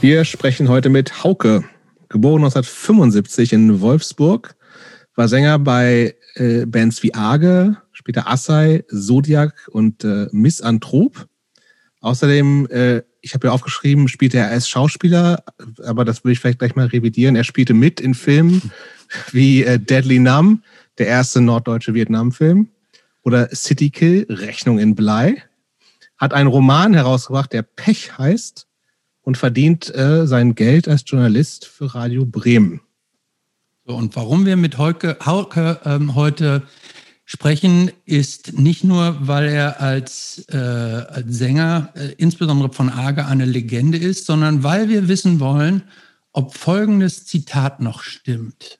Wir sprechen heute mit Hauke, geboren 1975 in Wolfsburg, war Sänger bei äh, Bands wie Arge, später Assai, Zodiac und äh, Misanthrop. Außerdem, äh, ich habe ja aufgeschrieben, spielte er als Schauspieler, aber das will ich vielleicht gleich mal revidieren. Er spielte mit in Filmen wie äh, Deadly Numb, der erste norddeutsche Vietnam-Film, oder City Kill, Rechnung in Blei. Hat einen Roman herausgebracht, der Pech heißt und verdient äh, sein Geld als Journalist für Radio Bremen. So, und warum wir mit Hauke, Hauke ähm, heute sprechen, ist nicht nur, weil er als, äh, als Sänger, äh, insbesondere von Arge, eine Legende ist, sondern weil wir wissen wollen, ob folgendes Zitat noch stimmt.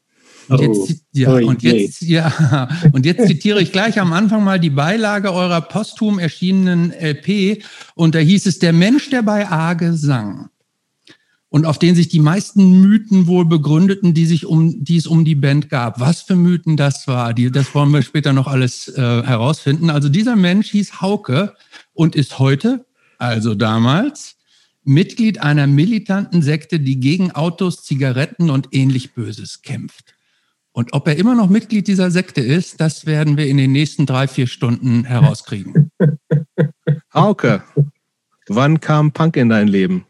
Und jetzt, oh. ja, und jetzt, ja, und jetzt zitiere ich gleich am Anfang mal die Beilage eurer posthum erschienenen LP. Und da hieß es, der Mensch, der bei Arge sang und auf den sich die meisten Mythen wohl begründeten, die sich um, die es um die Band gab. Was für Mythen das war, die, das wollen wir später noch alles äh, herausfinden. Also dieser Mensch hieß Hauke und ist heute, also damals, Mitglied einer militanten Sekte, die gegen Autos, Zigaretten und ähnlich Böses kämpft. Und ob er immer noch Mitglied dieser Sekte ist, das werden wir in den nächsten drei, vier Stunden herauskriegen. Hauke, wann kam Punk in dein Leben?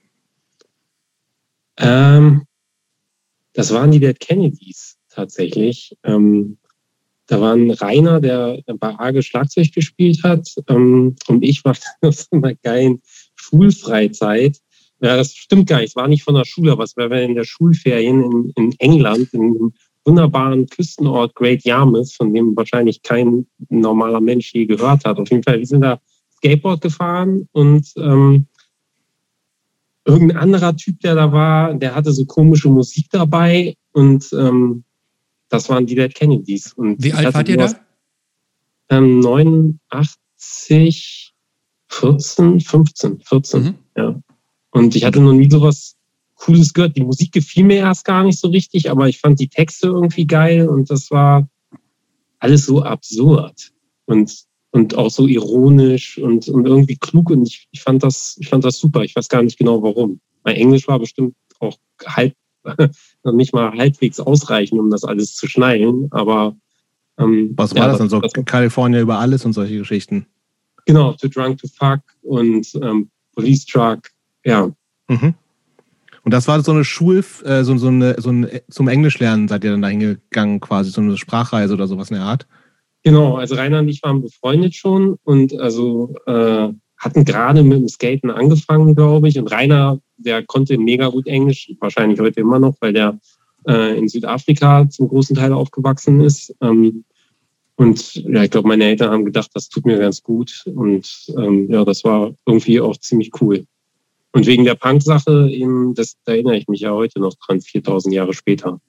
Ähm, das waren die Dead Kennedys tatsächlich. Ähm, da war ein Rainer, der bei Arge Schlagzeug gespielt hat. Ähm, und ich war auf so einer geilen Schulfreizeit. Ja, das stimmt gar nicht. Es war nicht von der Schule, aber es war in der Schulferien in, in England, in wunderbaren Küstenort Great Yarmouth, von dem wahrscheinlich kein normaler Mensch je gehört hat. Auf jeden Fall, wir sind da Skateboard gefahren und ähm, irgendein anderer Typ, der da war, der hatte so komische Musik dabei und ähm, das waren die Dead Kennedys. Und Wie alt wart ihr da? Ähm, 89, 14, 15, 14, mhm. ja. Und ich hatte noch nie sowas Cooles gehört. Die Musik gefiel mir erst gar nicht so richtig, aber ich fand die Texte irgendwie geil und das war alles so absurd und, und auch so ironisch und, und irgendwie klug und ich, ich, fand das, ich fand das super. Ich weiß gar nicht genau warum. Mein Englisch war bestimmt auch halb, noch nicht mal halbwegs ausreichend, um das alles zu schnallen, aber ähm, was war ja, das denn so? California über alles und solche Geschichten. Genau, Too Drunk to Fuck und ähm, Police Truck, ja. Mhm. Und das war so eine Schul, äh, so, so, eine, so ein, zum Englischlernen seid ihr dann da hingegangen, quasi, so eine Sprachreise oder sowas in der Art? Genau, also Rainer und ich waren befreundet schon und also äh, hatten gerade mit dem Skaten angefangen, glaube ich. Und Rainer, der konnte mega gut Englisch, wahrscheinlich heute immer noch, weil der äh, in Südafrika zum großen Teil aufgewachsen ist. Ähm, und ja, ich glaube, meine Eltern haben gedacht, das tut mir ganz gut. Und ähm, ja, das war irgendwie auch ziemlich cool. Und wegen der Punk-Sache, das, da erinnere ich mich ja heute noch dran, 4000 Jahre später.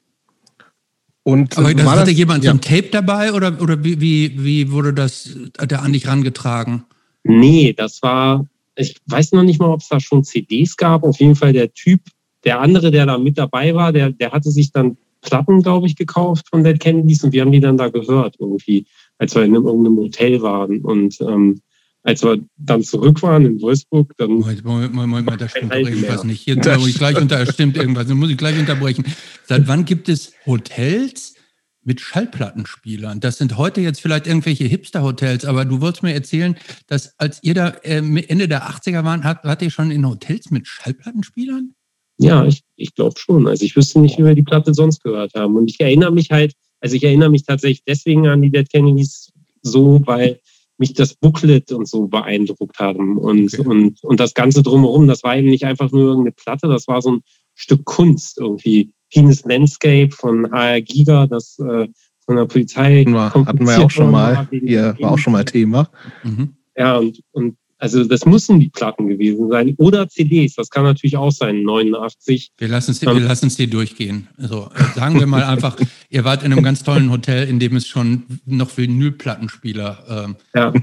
Und Aber das, hatte das, jemand ja. so ein Tape dabei oder, oder wie, wie, wie wurde das da an dich rangetragen? Nee, das war, ich weiß noch nicht mal, ob es da schon CDs gab. Auf jeden Fall der Typ, der andere, der da mit dabei war, der, der hatte sich dann Platten, glaube ich, gekauft von Dead Kennedys und wir haben die dann da gehört irgendwie, als wir in irgendeinem Hotel waren. Und ähm, als wir dann zurück waren in Wolfsburg, dann. Moment, Moment, Moment, Moment da stimmt halt irgendwas nicht. Hier muss ich gleich unter, stimmt irgendwas, dann muss ich gleich unterbrechen. Seit wann gibt es Hotels mit Schallplattenspielern? Das sind heute jetzt vielleicht irgendwelche Hipster-Hotels, aber du wolltest mir erzählen, dass als ihr da äh, Ende der 80er waren, hat, wart ihr schon in Hotels mit Schallplattenspielern? Ja, ich, ich glaube schon. Also ich wüsste nicht, wie wir die Platte sonst gehört haben. Und ich erinnere mich halt, also ich erinnere mich tatsächlich deswegen an die Dead Kennedys so, weil mich das Booklet und so beeindruckt haben. Und, okay. und, und das Ganze drumherum, das war eben nicht einfach nur irgendeine Platte, das war so ein Stück Kunst irgendwie. Penis Landscape von AR Giga, das äh, von der Polizei. Hatten wir ja auch schon mal, hier war auch schon mal Thema. Mhm. Ja, und, und also das müssen die Platten gewesen sein. Oder CDs, das kann natürlich auch sein, 89. Wir lassen es, wir lassen es dir durchgehen. Also äh, sagen wir mal einfach, ihr wart in einem ganz tollen Hotel, in dem es schon noch Vinylplattenspieler ähm, ja.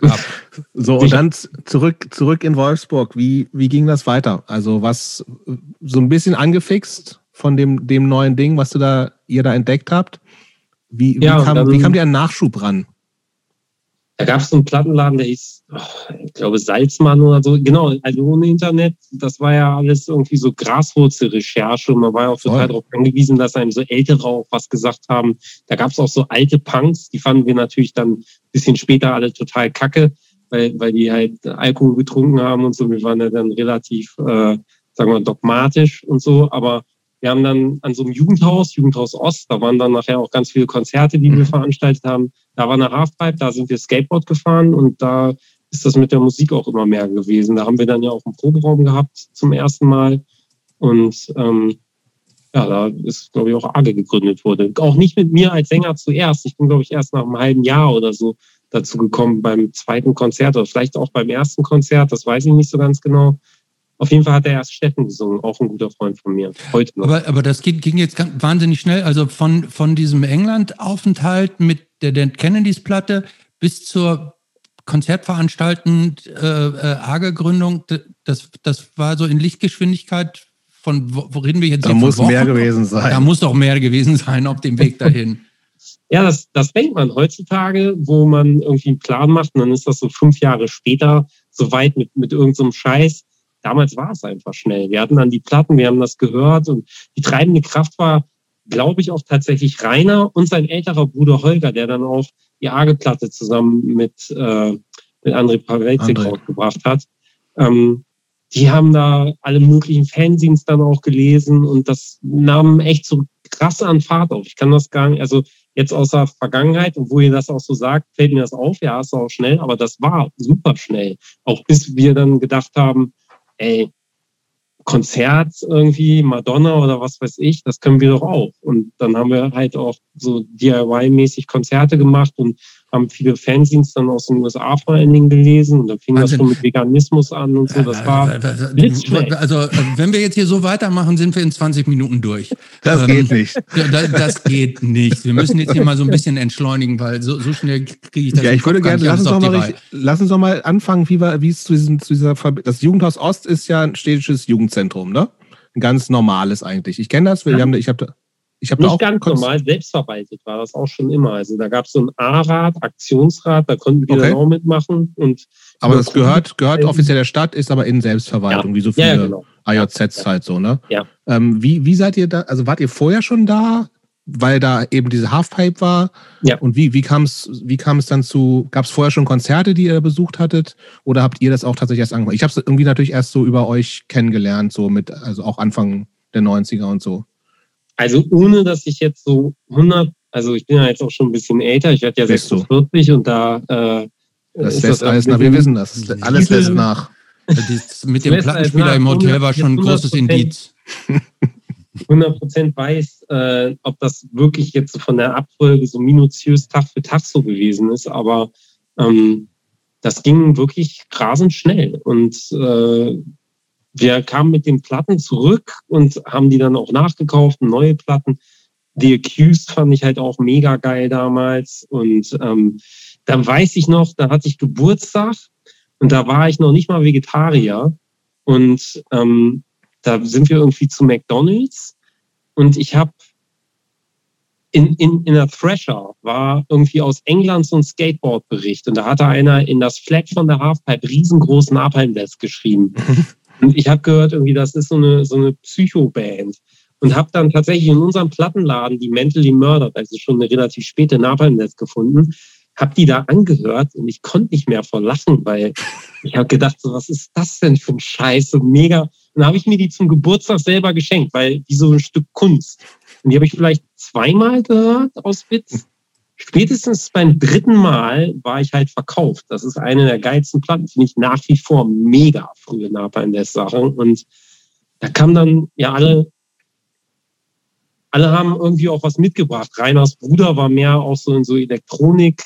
gab. So, und dann zurück, zurück in Wolfsburg. Wie, wie ging das weiter? Also was so ein bisschen angefixt von dem, dem neuen Ding, was du da, ihr da entdeckt habt? Wie, wie, ja, kam, wie kam dir ein Nachschub ran? da gab es so einen Plattenladen, der hieß, ich glaube, Salzmann oder so. Genau, also ohne Internet, das war ja alles irgendwie so Graswurzelrecherche und man war ja auch total darauf angewiesen, dass einem so Ältere auch was gesagt haben. Da gab es auch so alte Punks, die fanden wir natürlich dann ein bisschen später alle total kacke, weil, weil die halt Alkohol getrunken haben und so. Wir waren ja dann relativ, äh, sagen wir, dogmatisch und so, aber wir haben dann an so einem Jugendhaus, Jugendhaus Ost, da waren dann nachher auch ganz viele Konzerte, die wir mhm. veranstaltet haben. Da war eine Halfpipe, da sind wir Skateboard gefahren und da ist das mit der Musik auch immer mehr gewesen. Da haben wir dann ja auch einen Proberaum gehabt zum ersten Mal. Und ähm, ja, da ist, glaube ich, auch Arge gegründet wurde. Auch nicht mit mir als Sänger zuerst. Ich bin, glaube ich, erst nach einem halben Jahr oder so dazu gekommen beim zweiten Konzert oder vielleicht auch beim ersten Konzert, das weiß ich nicht so ganz genau. Auf jeden Fall hat er erst Steffen gesungen, auch ein guter Freund von mir. Heute noch. Aber, aber das ging, ging jetzt wahnsinnig schnell. Also von, von diesem England-Aufenthalt mit der Dead Kennedys Platte bis zur Konzertveranstaltung äh, äh, AGE-Gründung, das, das war so in Lichtgeschwindigkeit. Von wo, reden wir jetzt? Da muss mehr gewesen sein. Da muss doch mehr gewesen sein auf dem Weg dahin. ja, das, das denkt man heutzutage, wo man irgendwie einen Plan macht und dann ist das so fünf Jahre später so weit mit, mit irgendeinem so Scheiß damals war es einfach schnell. Wir hatten dann die Platten, wir haben das gehört und die treibende Kraft war, glaube ich, auch tatsächlich Rainer und sein älterer Bruder Holger, der dann auch die Arge-Platte zusammen mit, äh, mit André Pawelzik rausgebracht hat. Ähm, die haben da alle möglichen Fanzines dann auch gelesen und das nahm echt so krass an Fahrt auf. Ich kann das gar nicht, also jetzt aus der Vergangenheit, und wo ihr das auch so sagt, fällt mir das auf, ja, ist auch schnell, aber das war super schnell. Auch bis wir dann gedacht haben, ey, Konzert irgendwie, Madonna oder was weiß ich, das können wir doch auch. Und dann haben wir halt auch so DIY-mäßig Konzerte gemacht und haben viele Fanzines dann aus den USA vor allen Dingen gelesen und dann fing Wahnsinn. das schon mit Veganismus an und so. Das war Also äh, wenn wir jetzt hier so weitermachen, sind wir in 20 Minuten durch. Das ähm, geht nicht. Das, das, geht nicht. Wir müssen jetzt hier mal so ein bisschen entschleunigen, weil so, so schnell kriege ich das. Ja, ich würde gerne, lass uns, doch mal, lass uns doch mal anfangen, wie, wir, wie es zu, diesem, zu dieser, Ver das Jugendhaus Ost ist ja ein städtisches Jugendzentrum, ne? Ein ganz normales eigentlich. Ich kenne das, wir ja. haben, ich habe ich habe Nicht ganz normal, selbstverwaltet war das auch schon immer. Also da gab es so ein A-Rat, Aktionsrat, da konnten wir okay. dann auch mitmachen. Und aber das gehört, gehört offiziell der Stadt, ist aber in Selbstverwaltung, ja. wie so viele ja, genau. AJZs ja. halt so, ne? Ja. Ähm, wie, wie seid ihr da, also wart ihr vorher schon da, weil da eben diese Halfpipe war? Ja. Und wie, wie kam es wie kam's dann zu, gab es vorher schon Konzerte, die ihr besucht hattet? Oder habt ihr das auch tatsächlich erst angefangen? Ich habe es irgendwie natürlich erst so über euch kennengelernt, so mit, also auch Anfang der 90er und so. Also ohne, dass ich jetzt so 100, also ich bin ja jetzt auch schon ein bisschen älter, ich werde ja 46 und da... Äh, das lässt alles nach, wir wissen das, alles lässt nach. Das mit dem Plattenspieler im Hotel war schon ein großes Indiz. 100% weiß, äh, ob das wirklich jetzt von der Abfolge so minutiös Tag für Tag so gewesen ist, aber ähm, das ging wirklich rasend schnell. Und äh, wir kamen mit den Platten zurück und haben die dann auch nachgekauft, neue Platten. The Accused fand ich halt auch mega geil damals. Und ähm, dann weiß ich noch, da hatte ich Geburtstag und da war ich noch nicht mal Vegetarier. Und ähm, da sind wir irgendwie zu McDonalds und ich habe in, in, in der Thrasher war irgendwie aus England so ein Skateboard-Bericht und da hatte einer in das Flag von der Halfpipe riesengroßen Napalm-Desk geschrieben. Und ich habe gehört, irgendwie, das ist so eine, so eine Psycho-Band. Und habe dann tatsächlich in unserem Plattenladen die Mentally Murdered, also schon eine relativ späte Napalm-Netz gefunden, habe die da angehört und ich konnte nicht mehr vor Lachen, weil ich habe gedacht, so, was ist das denn für ein Scheiß, so mega. Und dann habe ich mir die zum Geburtstag selber geschenkt, weil die so ein Stück Kunst. Und die habe ich vielleicht zweimal gehört aus Witz spätestens beim dritten Mal war ich halt verkauft. Das ist eine der geilsten Platten, finde ich nach wie vor mega frühe Napalm Death Sachen. Und da kam dann ja alle, alle haben irgendwie auch was mitgebracht. Reiners Bruder war mehr auch so in so Elektronik,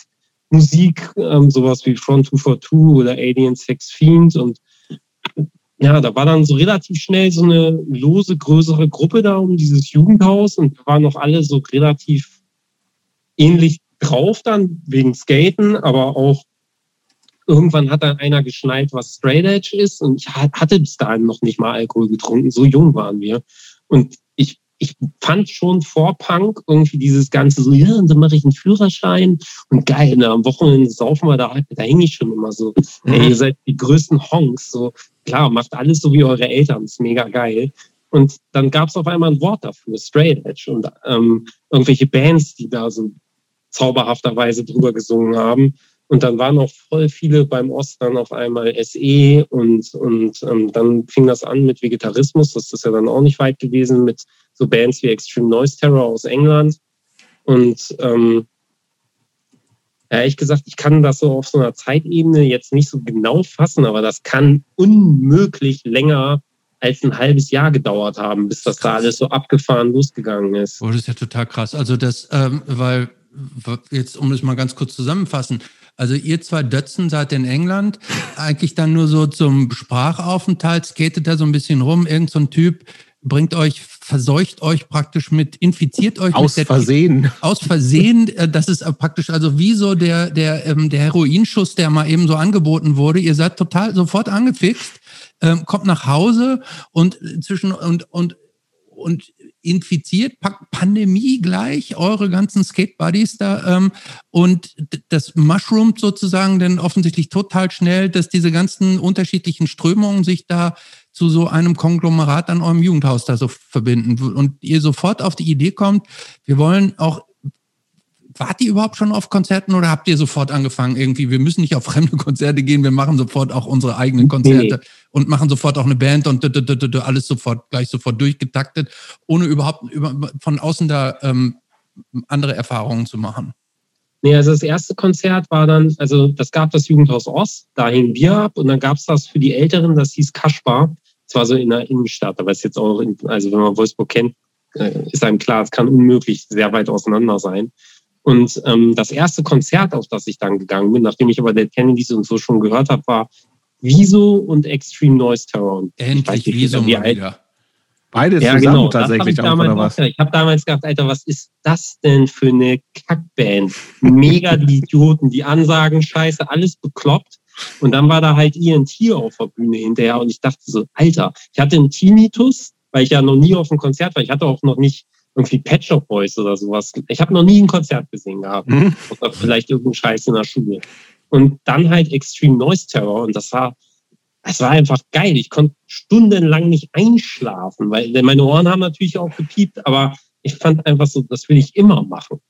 Musik, ähm, sowas wie Front 242 oder Alien Sex Fiend und ja, da war dann so relativ schnell so eine lose, größere Gruppe da um dieses Jugendhaus und waren noch alle so relativ ähnlich drauf dann wegen Skaten, aber auch irgendwann hat dann einer geschnallt, was Straight Edge ist und ich hatte bis dahin noch nicht mal Alkohol getrunken, so jung waren wir. Und ich ich fand schon vor Punk irgendwie dieses Ganze so, ja, und dann mache ich einen Führerschein und geil, na, am Wochenende saufen wir da, da hänge ich schon immer so. Mhm. Ey, ihr seid die größten Honks, so klar, macht alles so wie eure Eltern, ist mega geil. Und dann gab es auf einmal ein Wort dafür, Straight Edge und ähm, irgendwelche Bands, die da so zauberhafterweise drüber gesungen haben. Und dann waren auch voll viele beim Ost auf einmal SE und, und ähm, dann fing das an mit Vegetarismus. Das ist ja dann auch nicht weit gewesen mit so Bands wie Extreme Noise Terror aus England. Und ähm, ehrlich gesagt, ich kann das so auf so einer Zeitebene jetzt nicht so genau fassen, aber das kann unmöglich länger als ein halbes Jahr gedauert haben, bis das, das da alles so abgefahren losgegangen ist. Oh, das ist ja total krass. Also das, ähm, weil jetzt, um das mal ganz kurz zusammenfassen, also ihr zwei Dötzen seid in England, eigentlich dann nur so zum Sprachaufenthalt, skatet da so ein bisschen rum, irgend so ein Typ bringt euch, verseucht euch praktisch mit, infiziert euch aus mit Versehen. Aus Versehen, äh, das ist praktisch also wie so der, der, ähm, der Heroinschuss, der mal eben so angeboten wurde. Ihr seid total sofort angefixt, ähm, kommt nach Hause und zwischen und, und, und infiziert, Pandemie gleich, eure ganzen Skate-Buddies da ähm, und das mushroomt sozusagen denn offensichtlich total schnell, dass diese ganzen unterschiedlichen Strömungen sich da zu so einem Konglomerat an eurem Jugendhaus da so verbinden. Und ihr sofort auf die Idee kommt, wir wollen auch Wart ihr überhaupt schon auf Konzerten oder habt ihr sofort angefangen, irgendwie, wir müssen nicht auf fremde Konzerte gehen, wir machen sofort auch unsere eigenen Konzerte nee. und machen sofort auch eine Band und alles sofort, gleich sofort durchgetaktet, ohne überhaupt über, von außen da ähm, andere Erfahrungen zu machen? Nee, also das erste Konzert war dann, also das gab das Jugendhaus Ost, da hingen wir ab und dann gab es das für die Älteren, das hieß Kaspar. Das war so in der Innenstadt, aber ist jetzt auch, in, also wenn man Wolfsburg kennt, äh, ist einem klar, es kann unmöglich sehr weit auseinander sein. Und ähm, das erste Konzert, auf das ich dann gegangen bin, nachdem ich aber Dead Kennedys und so schon gehört habe, war Wieso und Extreme Noise Terror. Und Endlich Wieso mal wieder. Beide ja, zusammen genau. tatsächlich hab auch, oder was? Ich habe damals gedacht, Alter, was ist das denn für eine Kackband? Mega die Idioten, die Ansagen scheiße, alles bekloppt. Und dann war da halt ENT auf der Bühne hinterher und ich dachte so, Alter, ich hatte einen Tinnitus, weil ich ja noch nie auf einem Konzert war. Ich hatte auch noch nicht irgendwie Pet Shop Boys oder sowas. Ich habe noch nie ein Konzert gesehen gehabt. Mhm. Oder vielleicht irgendeinen Scheiß in der Schule. Und dann halt Extreme Noise Terror. Und das war, es war einfach geil. Ich konnte stundenlang nicht einschlafen, weil meine Ohren haben natürlich auch gepiept, aber ich fand einfach so, das will ich immer machen.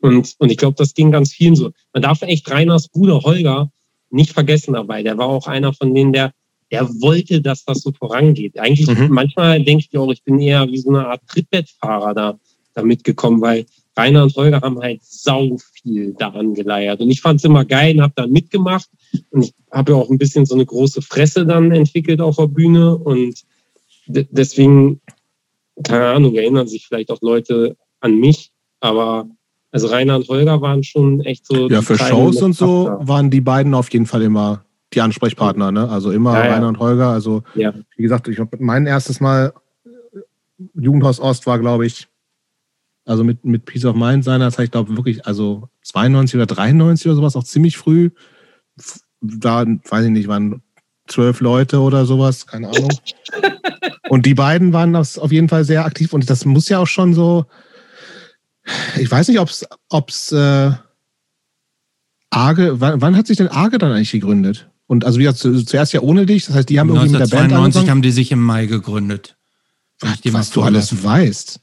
Und, und ich glaube, das ging ganz vielen so. Man darf echt Reiners Bruder Holger nicht vergessen dabei. Der war auch einer von denen, der der wollte, dass das so vorangeht. Eigentlich, mhm. manchmal denke ich auch, ich bin eher wie so eine Art Trittbettfahrer da, da mitgekommen, weil Rainer und Holger haben halt sau viel daran geleiert. Und ich fand es immer geil und habe da mitgemacht. Und ich habe ja auch ein bisschen so eine große Fresse dann entwickelt auf der Bühne. Und deswegen, keine Ahnung, erinnern sich vielleicht auch Leute an mich. Aber also Rainer und Holger waren schon echt so. Ja, für Shows und so waren die beiden auf jeden Fall immer die Ansprechpartner, ne? Also immer ja, Rainer ja. und Holger. Also ja. wie gesagt, ich mein erstes Mal äh, Jugendhaus Ost war, glaube ich, also mit, mit Peace of Mind seinerzeit, ich glaube wirklich, also 92 oder 93 oder sowas, auch ziemlich früh. Da, weiß ich nicht, waren zwölf Leute oder sowas, keine Ahnung. und die beiden waren das auf jeden Fall sehr aktiv und das muss ja auch schon so, ich weiß nicht, ob es äh, Arge, wann, wann, hat sich denn Arge dann eigentlich gegründet? Und also wie gesagt, zuerst ja ohne dich, das heißt, die haben irgendwie mit der Band 1992 haben die sich im Mai gegründet. Was, was du alles weißt.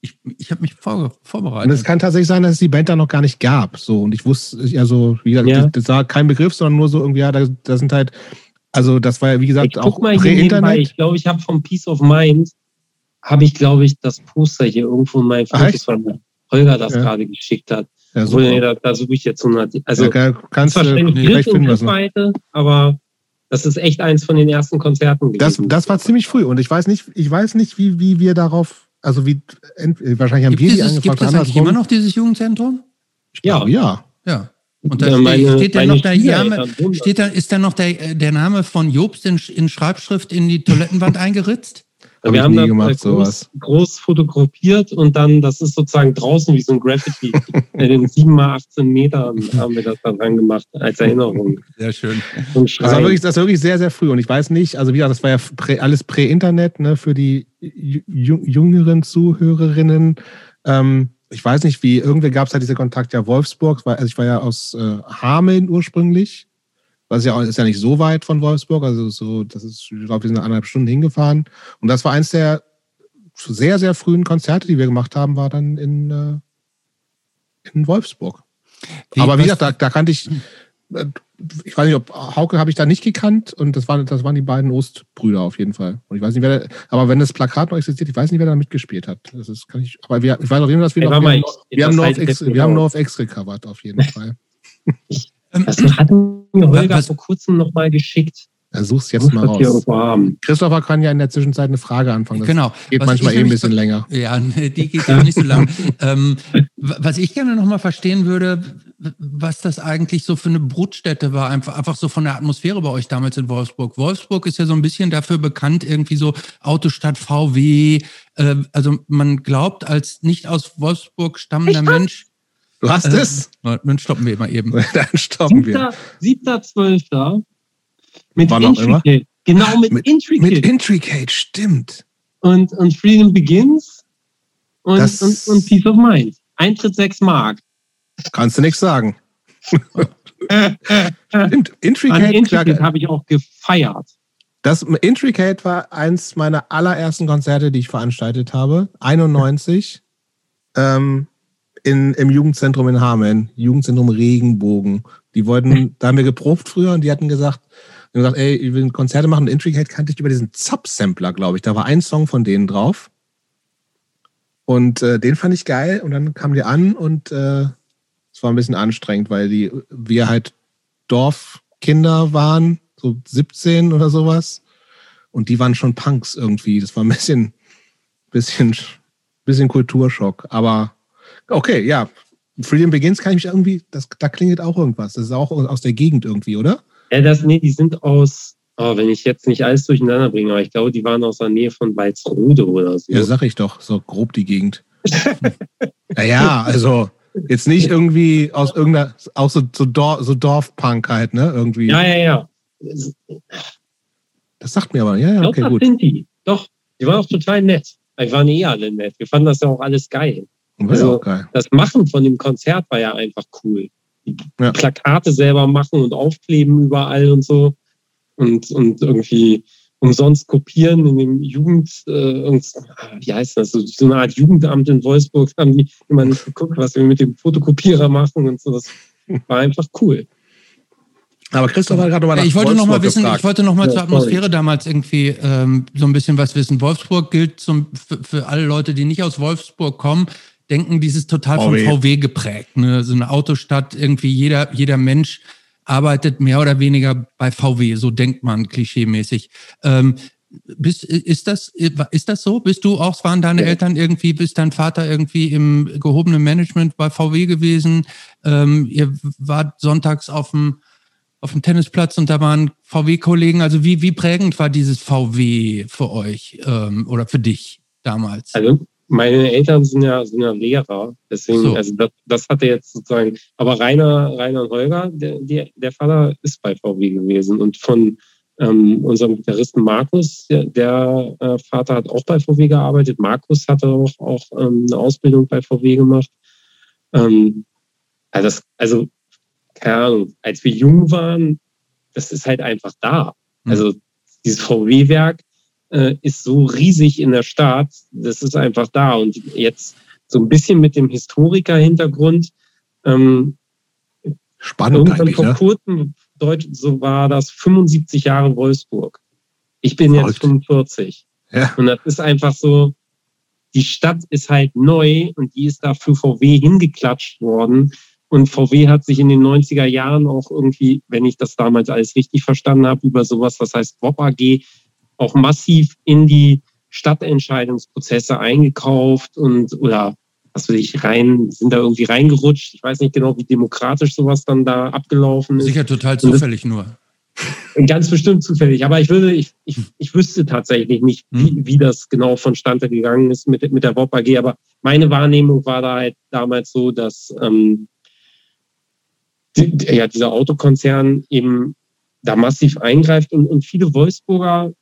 Ich, ich habe mich vor, vorbereitet. Und es kann tatsächlich sein, dass es die Band da noch gar nicht gab. So, und ich wusste, also, wie gesagt, ja. das war kein Begriff, sondern nur so irgendwie, ja, da, da sind halt, also das war ja, wie gesagt, ich auch Prä-Internet. Ich glaube, ich habe vom Peace of Mind, habe ich, glaube ich, das Poster hier irgendwo in meinem Fotos von Holger das ja. gerade geschickt hat. Ja, Obwohl, nee, da, da suche ich jetzt 100. Also, ja, kannst du vielleicht finden lassen. Zweite, aber das ist echt eins von den ersten Konzerten gewesen. Das, das war ziemlich früh und ich weiß nicht, ich weiß nicht, wie, wie wir darauf, also wie, wahrscheinlich haben gibt wir dieses, die angefangen. Gibt es eigentlich immer noch dieses Jugendzentrum? Ja. ja. Ja. Und da meine, steht, da noch der Name, steht da, ist da noch der, der Name von Jobst in, in Schreibschrift in die Toilettenwand eingeritzt? Hab wir haben das gemacht, äh, groß, groß fotografiert und dann, das ist sozusagen draußen wie so ein Graffiti. In den 7 mal 18 Metern haben wir das dann dran gemacht als Erinnerung. Sehr schön. Das war, wirklich, das war wirklich sehr, sehr früh. Und ich weiß nicht, also wie gesagt, das war ja prä, alles Prä-Internet, ne, für die jüngeren Zuhörerinnen. Ähm, ich weiß nicht, wie, irgendwie gab es halt diese Kontakt ja Wolfsburg, also ich war ja aus äh, Hameln ursprünglich. Das ist ja, auch, ist ja nicht so weit von Wolfsburg, also so, das ist, ich glaube, wir sind eineinhalb Stunden hingefahren. Und das war eins der sehr, sehr frühen Konzerte, die wir gemacht haben, war dann in, äh, in Wolfsburg. Wie- Aber wie was- gesagt, da, da kannte ich, äh, ich weiß nicht, ob Hauke habe ich da nicht gekannt und das waren, das waren die beiden Ostbrüder auf jeden Fall. Und ich weiß nicht, wer, da- aber wenn das Plakat noch existiert, ich weiß nicht, wer da mitgespielt hat. Das ist, kann ich, aber wir, ich weiß auf jeden Fall, dass wir, noch, wir, haben, wir, haben ich X, wir haben nur auf X gecovert, auf jeden Fall. Ähm, Das hat mir Holger Was- vor kurzem noch mal geschickt. Ja, such's Ich jetzt mal raus. Christopher kann ja in der Zwischenzeit eine Frage anfangen. Das genau. geht Was manchmal eh ein bisschen länger. Ja, die geht ja nicht so lang. ähm, was ich gerne nochmal verstehen würde, was das eigentlich so für eine Brutstätte war, einfach, einfach so von der Atmosphäre bei euch damals in Wolfsburg. Wolfsburg ist ja so ein bisschen dafür bekannt, irgendwie so Autostadt VW. Äh, also man glaubt, als nicht aus Wolfsburg stammender Mensch. Du hast Äh, es? Dann stoppen wir mal eben. Dann stoppen wir. 7.12. Mit Wann. Intricate. Genau, mit, Mit- Intricate. Mit Intricate, stimmt. und, und Freedom Begins und, Das- und, und Peace of Mind. Eintritt 6 Mark. Kannst du nichts sagen. Stimmt. Intricate, Intricate habe ich auch gefeiert. Das Intricate war eins meiner allerersten Konzerte, die ich veranstaltet habe. 91 ähm, in, im Jugendzentrum in Hameln, Jugendzentrum Regenbogen. Die wollten, da haben wir geprobt früher und die hatten gesagt, die haben gesagt, ey, ich will Konzerte machen. Und Intricate kannte ich über diesen Zap-Sampler, glaube ich. Da war ein Song von denen drauf. Und äh, den fand ich geil. Und dann kamen die an und äh, es war ein bisschen anstrengend, weil die, wir halt Dorfkinder waren, so 17 oder sowas. Und die waren schon Punks irgendwie. Das war ein bisschen, bisschen, bisschen Kulturschock. Aber okay, ja. Freedom Begins kann ich mich irgendwie, das, da klingelt auch irgendwas. Das ist auch aus der Gegend irgendwie, oder? Ja, das, nee, die sind aus, oh, wenn ich jetzt nicht alles durcheinander bringe, aber ich glaube, die waren aus der Nähe von Walsrode oder so. Ja, sag ich doch, so grob die Gegend. naja, also jetzt nicht irgendwie aus irgendeiner, auch so, so, Dorf, so Dorfpunk halt, ne? Irgendwie. ja, ja. ja. Das sagt mir aber, ja, ja, okay, das gut. sind die. Doch, die waren auch total nett. Die waren eh alle nett. Wir fanden das ja auch alles geil. Also-. Das Machen von dem Konzert war ja einfach cool. Die Ja. Plakate selber machen und aufkleben überall und so. Und, und irgendwie umsonst kopieren in dem Jugend, äh, irgend- wie heißt das, so, so eine Art Jugendamt in Wolfsburg haben die immer nicht geguckt, was wir mit dem Fotokopierer machen und so. Das war einfach cool. Aber Christoph hat gerade mal nach ich wollte noch mal Wolfsburg wissen, gefragt. ich wollte noch mal Ja, zur Atmosphäre damals irgendwie ähm, so ein bisschen was wissen. Wolfsburg gilt zum, für, für alle Leute, die nicht aus Wolfsburg kommen, denken, dieses total VW. von VW geprägt. Ne? So eine Autostadt, irgendwie jeder, jeder Mensch arbeitet mehr oder weniger bei VW, so denkt man klischeemäßig. Ähm, bist, ist, das, ist das so? Bist du auch, waren deine Ja. Eltern irgendwie, bist dein Vater irgendwie im gehobenen Management bei VW gewesen? Ähm, ihr wart sonntags auf dem, auf dem Tennisplatz und da waren VW-Kollegen. Also wie, wie prägend war dieses VW für euch ähm, oder für dich damals? Also meine Eltern sind ja, sind ja Lehrer, deswegen, So. also das, das hatte jetzt sozusagen, aber Rainer, Rainer und Holger, der, der, der Vater ist bei VW gewesen und von ähm, unserem Gitarristen Markus, der, der äh, Vater hat auch bei VW gearbeitet. Markus hatte auch, auch ähm, eine Ausbildung bei VW gemacht. Ähm, also, das, also, keine Ahnung, als wir jung waren, das ist halt einfach da. Mhm. Also dieses VW-Werk äh, ist so riesig in der Stadt, das ist einfach da. Und jetzt so ein bisschen mit dem Historiker-Hintergrund, ähm, Spannend irgendwann eigentlich, vor ne? kurzem, Deut so war das 75 Jahre Wolfsburg. Ich bin Verrückt. jetzt 45. Ja. Und das ist einfach so, die Stadt ist halt neu und die ist da für VW hingeklatscht worden. Und VW hat sich in den 90er Jahren auch irgendwie, wenn ich das damals alles richtig verstanden habe, über sowas, was heißt WOP AG, auch massiv in die Stadtentscheidungsprozesse eingekauft und oder was weiß ich, rein, sind da irgendwie reingerutscht. Ich weiß nicht genau, wie demokratisch sowas dann da abgelaufen ist. Sicher total zufällig nur. Ganz bestimmt zufällig. Aber ich würde, ich, ich, ich wüsste tatsächlich nicht, wie, hm. wie das genau vonstande gegangen ist mit, mit der WOP AG. Aber meine Wahrnehmung war da halt damals so, dass ähm, die, ja, dieser Autokonzern eben da massiv eingreift und, und viele Wolfsburger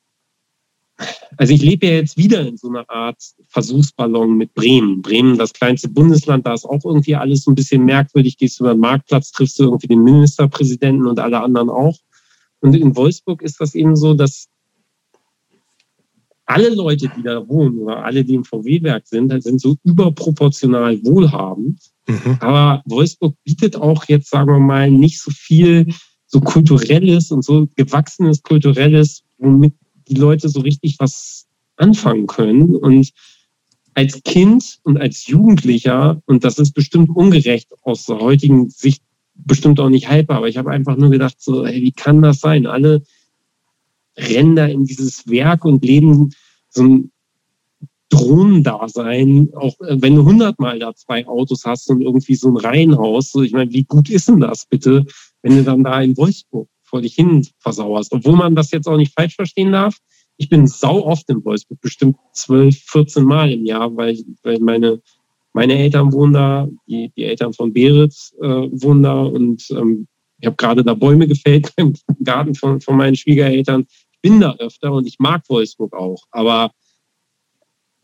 also ich lebe ja jetzt wieder in so einer Art Versuchsballon mit Bremen. Bremen, das kleinste Bundesland, da ist auch irgendwie alles so ein bisschen merkwürdig. Gehst du über den Marktplatz, triffst du irgendwie den Ministerpräsidenten und alle anderen auch. Und in Wolfsburg ist das eben so, dass alle Leute, die da wohnen oder alle, die im VW-Werk sind, sind so überproportional wohlhabend. Mhm. Aber Wolfsburg bietet auch jetzt, sagen wir mal, nicht so viel so kulturelles und so gewachsenes kulturelles, womit die Leute so richtig was anfangen können. Und als Kind und als Jugendlicher, und das ist bestimmt ungerecht aus der heutigen Sicht, bestimmt auch nicht haltbar, aber ich habe einfach nur gedacht, so, hey, wie kann das sein? Alle rennen da in dieses Werk und leben so ein Drohnendasein, auch äh, wenn du hundertmal da zwei Autos hast und irgendwie so ein Reihenhaus. So, ich meine, wie gut ist denn das bitte, wenn du dann da in Wolfsburg vor dich hin versauerst. Obwohl man das jetzt auch nicht falsch verstehen darf. Ich bin sau oft in Wolfsburg, bestimmt 12, 14 Mal im Jahr, weil, weil meine, meine Eltern wohnen da, die, die Eltern von Berit äh, wohnen da und ähm, ich habe gerade da Bäume gefällt im Garten von, von meinen Schwiegereltern. Ich bin da öfter und ich mag Wolfsburg auch, aber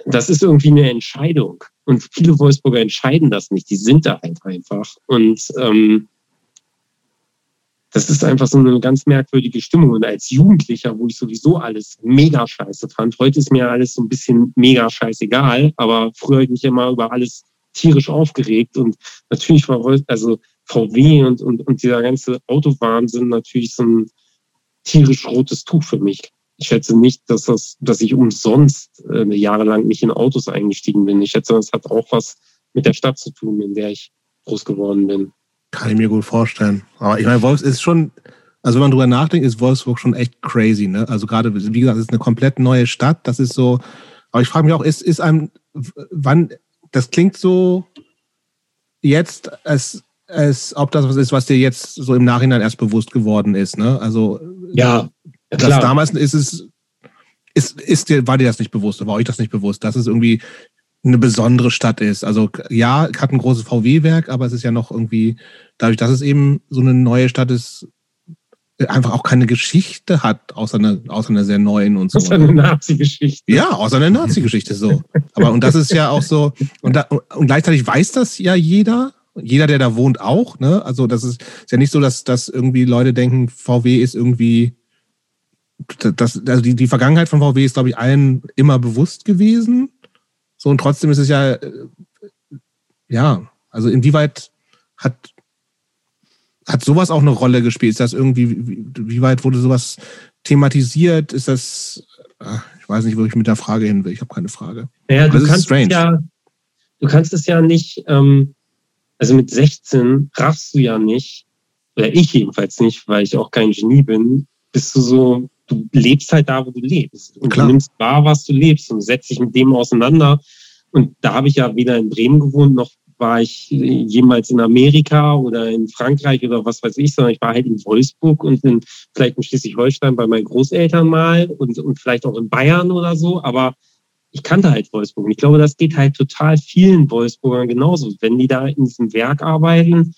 das ist irgendwie eine Entscheidung. Und viele Wolfsburger entscheiden das nicht. Die sind da halt einfach. Und ähm, das ist einfach so eine ganz merkwürdige Stimmung. Und als Jugendlicher, wo ich sowieso alles mega scheiße fand, heute ist mir alles so ein bisschen mega scheißegal, aber früher habe ich mich immer über alles tierisch aufgeregt. Und natürlich war also VW und, und, und dieser ganze Autowahnsinn natürlich so ein tierisch rotes Tuch für mich. Ich schätze nicht, dass das, dass ich umsonst äh, jahrelang nicht in Autos eingestiegen bin. Ich schätze, das hat auch was mit der Stadt zu tun, in der ich groß geworden bin. Kann ich mir gut vorstellen. Aber ich meine, Wolfs ist schon, also wenn man drüber nachdenkt, ist Wolfsburg schon echt crazy, ne? Also gerade, wie gesagt, es ist eine komplett neue Stadt. Das ist so, aber ich frage mich auch, ist, ist einem, wann, das klingt so jetzt, als, als ob das was ist, was dir jetzt so im Nachhinein erst bewusst geworden ist, ne? Also, ja, klar. damals ist es, ist, ist dir, war dir das nicht bewusst, war euch das nicht bewusst, dass es irgendwie eine besondere Stadt ist. Also ja, hat ein großes VW-Werk, aber es ist ja noch irgendwie, dadurch, dass es eben so eine neue Stadt ist, einfach auch keine Geschichte hat, außer einer, außer einer sehr neuen und so. Außer eine Nazi-Geschichte. Ja, außer eine Nazi-Geschichte, so. Aber und das ist ja auch so, und, da, und gleichzeitig weiß das ja jeder, jeder, der da wohnt, auch, ne? Also das ist, ist ja nicht so, dass, dass irgendwie Leute denken, VW ist irgendwie das, also die, die Vergangenheit von VW ist, glaube ich, allen immer bewusst gewesen. So, und trotzdem ist es ja, äh, ja, also inwieweit hat, hat sowas auch eine Rolle gespielt? Ist das irgendwie, wie, wie weit wurde sowas thematisiert? Ist das, ach, ich weiß nicht, wo ich mit der Frage hin will. Ich habe keine Frage. Ja, du kannst es ja, du kannst es ja nicht, ähm, also mit 16 raffst du ja nicht, oder ich jedenfalls nicht, weil ich auch kein Genie bin, bist du so, du lebst halt da, wo du lebst. Und Klar. du nimmst wahr, was du lebst und setzt dich mit dem auseinander. Und da habe ich ja weder in Bremen gewohnt, noch war ich jemals in Amerika oder in Frankreich oder was weiß ich, sondern ich war halt in Wolfsburg und in, vielleicht in Schleswig-Holstein bei meinen Großeltern mal und, und vielleicht auch in Bayern oder so. Aber ich kannte halt Wolfsburg. Und ich glaube, das geht halt total vielen Wolfsburgern genauso. Wenn die da in diesem Werk arbeiten,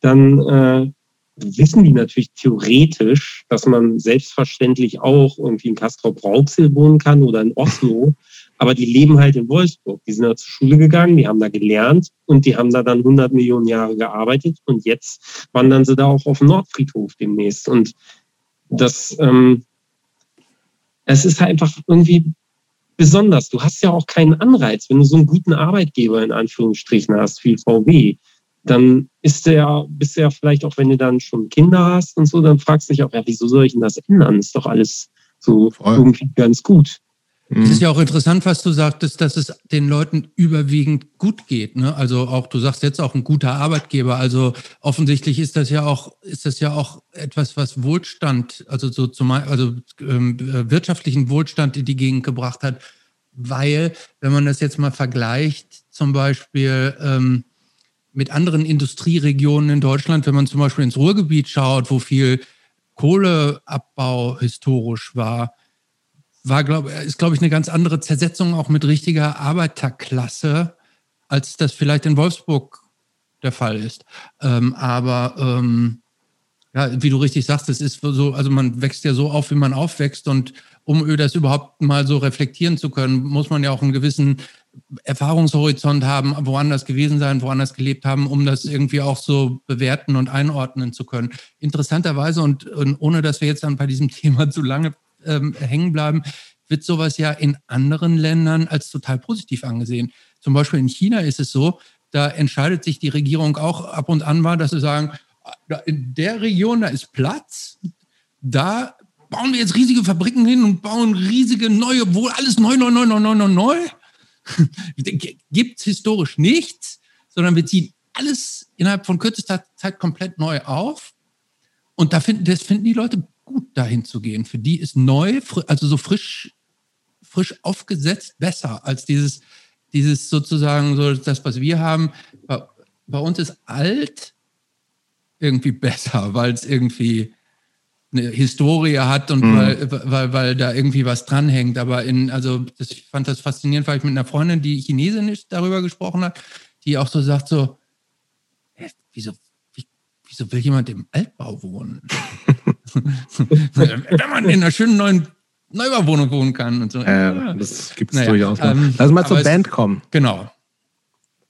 dann äh, wissen die natürlich theoretisch, dass man selbstverständlich auch irgendwie in Castrop-Rauxel wohnen kann oder in Oslo. Aber die leben halt in Wolfsburg. Die sind da zur Schule gegangen, die haben da gelernt und die haben da dann 100 Millionen Jahre gearbeitet und jetzt wandern sie da auch auf den Nordfriedhof demnächst. Und das, ähm, es ist halt einfach irgendwie besonders. Du hast ja auch keinen Anreiz, wenn du so einen guten Arbeitgeber in Anführungsstrichen hast, wie VW dann ist der, bist du ja vielleicht auch, wenn du dann schon Kinder hast und so, dann fragst du dich auch, ja, wieso soll ich denn das ändern? Ist doch alles so Voll. irgendwie ganz gut. Es ist ja auch interessant, was du sagtest, dass es den Leuten überwiegend gut geht. Ne? Also auch, du sagst jetzt auch ein guter Arbeitgeber. Also offensichtlich ist das ja auch, ist das ja auch etwas, was Wohlstand, also so zum, also ähm, wirtschaftlichen Wohlstand in die Gegend gebracht hat. Weil, wenn man das jetzt mal vergleicht, zum Beispiel ähm, mit anderen Industrieregionen in Deutschland, wenn man zum Beispiel ins Ruhrgebiet schaut, wo viel Kohleabbau historisch war, war glaub, ist, glaube ich, eine ganz andere Zersetzung auch mit richtiger Arbeiterklasse, als das vielleicht in Wolfsburg der Fall ist. Ähm, aber ähm, ja, wie du richtig sagst, es ist so, also man wächst ja so auf, wie man aufwächst und um das überhaupt mal so reflektieren zu können, muss man ja auch einen gewissen Erfahrungshorizont haben, woanders gewesen sein, woanders gelebt haben, um das irgendwie auch so bewerten und einordnen zu können. Interessanterweise und, und ohne dass wir jetzt dann bei diesem Thema zu lange ähm, hängen bleiben, wird sowas ja in anderen Ländern als total positiv angesehen. Zum Beispiel in China ist es so, da entscheidet sich die Regierung auch ab und an mal, dass sie sagen, in der Region, da ist Platz, da bauen wir jetzt riesige Fabriken hin und bauen riesige neue, wo alles neu, neu, neu, neu, neu, neu, neu. Gibt es historisch nichts, sondern wir ziehen alles innerhalb von kürzester Zeit komplett neu auf. Und da finden, das finden die Leute gut, dahin zu gehen. Für die ist neu, also so frisch, frisch aufgesetzt, besser als dieses, dieses sozusagen so das, was wir haben. Bei, bei uns ist alt irgendwie besser, weil es irgendwie eine Historie hat und mhm. weil, weil, weil da irgendwie was dranhängt. Aber in, also das, ich fand das faszinierend, weil ich mit einer Freundin, die Chinesin ist, darüber gesprochen hat, die auch so sagt: so, äh, wieso, wie, wieso will jemand im Altbau wohnen? Wenn man in einer schönen neuen Neubauwohnung wohnen kann und so. Äh, ja. Das gibt es naja, durchaus. Ähm, Lass mal zur Band kommen. Genau.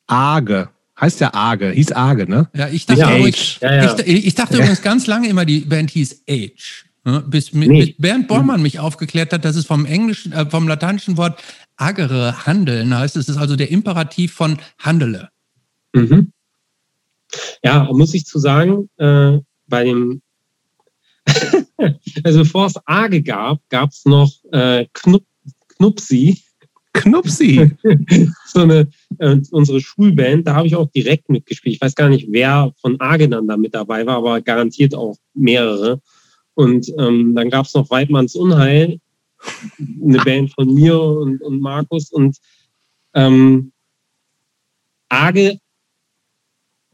Arge. Heißt ja Arge, hieß Arge, ne? Ja, ich dachte, ja, übrigens, ja, ja. Ich, ich, dachte übrigens ganz lange immer, die Band hieß Age. Ne? Bis mit, nee. mit Bernd Bormann mich aufgeklärt hat, dass es vom englischen, äh, vom lateinischen Wort agere, handeln heißt. Es ist also der Imperativ von handele. Mhm. Ja, muss ich zu sagen, äh, bei dem, also bevor es Arge gab, gab es noch äh, Knup, Knupsi. Knupsi. so eine, äh, unsere Schulband, da habe ich auch direkt mitgespielt. Ich weiß gar nicht, wer von Argenan da mit dabei war, aber garantiert auch mehrere. Und ähm, dann gab es noch Weidmanns Unheil, eine Band von mir und, und Markus. Und ähm, Arge,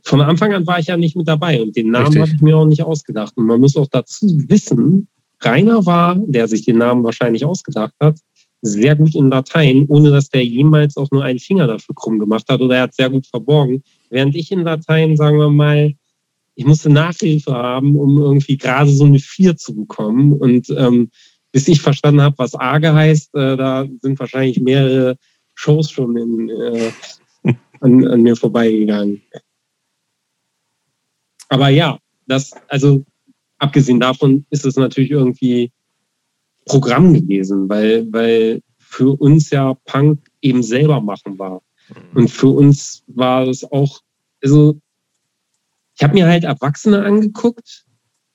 von Anfang an war ich ja nicht mit dabei und den Namen habe ich mir auch nicht ausgedacht. Und man muss auch dazu wissen, Rainer war, der sich den Namen wahrscheinlich ausgedacht hat, sehr gut in Latein, ohne dass der jemals auch nur einen Finger dafür krumm gemacht hat oder er hat sehr gut verborgen. Während ich in Latein, sagen wir mal, ich musste Nachhilfe haben, um irgendwie gerade so eine Vier zu bekommen. Und ähm, bis ich verstanden habe, was Arge heißt, äh, da sind wahrscheinlich mehrere Shows schon in, äh, an, an mir vorbeigegangen. Aber ja, das, also abgesehen davon ist es natürlich irgendwie Programm gewesen, weil, weil für uns ja Punk eben selber machen war. Mhm. Und für uns war es auch, also ich habe mir halt Erwachsene angeguckt.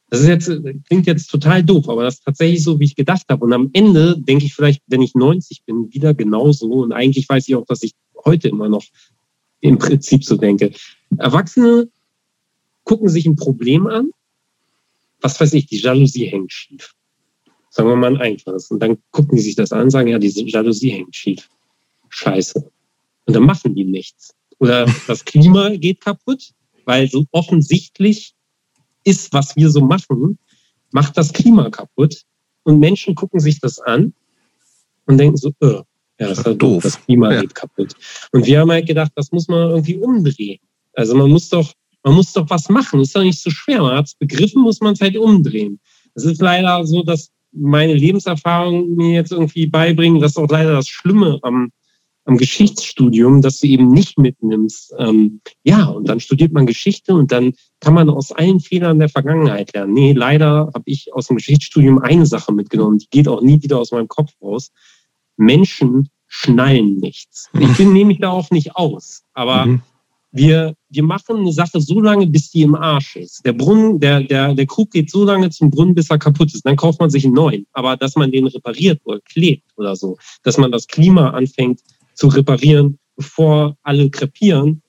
Das ist jetzt, klingt jetzt total doof, aber das ist tatsächlich so, wie ich gedacht habe. Und am Ende denke ich vielleicht, wenn ich 90 bin, wieder genauso. Und eigentlich weiß ich auch, dass ich heute immer noch im Prinzip so denke. Erwachsene gucken sich ein Problem an. Was weiß ich, die Jalousie hängt schief. Sagen wir mal ein einfaches. Und dann gucken die sich das an und sagen, ja, diese Jalousie hängt schief. Scheiße. Und dann machen die nichts. Oder das Klima geht kaputt, weil so offensichtlich ist, was wir so machen, macht das Klima kaputt. Und Menschen gucken sich das an und denken so, äh, ja, das ist doof. Das Klima ja. geht kaputt. Und wir haben halt gedacht, das muss man irgendwie umdrehen. Also man muss doch, man muss doch was machen. Ist doch nicht so schwer. Man hat es begriffen, muss man es halt umdrehen. Es ist leider so, dass meine Lebenserfahrung mir jetzt irgendwie beibringen. Das ist auch leider das Schlimme am, am Geschichtsstudium, dass du eben nicht mitnimmst. Ähm, ja, und dann studiert man Geschichte und dann kann man aus allen Fehlern der Vergangenheit lernen. Nee, leider habe ich aus dem Geschichtsstudium eine Sache mitgenommen, die geht auch nie wieder aus meinem Kopf raus. Menschen schnallen nichts. Ich bin nämlich da auch nicht aus, aber mhm wir, wir machen eine Sache so lange, bis die im Arsch ist. Der Brunnen, der, der, der Krug geht so lange zum Brunnen, bis er kaputt ist. Dann kauft man sich einen neuen. Aber dass man den repariert oder klebt oder so, dass man das Klima anfängt zu reparieren, bevor alle krepieren,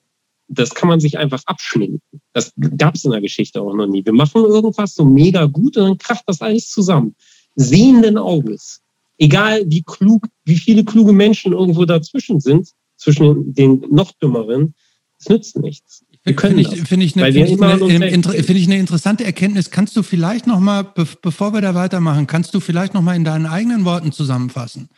das kann man sich einfach abschminken. Das gab es in der Geschichte auch noch nie. Wir machen irgendwas so mega gut und dann kracht das alles zusammen. Sehenden Auges. Egal wie klug, wie viele kluge Menschen irgendwo dazwischen sind, zwischen den noch dümmeren, es nützt nichts. Finde ich, find ich, eine, find ich, eine, find ich eine interessante Erkenntnis. Kannst du vielleicht noch mal, bevor wir da weitermachen, kannst du vielleicht noch mal in deinen eigenen Worten zusammenfassen,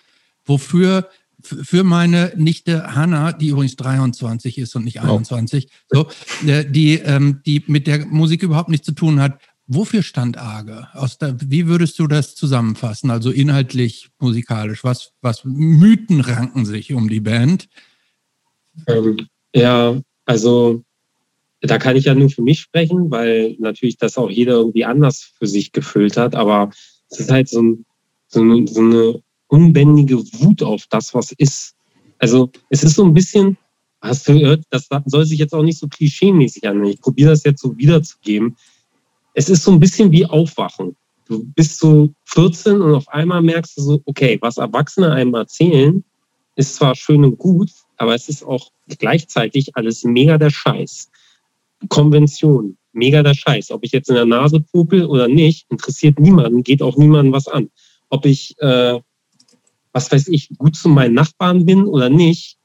wofür für meine Nichte Hanna, die übrigens 23 ist und nicht 21, oh. so, äh, die, ähm, die mit der Musik überhaupt nichts zu tun hat. Wofür stand Arge? Aus der, wie würdest du das zusammenfassen? Also inhaltlich, musikalisch. Was, was Mythen ranken sich um die Band? Ähm, ja, also da kann ich ja nur für mich sprechen, weil natürlich das auch jeder irgendwie anders für sich gefüllt hat. Aber es ist halt so, ein, so, eine, so eine unbändige Wut auf das, was ist. Also es ist so ein bisschen, hast du gehört, das soll sich jetzt auch nicht so klischee-mäßig an. Ich probiere das jetzt so wiederzugeben. Es ist so ein bisschen wie Aufwachen. Du bist so 14 und auf einmal merkst du so, okay, was Erwachsene einem erzählen, ist zwar schön und gut, aber es ist auch gleichzeitig alles mega der Scheiß. Konvention, mega der Scheiß. Ob ich jetzt in der Nase popel oder nicht, interessiert niemanden, geht auch niemandem was an. Ob ich, äh, was weiß ich, gut zu meinen Nachbarn bin oder nicht,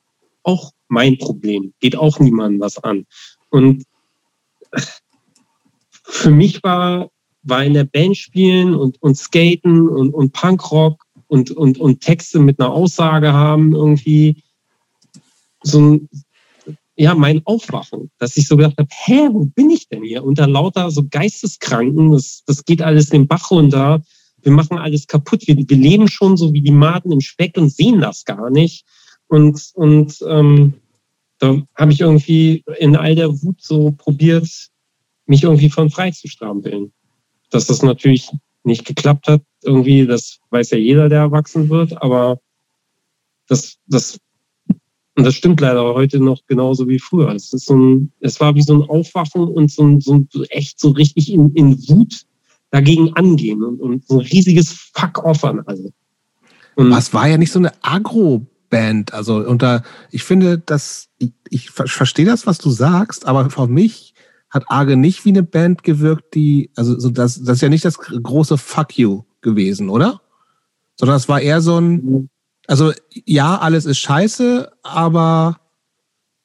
auch mein Problem, geht auch niemandem was an. Und für mich war, war in der Band spielen und, und skaten und, und Punkrock und, und, und Texte mit einer Aussage haben irgendwie so ein, ja, mein Aufwachen, dass ich so gedacht habe, hä, wo bin ich denn hier? Unter lauter so Geisteskranken, das, das geht alles den Bach runter, wir machen alles kaputt, wir, wir leben schon so wie die Maden im Speck und sehen das gar nicht. Und, und ähm, da habe ich irgendwie in all der Wut so probiert, mich irgendwie von frei zu strampeln. Dass das natürlich nicht geklappt hat, irgendwie, das weiß ja jeder, der erwachsen wird, aber das, das und das stimmt leider heute noch genauso wie früher. Es, ist so ein, es war wie so ein Aufwachen und so ein, so ein echt so richtig in, in Wut dagegen angehen und, und so ein riesiges Fuck-off an alle. Und Was war ja nicht so eine Agro-Band. Also unter, ich finde, dass ich, ich verstehe das, was du sagst, aber für mich hat Arge nicht wie eine Band gewirkt, die, also so das, das ist ja nicht das große Fuck you gewesen, oder? Sondern es war eher so ein, mhm. Also ja, alles ist scheiße, aber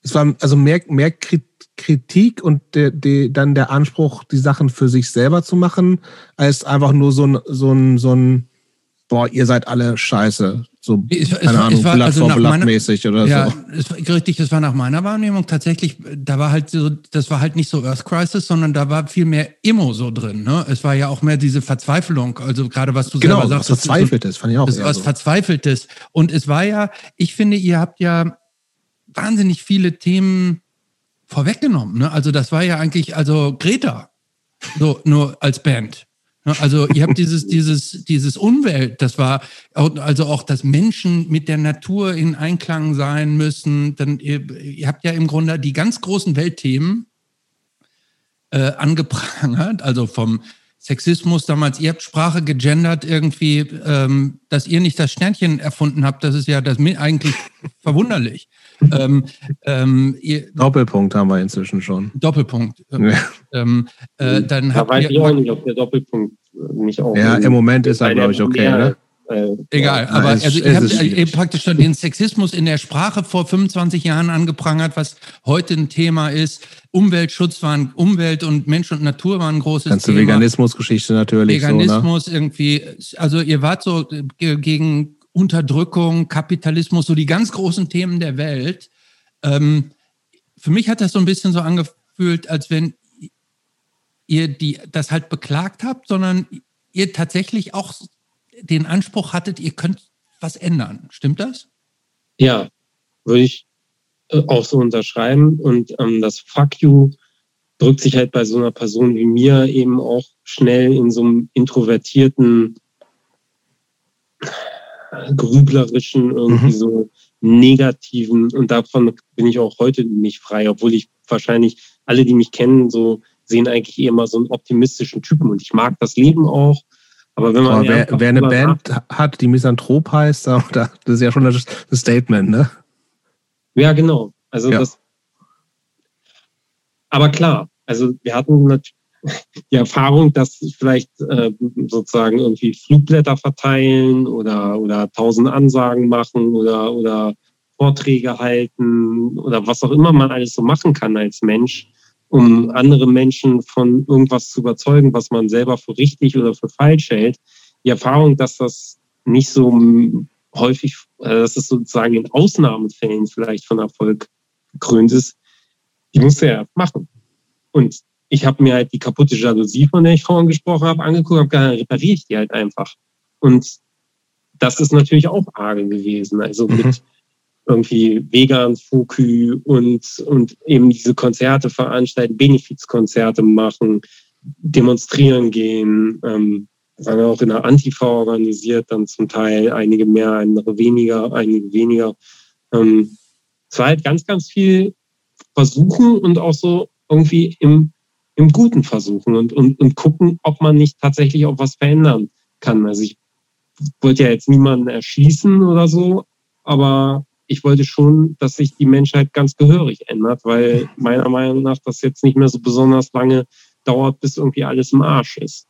es war also mehr, mehr Kritik und de, de, dann der Anspruch, die Sachen für sich selber zu machen, als einfach nur so ein, so ein, so ein boah, ihr seid alle scheiße. So, es, keine es, Ahnung, es war, also Blatt mäßig oder ja, so. Es richtig, das war nach meiner Wahrnehmung tatsächlich, da war halt so, das war halt nicht so Earth Crisis, sondern da war viel mehr Emo so drin. Ne? Es war ja auch mehr diese Verzweiflung, also gerade was du genau, selber sagst. Was Verzweifeltes, so, fand ich auch. Das was so. Verzweifeltes. Und es war ja, ich finde, ihr habt ja wahnsinnig viele Themen vorweggenommen. Ne? Also das war ja eigentlich, also Greta, so nur als Band. Also ihr habt dieses, dieses, dieses Umwelt, das war also auch, dass Menschen mit der Natur in Einklang sein müssen. Dann, ihr, ihr habt ja im Grunde die ganz großen Weltthemen äh, angeprangert, also vom Sexismus damals, ihr habt Sprache gegendert irgendwie, ähm, dass ihr nicht das Sternchen erfunden habt, das ist ja das eigentlich verwunderlich. Ähm, ähm, ihr, Doppelpunkt haben wir inzwischen schon. Doppelpunkt. Ja. Ähm, äh, dann da weiß ich auch nicht, ob der Doppelpunkt nicht auch. Ja, im Moment ist er, glaube ich, okay. Ne? Äh, Egal, aber also, ihr habt ihr praktisch schon den Sexismus in der Sprache vor 25 Jahren angeprangert, was heute ein Thema ist. Umweltschutz waren, Umwelt und Mensch und Natur waren ein großes Ganze Thema. Veganismusgeschichte natürlich. Veganismus so, ne? irgendwie, also ihr wart so gegen Unterdrückung, Kapitalismus, so die ganz großen Themen der Welt. Ähm, für mich hat das so ein bisschen so angefühlt, als wenn ihr die, das halt beklagt habt, sondern ihr tatsächlich auch den Anspruch hattet, ihr könnt was ändern. Stimmt das? Ja, würde ich äh, auch so unterschreiben. Und ähm, das Fuck you drückt sich halt bei so einer Person wie mir eben auch schnell in so einem introvertierten grüblerischen, irgendwie mhm. so negativen. Und davon bin ich auch heute nicht frei, obwohl ich wahrscheinlich alle, die mich kennen, so sehen eigentlich eher mal so einen optimistischen Typen. Und ich mag das Leben auch. Aber wenn man. Wer, wer eine Band hat, die Misanthrop heißt, das ist ja schon das Statement, ne? Ja, genau. Also ja. das. Aber klar, also wir hatten natürlich die Erfahrung, dass vielleicht äh, sozusagen irgendwie Flugblätter verteilen oder, oder tausend Ansagen machen oder, oder Vorträge halten oder was auch immer man alles so machen kann als Mensch, um andere Menschen von irgendwas zu überzeugen, was man selber für richtig oder für falsch hält. Die Erfahrung, dass das nicht so häufig, äh, dass es sozusagen in Ausnahmefällen vielleicht von Erfolg gekrönt ist, die musste er machen. Und ich habe mir halt die kaputte Jalousie, von der ich vorhin gesprochen habe, angeguckt, habe gesagt, repariere ich die halt einfach. Und das ist natürlich auch arge gewesen. Also mit mhm. irgendwie vegan Fokü und, und eben diese Konzerte veranstalten, Benefizkonzerte machen, demonstrieren gehen, ähm, waren auch in der Antifa organisiert, dann zum Teil einige mehr, andere weniger, einige weniger. Ähm, es war halt ganz, ganz viel versuchen und auch so irgendwie im, im Guten versuchen und, und, und gucken, ob man nicht tatsächlich auch was verändern kann. Also ich wollte ja jetzt niemanden erschießen oder so, aber ich wollte schon, dass sich die Menschheit ganz gehörig ändert, weil meiner Meinung nach das jetzt nicht mehr so besonders lange dauert, bis irgendwie alles im Arsch ist.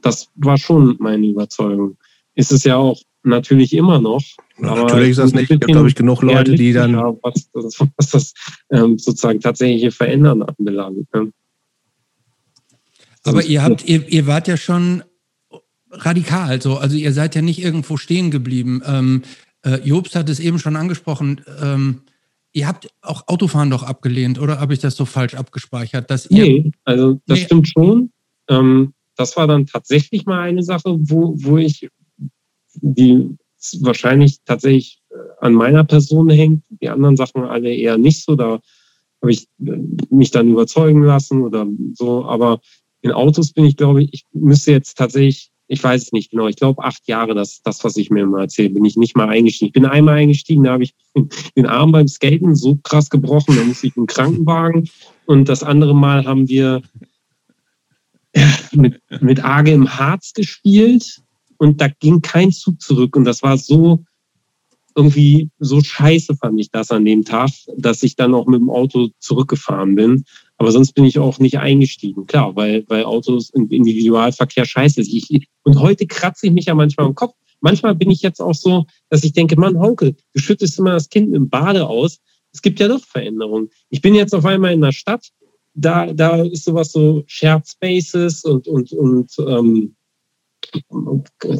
Das war schon meine Überzeugung. Ist es ja auch natürlich immer noch. Ja, natürlich ist das nicht. Es gibt, glaube ich, genug Leute, die dann. Was, was das ähm, sozusagen tatsächliche Verändern anbelangt. Ne? Aber ihr habt, ihr, ihr wart ja schon radikal so. Also ihr seid ja nicht irgendwo stehen geblieben. Ähm, äh, Jobst hat es eben schon angesprochen. Ähm, ihr habt auch Autofahren doch abgelehnt, oder habe ich das so falsch abgespeichert? Dass ihr, nee, also das nee. stimmt schon. Ähm, das war dann tatsächlich mal eine Sache, wo, wo ich die wahrscheinlich tatsächlich äh, an meiner Person hängt, die anderen Sachen alle eher nicht so. Da habe ich äh, mich dann überzeugen lassen oder so. Aber in Autos bin ich, glaube ich, ich müsste jetzt tatsächlich, ich weiß es nicht genau, ich glaube acht Jahre, das das, was ich mir immer erzähle, bin ich nicht mal eingestiegen. Ich bin einmal eingestiegen, da habe ich den Arm beim Skaten so krass gebrochen, da musste ich einen Krankenwagen. Und das andere Mal haben wir mit, mit Arge im Harz gespielt und da ging kein Zug zurück. Und das war so irgendwie so scheiße, fand ich das an dem Tag, dass ich dann auch mit dem Auto zurückgefahren bin. Aber sonst bin ich auch nicht eingestiegen. Klar, weil, weil Autos im Individualverkehr scheiße ist. Ich, und heute kratze ich mich ja manchmal im Kopf. Manchmal bin ich jetzt auch so, dass ich denke, Mann, Hauke, du schüttest immer das Kind im Bade aus. Es gibt ja doch Veränderungen. Ich bin jetzt auf einmal in der Stadt. Da, da ist sowas so Shared Spaces und, und, und ähm,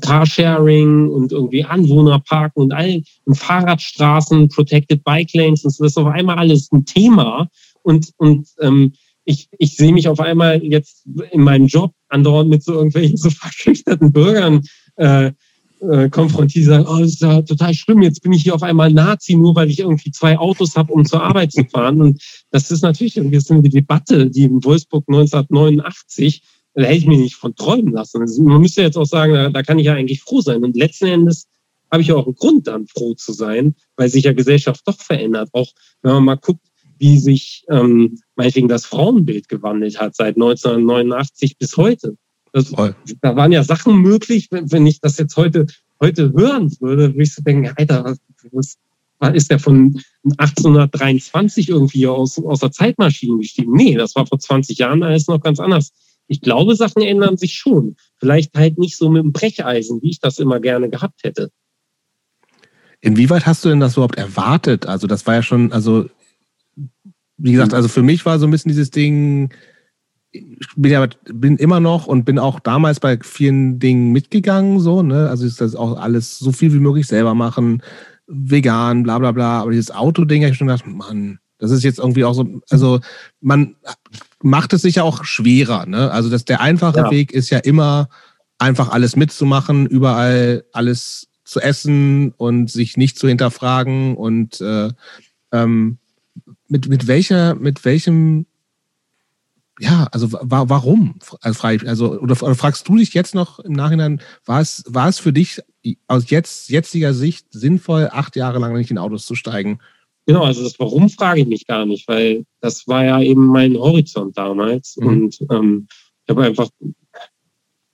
Carsharing und irgendwie Anwohnerparken und all und Fahrradstraßen, Protected Bike Lanes, und so, das ist auf einmal alles ein Thema. Und, und ähm, ich, ich sehe mich auf einmal jetzt in meinem Job andauernd mit so irgendwelchen so verschüchterten Bürgern äh, äh, konfrontiert, sagen, oh, das ist ja total schlimm, jetzt bin ich hier auf einmal Nazi, nur weil ich irgendwie zwei Autos habe, um zur Arbeit zu fahren. Und das ist natürlich irgendwie so eine Debatte, die in Wolfsburg 1989 da hätte ich mich nicht von träumen lassen. Also man müsste jetzt auch sagen, da, da kann ich ja eigentlich froh sein. Und letzten Endes habe ich auch einen Grund dann froh zu sein, weil sich ja Gesellschaft doch verändert. Auch wenn man mal guckt, wie sich ähm, meinetwegen das Frauenbild gewandelt hat seit 1989 bis heute. Das, da waren ja Sachen möglich, wenn, wenn ich das jetzt heute, heute hören würde, würde ich so denken, Alter, was, was ist der von 1823 irgendwie aus, aus der Zeitmaschine gestiegen? Nee, das war vor 20 Jahren alles noch ganz anders ich glaube, Sachen ändern sich schon. Vielleicht halt nicht so mit dem Brecheisen, wie ich das immer gerne gehabt hätte. Inwieweit hast du denn das überhaupt erwartet? Also, das war ja schon, also, wie gesagt, also für mich war so ein bisschen dieses Ding, ich bin ja bin immer noch und bin auch damals bei vielen Dingen mitgegangen, so, ne? Also ist das auch alles so viel wie möglich selber machen, vegan, bla bla bla. Aber dieses Auto-Ding habe ich schon gedacht, Mann, das ist jetzt irgendwie auch so, also man macht es sich ja auch schwerer. Ne? Also dass der einfache ja. Weg ist ja immer einfach alles mitzumachen, überall alles zu essen und sich nicht zu hinterfragen und äh, ähm, mit, mit welcher, mit welchem, ja, also wa warum? Also, also oder, oder, fragst du dich jetzt noch im Nachhinein, war es, war es für dich aus jetzt, jetziger Sicht sinnvoll, acht Jahre lang nicht in Autos zu steigen? Genau, also das Warum frage ich mich gar nicht, weil das war ja eben mein Horizont damals. Mhm. Und ähm, ich habe einfach,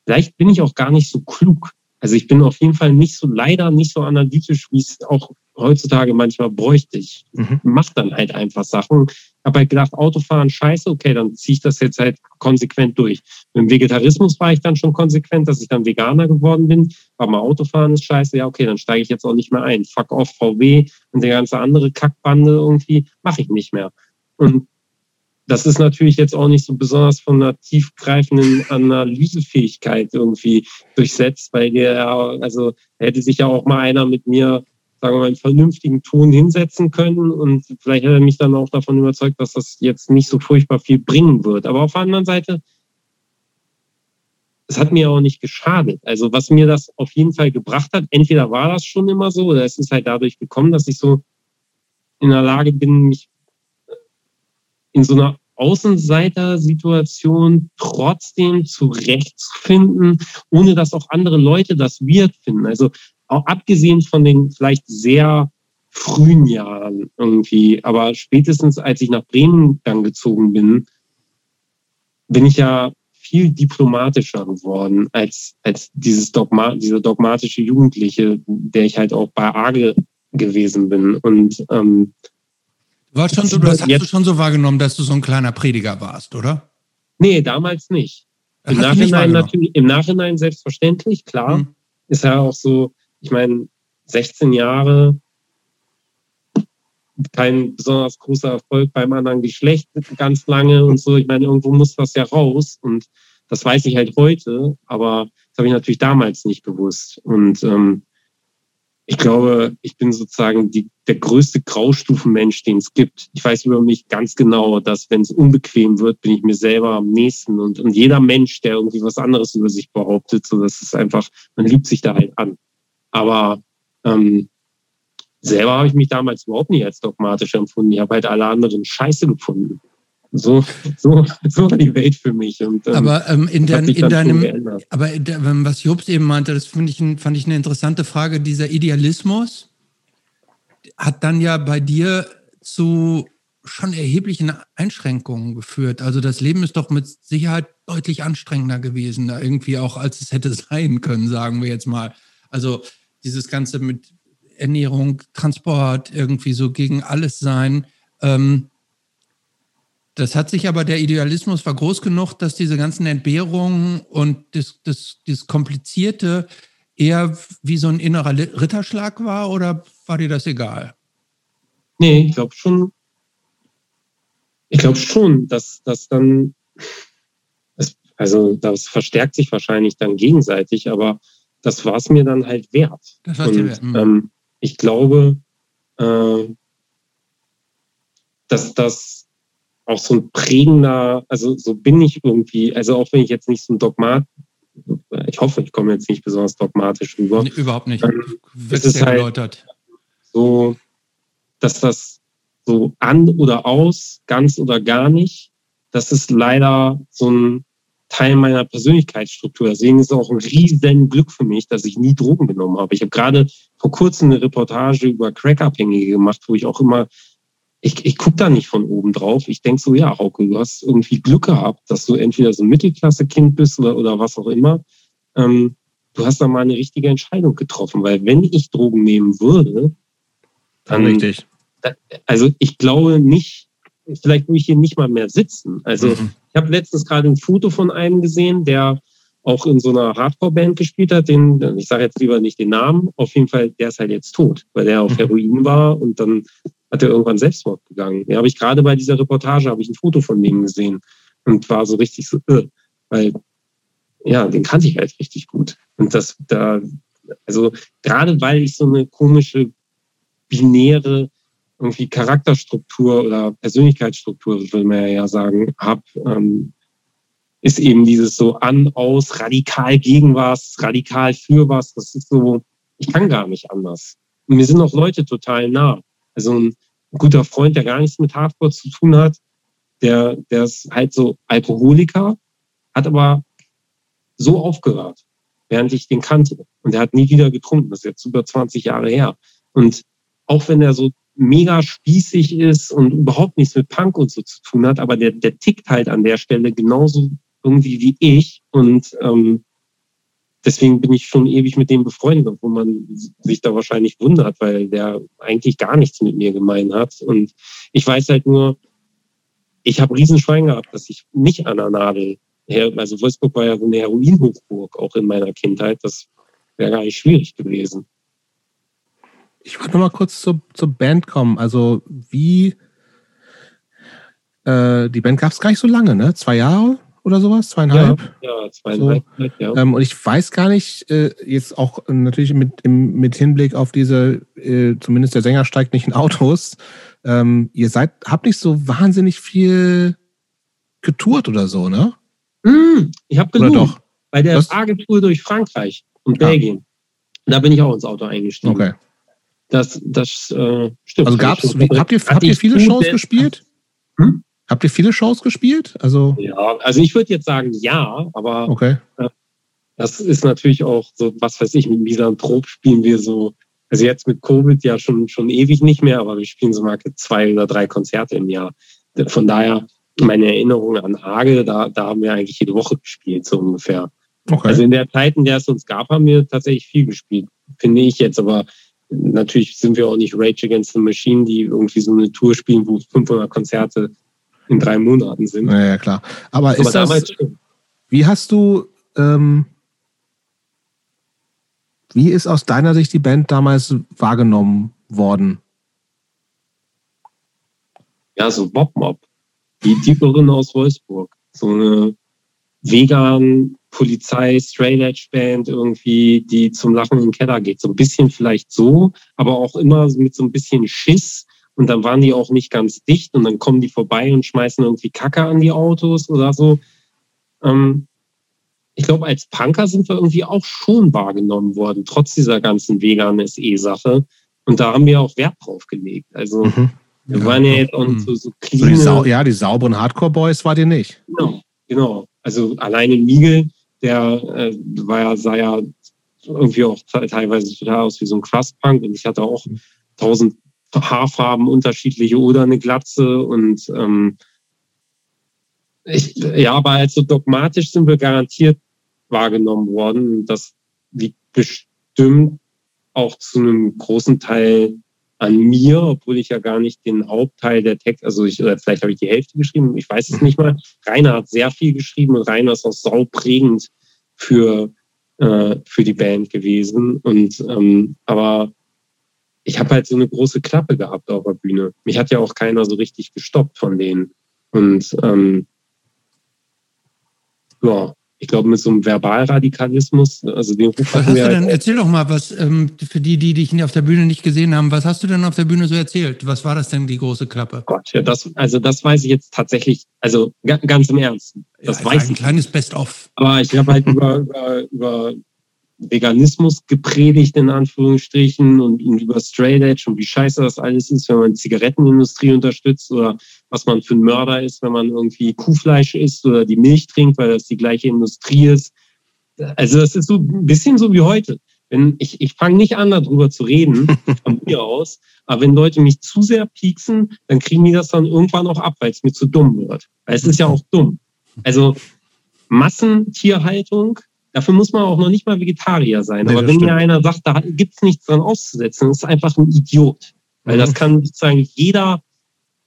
vielleicht bin ich auch gar nicht so klug. Also ich bin auf jeden Fall nicht so, leider nicht so analytisch, wie es auch heutzutage manchmal bräuchte. Ich mhm. mache dann halt einfach Sachen. Habe halt gedacht, Autofahren scheiße, okay, dann ziehe ich das jetzt halt konsequent durch. Mit dem Vegetarismus war ich dann schon konsequent, dass ich dann Veganer geworden bin. Aber mal Autofahren ist scheiße, ja, okay, dann steige ich jetzt auch nicht mehr ein. Fuck off VW und der ganze andere Kackbande irgendwie mache ich nicht mehr. Und das ist natürlich jetzt auch nicht so besonders von einer tiefgreifenden Analysefähigkeit irgendwie durchsetzt, weil der, also hätte sich ja auch mal einer mit mir, sagen wir mal, einen vernünftigen Ton hinsetzen können und vielleicht hätte er mich dann auch davon überzeugt, dass das jetzt nicht so furchtbar viel bringen wird. Aber auf der anderen Seite, es hat mir auch nicht geschadet. Also was mir das auf jeden Fall gebracht hat, entweder war das schon immer so oder es ist halt dadurch gekommen, dass ich so in der Lage bin, mich in so einer Außenseiter-Situation trotzdem zurechtzufinden, ohne dass auch andere Leute das weird finden. Also auch abgesehen von den vielleicht sehr frühen Jahren irgendwie, aber spätestens als ich nach Bremen dann gezogen bin, bin ich ja viel diplomatischer geworden als, als dieses Dogma, dieser dogmatische Jugendliche, der ich halt auch bei Arge gewesen bin. Und ähm, war schon so, das hast jetzt, du schon so wahrgenommen, dass du so ein kleiner Prediger warst, oder? Nee, damals nicht. Im Nachhinein, natürlich, Im Nachhinein selbstverständlich, klar. Hm. Ist ja auch so, ich meine, 16 Jahre, kein besonders großer Erfolg beim anderen Geschlecht ganz lange und so. Ich meine, irgendwo muss das ja raus und das weiß ich halt heute, aber das habe ich natürlich damals nicht gewusst. Und ähm, ich glaube, ich bin sozusagen die, der größte Graustufenmensch, den es gibt. Ich weiß über mich ganz genau, dass wenn es unbequem wird, bin ich mir selber am nächsten. Und, und jeder Mensch, der irgendwie was anderes über sich behauptet, so das ist einfach, man liebt sich da halt an. Aber ähm, selber habe ich mich damals überhaupt nicht als dogmatisch empfunden. Ich habe halt alle anderen Scheiße gefunden. So, so, so war die Welt für mich. Und, ähm, aber ähm, in, dein, in deinem, aber der, was Jobs eben meinte, das ich, fand ich eine interessante Frage. Dieser Idealismus hat dann ja bei dir zu schon erheblichen Einschränkungen geführt. Also das Leben ist doch mit Sicherheit deutlich anstrengender gewesen, irgendwie auch, als es hätte sein können, sagen wir jetzt mal. Also dieses Ganze mit Ernährung, Transport, irgendwie so gegen alles sein. Ähm, das hat sich aber, der Idealismus war groß genug, dass diese ganzen Entbehrungen und das, das, das Komplizierte eher wie so ein innerer Ritterschlag war oder war dir das egal? Nee, ich glaube schon. Ich glaube schon, dass das dann, also das verstärkt sich wahrscheinlich dann gegenseitig, aber das war es mir dann halt wert. Das war und, wert. Mhm. Ähm, ich glaube, äh, dass das auch so ein prägender, also so bin ich irgendwie, also auch wenn ich jetzt nicht so ein Dogmat, ich hoffe, ich komme jetzt nicht besonders dogmatisch rüber. Nee, überhaupt nicht. Ähm, es ist halt geläutert. so, dass das so an oder aus, ganz oder gar nicht, das ist leider so ein Teil meiner Persönlichkeitsstruktur. Deswegen ist es auch ein riesen Glück für mich, dass ich nie Drogen genommen habe. Ich habe gerade vor kurzem eine Reportage über Crackabhängige gemacht, wo ich auch immer ich, ich gucke da nicht von oben drauf. Ich denke so, ja, Hauke, du hast irgendwie Glück gehabt, dass du entweder so ein Mittelklasse-Kind bist oder, oder was auch immer. Ähm, du hast da mal eine richtige Entscheidung getroffen, weil wenn ich Drogen nehmen würde, dann. Richtig. also ich glaube nicht, vielleicht würde ich hier nicht mal mehr sitzen. Also mhm. Ich habe letztens gerade ein Foto von einem gesehen, der auch in so einer Hardcore-Band gespielt hat, den, ich sage jetzt lieber nicht den Namen, auf jeden Fall, der ist halt jetzt tot, weil der auf mhm. Heroin war und dann hat er irgendwann Selbstmord begangen. Ja, habe ich gerade bei dieser Reportage habe ich ein Foto von dem gesehen und war so richtig so, äh, weil ja, den kannte ich halt richtig gut. Und das da, also gerade weil ich so eine komische binäre irgendwie Charakterstruktur oder Persönlichkeitsstruktur, will man ja sagen, habe, ähm, ist eben dieses so an, aus, radikal gegen was, radikal für was. Das ist so, ich kann gar nicht anders. Und mir sind auch Leute total nah. Also ein guter Freund, der gar nichts mit Hardcore zu tun hat, der, der ist halt so Alkoholiker, hat aber so aufgehört, während ich den kannte. Und der hat nie wieder getrunken. Das ist jetzt über 20 Jahre her. Und auch wenn er so mega spießig ist und überhaupt nichts mit Punk und so zu tun hat, aber der, der tickt halt an der Stelle genauso irgendwie wie ich. Und ähm, deswegen bin ich schon ewig mit dem befreundet, obwohl man sich da wahrscheinlich wundert, weil der eigentlich gar nichts mit mir gemein hat. Und ich weiß halt nur, ich habe Riesenschwein gehabt, dass ich nicht an der Nadel her, also Wolfsburg war ja so eine Heroinhochburg auch in meiner Kindheit. Das wäre gar nicht schwierig gewesen. Ich wollte noch mal kurz zur, zur Band kommen. Also wie äh, die Band gab es gar nicht so lange, ne? Zwei Jahre oder sowas? Zweieinhalb? Ja, ja zweieinhalb. So. Ja. Ähm, und ich weiß gar nicht, äh, jetzt auch natürlich mit, im, mit Hinblick auf diese, äh, zumindest der Sänger steigt nicht in Autos. Ähm, ihr seid, habt nicht so wahnsinnig viel getourt oder so, ne? Mm, ich habe genug. Bei der Agentur durch Frankreich und ja. Belgien. Da bin ich auch ins Auto eingestiegen. Okay. Das, das äh, stimmt. Also gab's, habt ihr, habt ihr viele Shows gespielt? Hm? Habt ihr viele Shows gespielt? Also ja, also ich würde jetzt sagen ja, aber okay. äh, das ist natürlich auch so, was weiß ich, mit Misanthrop spielen wir so, also jetzt mit Covid ja schon, schon ewig nicht mehr, aber wir spielen so mal zwei oder drei Konzerte im Jahr. Von daher, meine Erinnerung an Hage, da, da haben wir eigentlich jede Woche gespielt, so ungefähr. Okay. Also in der Zeit, in der es uns gab, haben wir tatsächlich viel gespielt, finde ich jetzt, aber natürlich sind wir auch nicht Rage Against the Machine, die irgendwie so eine Tour spielen, wo 500 Konzerte in drei Monaten sind. Ja, ja klar. Aber, Aber ist das, wie hast du, ähm, wie ist aus deiner Sicht die Band damals wahrgenommen worden? Ja, so Bob Mob. Die Typerin aus Wolfsburg. So eine vegan Polizei, Straight Edge Band irgendwie, die zum Lachen im Keller geht. So ein bisschen vielleicht so, aber auch immer mit so ein bisschen Schiss und dann waren die auch nicht ganz dicht und dann kommen die vorbei und schmeißen irgendwie Kacke an die Autos oder so. Ähm, ich glaube, als Punker sind wir irgendwie auch schon wahrgenommen worden, trotz dieser ganzen vegan SE-Sache. Und da haben wir auch Wert drauf gelegt. Also mhm. wir ja, waren ja jetzt auch so, so clean. So die ja, die sauberen Hardcore-Boys war ihr nicht. Genau, genau. Also alleine Miegel, der äh, war ja, sah ja irgendwie auch teilweise total aus wie so ein Crust-Punk und ich hatte auch mhm. tausend Haarfarben unterschiedliche oder eine Glatze und ähm, ich, ja, aber als so dogmatisch sind wir garantiert wahrgenommen worden. Das liegt bestimmt auch zu einem großen Teil an mir, obwohl ich ja gar nicht den Hauptteil der Text, also ich, vielleicht habe ich die Hälfte geschrieben, ich weiß es nicht mal. Rainer hat sehr viel geschrieben und Rainer ist auch sauprägend für, äh, für die Band gewesen. Und ähm, aber ich habe halt so eine große Klappe gehabt auf der Bühne. Mich hat ja auch keiner so richtig gestoppt von denen. Und ähm, ja, ich glaube, mit so einem Verbalradikalismus, also den Ruf hast du halt denn, Erzähl doch mal, was ähm, für die, die dich auf der Bühne nicht gesehen haben, was hast du denn auf der Bühne so erzählt? Was war das denn, die große Klappe? Gott, ja, das, also das weiß ich jetzt tatsächlich, also ganz im Ernst. Das ja, weiß ein ich. kleines Best-of. Aber ich habe halt über, über, über Veganismus gepredigt, in Anführungsstrichen, und, und über Straight Edge und wie scheiße das alles ist, wenn man die Zigarettenindustrie unterstützt oder was man für ein Mörder ist, wenn man irgendwie Kuhfleisch isst oder die Milch trinkt, weil das die gleiche Industrie ist. Also das ist so ein bisschen so wie heute. Wenn ich, ich fange nicht an, darüber zu reden, von mir aus, aber wenn Leute mich zu sehr pieksen, dann kriegen die das dann irgendwann auch ab, weil es mir zu dumm wird. Weil es ist ja auch dumm. Also Massentierhaltung Dafür muss man auch noch nicht mal Vegetarier sein. Nee, Aber wenn stimmt. mir einer sagt, da gibt's nichts dran auszusetzen, ist einfach ein Idiot. Weil mhm. das kann sozusagen jeder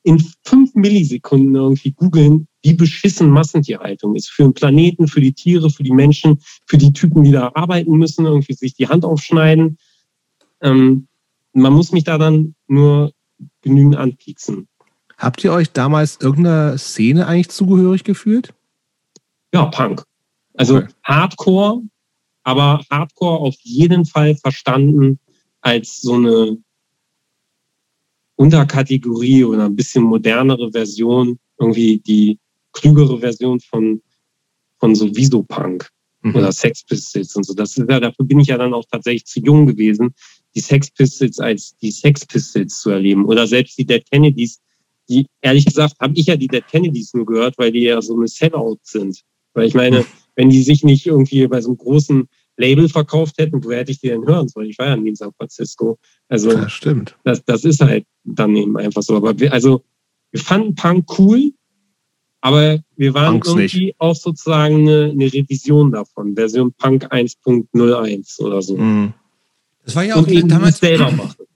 in fünf Millisekunden irgendwie googeln, wie beschissen Massentierhaltung ist. Für den Planeten, für die Tiere, für die Menschen, für die Typen, die da arbeiten müssen, irgendwie sich die Hand aufschneiden. Ähm, man muss mich da dann nur genügend anpieksen. Habt ihr euch damals irgendeiner Szene eigentlich zugehörig gefühlt? Ja, Punk. Also okay. Hardcore, aber Hardcore auf jeden Fall verstanden als so eine Unterkategorie oder ein bisschen modernere Version, irgendwie die klügere Version von, von so Visopunk mhm. oder Sex Pistols und so. Das ist ja, dafür bin ich ja dann auch tatsächlich zu jung gewesen, die Sex Pistols als die Sex Pistols zu erleben. Oder selbst die Dead Kennedys, die, ehrlich gesagt, habe ich ja die Dead Kennedys nur gehört, weil die ja so eine Sellout sind. Weil ich meine, wenn die sich nicht irgendwie bei so einem großen Label verkauft hätten, wo hätte ich die denn hören sollen? Ich war ja nie in San Francisco. Also, ja, stimmt. Das, das ist halt dann eben einfach so. Aber wir, also, wir fanden Punk cool, aber wir waren Punks irgendwie nicht. auch sozusagen eine, eine, Revision davon. Version Punk 1.01 oder so. Mhm. Das war ja auch damals selber machen.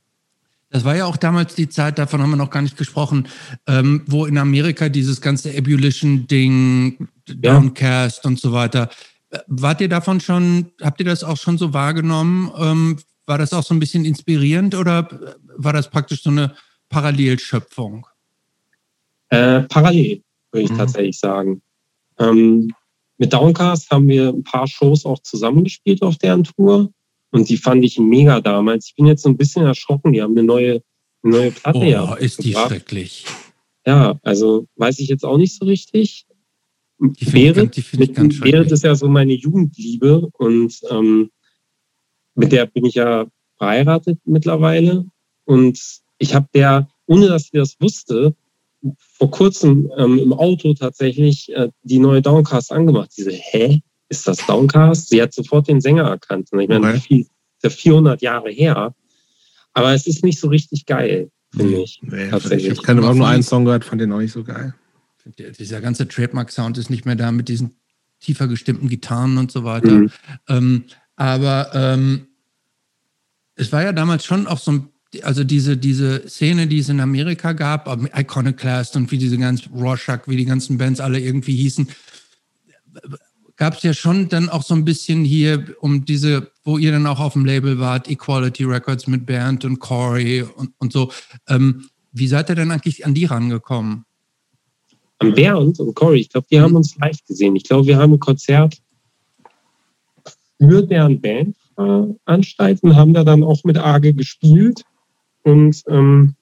Das war ja auch damals die Zeit, davon haben wir noch gar nicht gesprochen, ähm, wo in Amerika dieses ganze Ebullition-Ding, Downcast ja. und so weiter. Äh, wart ihr davon schon, habt ihr das auch schon so wahrgenommen? Ähm, war das auch so ein bisschen inspirierend oder war das praktisch so eine Parallelschöpfung? Äh, parallel, würde ich mhm. tatsächlich sagen. Ähm, mit Downcast haben wir ein paar Shows auch zusammengespielt auf deren Tour. Und die fand ich mega damals. Ich bin jetzt so ein bisschen erschrocken. Die haben eine neue, eine neue Platte. Oh, ja ist die schrecklich. Ja, also weiß ich jetzt auch nicht so richtig. Die Berit, ich, die ich ganz Berit ist ja so meine Jugendliebe und ähm, mit der bin ich ja verheiratet mittlerweile. Und ich habe der, ohne dass sie das wusste, vor kurzem ähm, im Auto tatsächlich äh, die neue Downcast angemacht. Diese, hä? Ist das Downcast? Sie hat sofort den Sänger erkannt. Und ich meine, okay. viel, ist ja 400 Jahre her. Aber es ist nicht so richtig geil, finde ich. Nee, tatsächlich. Ich habe nur einen Song gehört, fand den auch nicht so geil. Dieser ganze Trademark-Sound ist nicht mehr da mit diesen tiefer gestimmten Gitarren und so weiter. Mhm. Ähm, aber ähm, es war ja damals schon auch so ein, also diese, diese Szene, die es in Amerika gab, Iconoclast und wie diese ganzen Rorschach, wie die ganzen Bands alle irgendwie hießen, gab es ja schon dann auch so ein bisschen hier um diese, wo ihr dann auch auf dem Label wart, Equality Records mit Bernd und Corey und, und so. Ähm, wie seid ihr denn eigentlich an die rangekommen? An Bernd und Corey, ich glaube, die haben uns live gesehen. Ich glaube, wir haben ein Konzert für deren Band veranstalten, haben da dann auch mit Arge gespielt. Und ähm,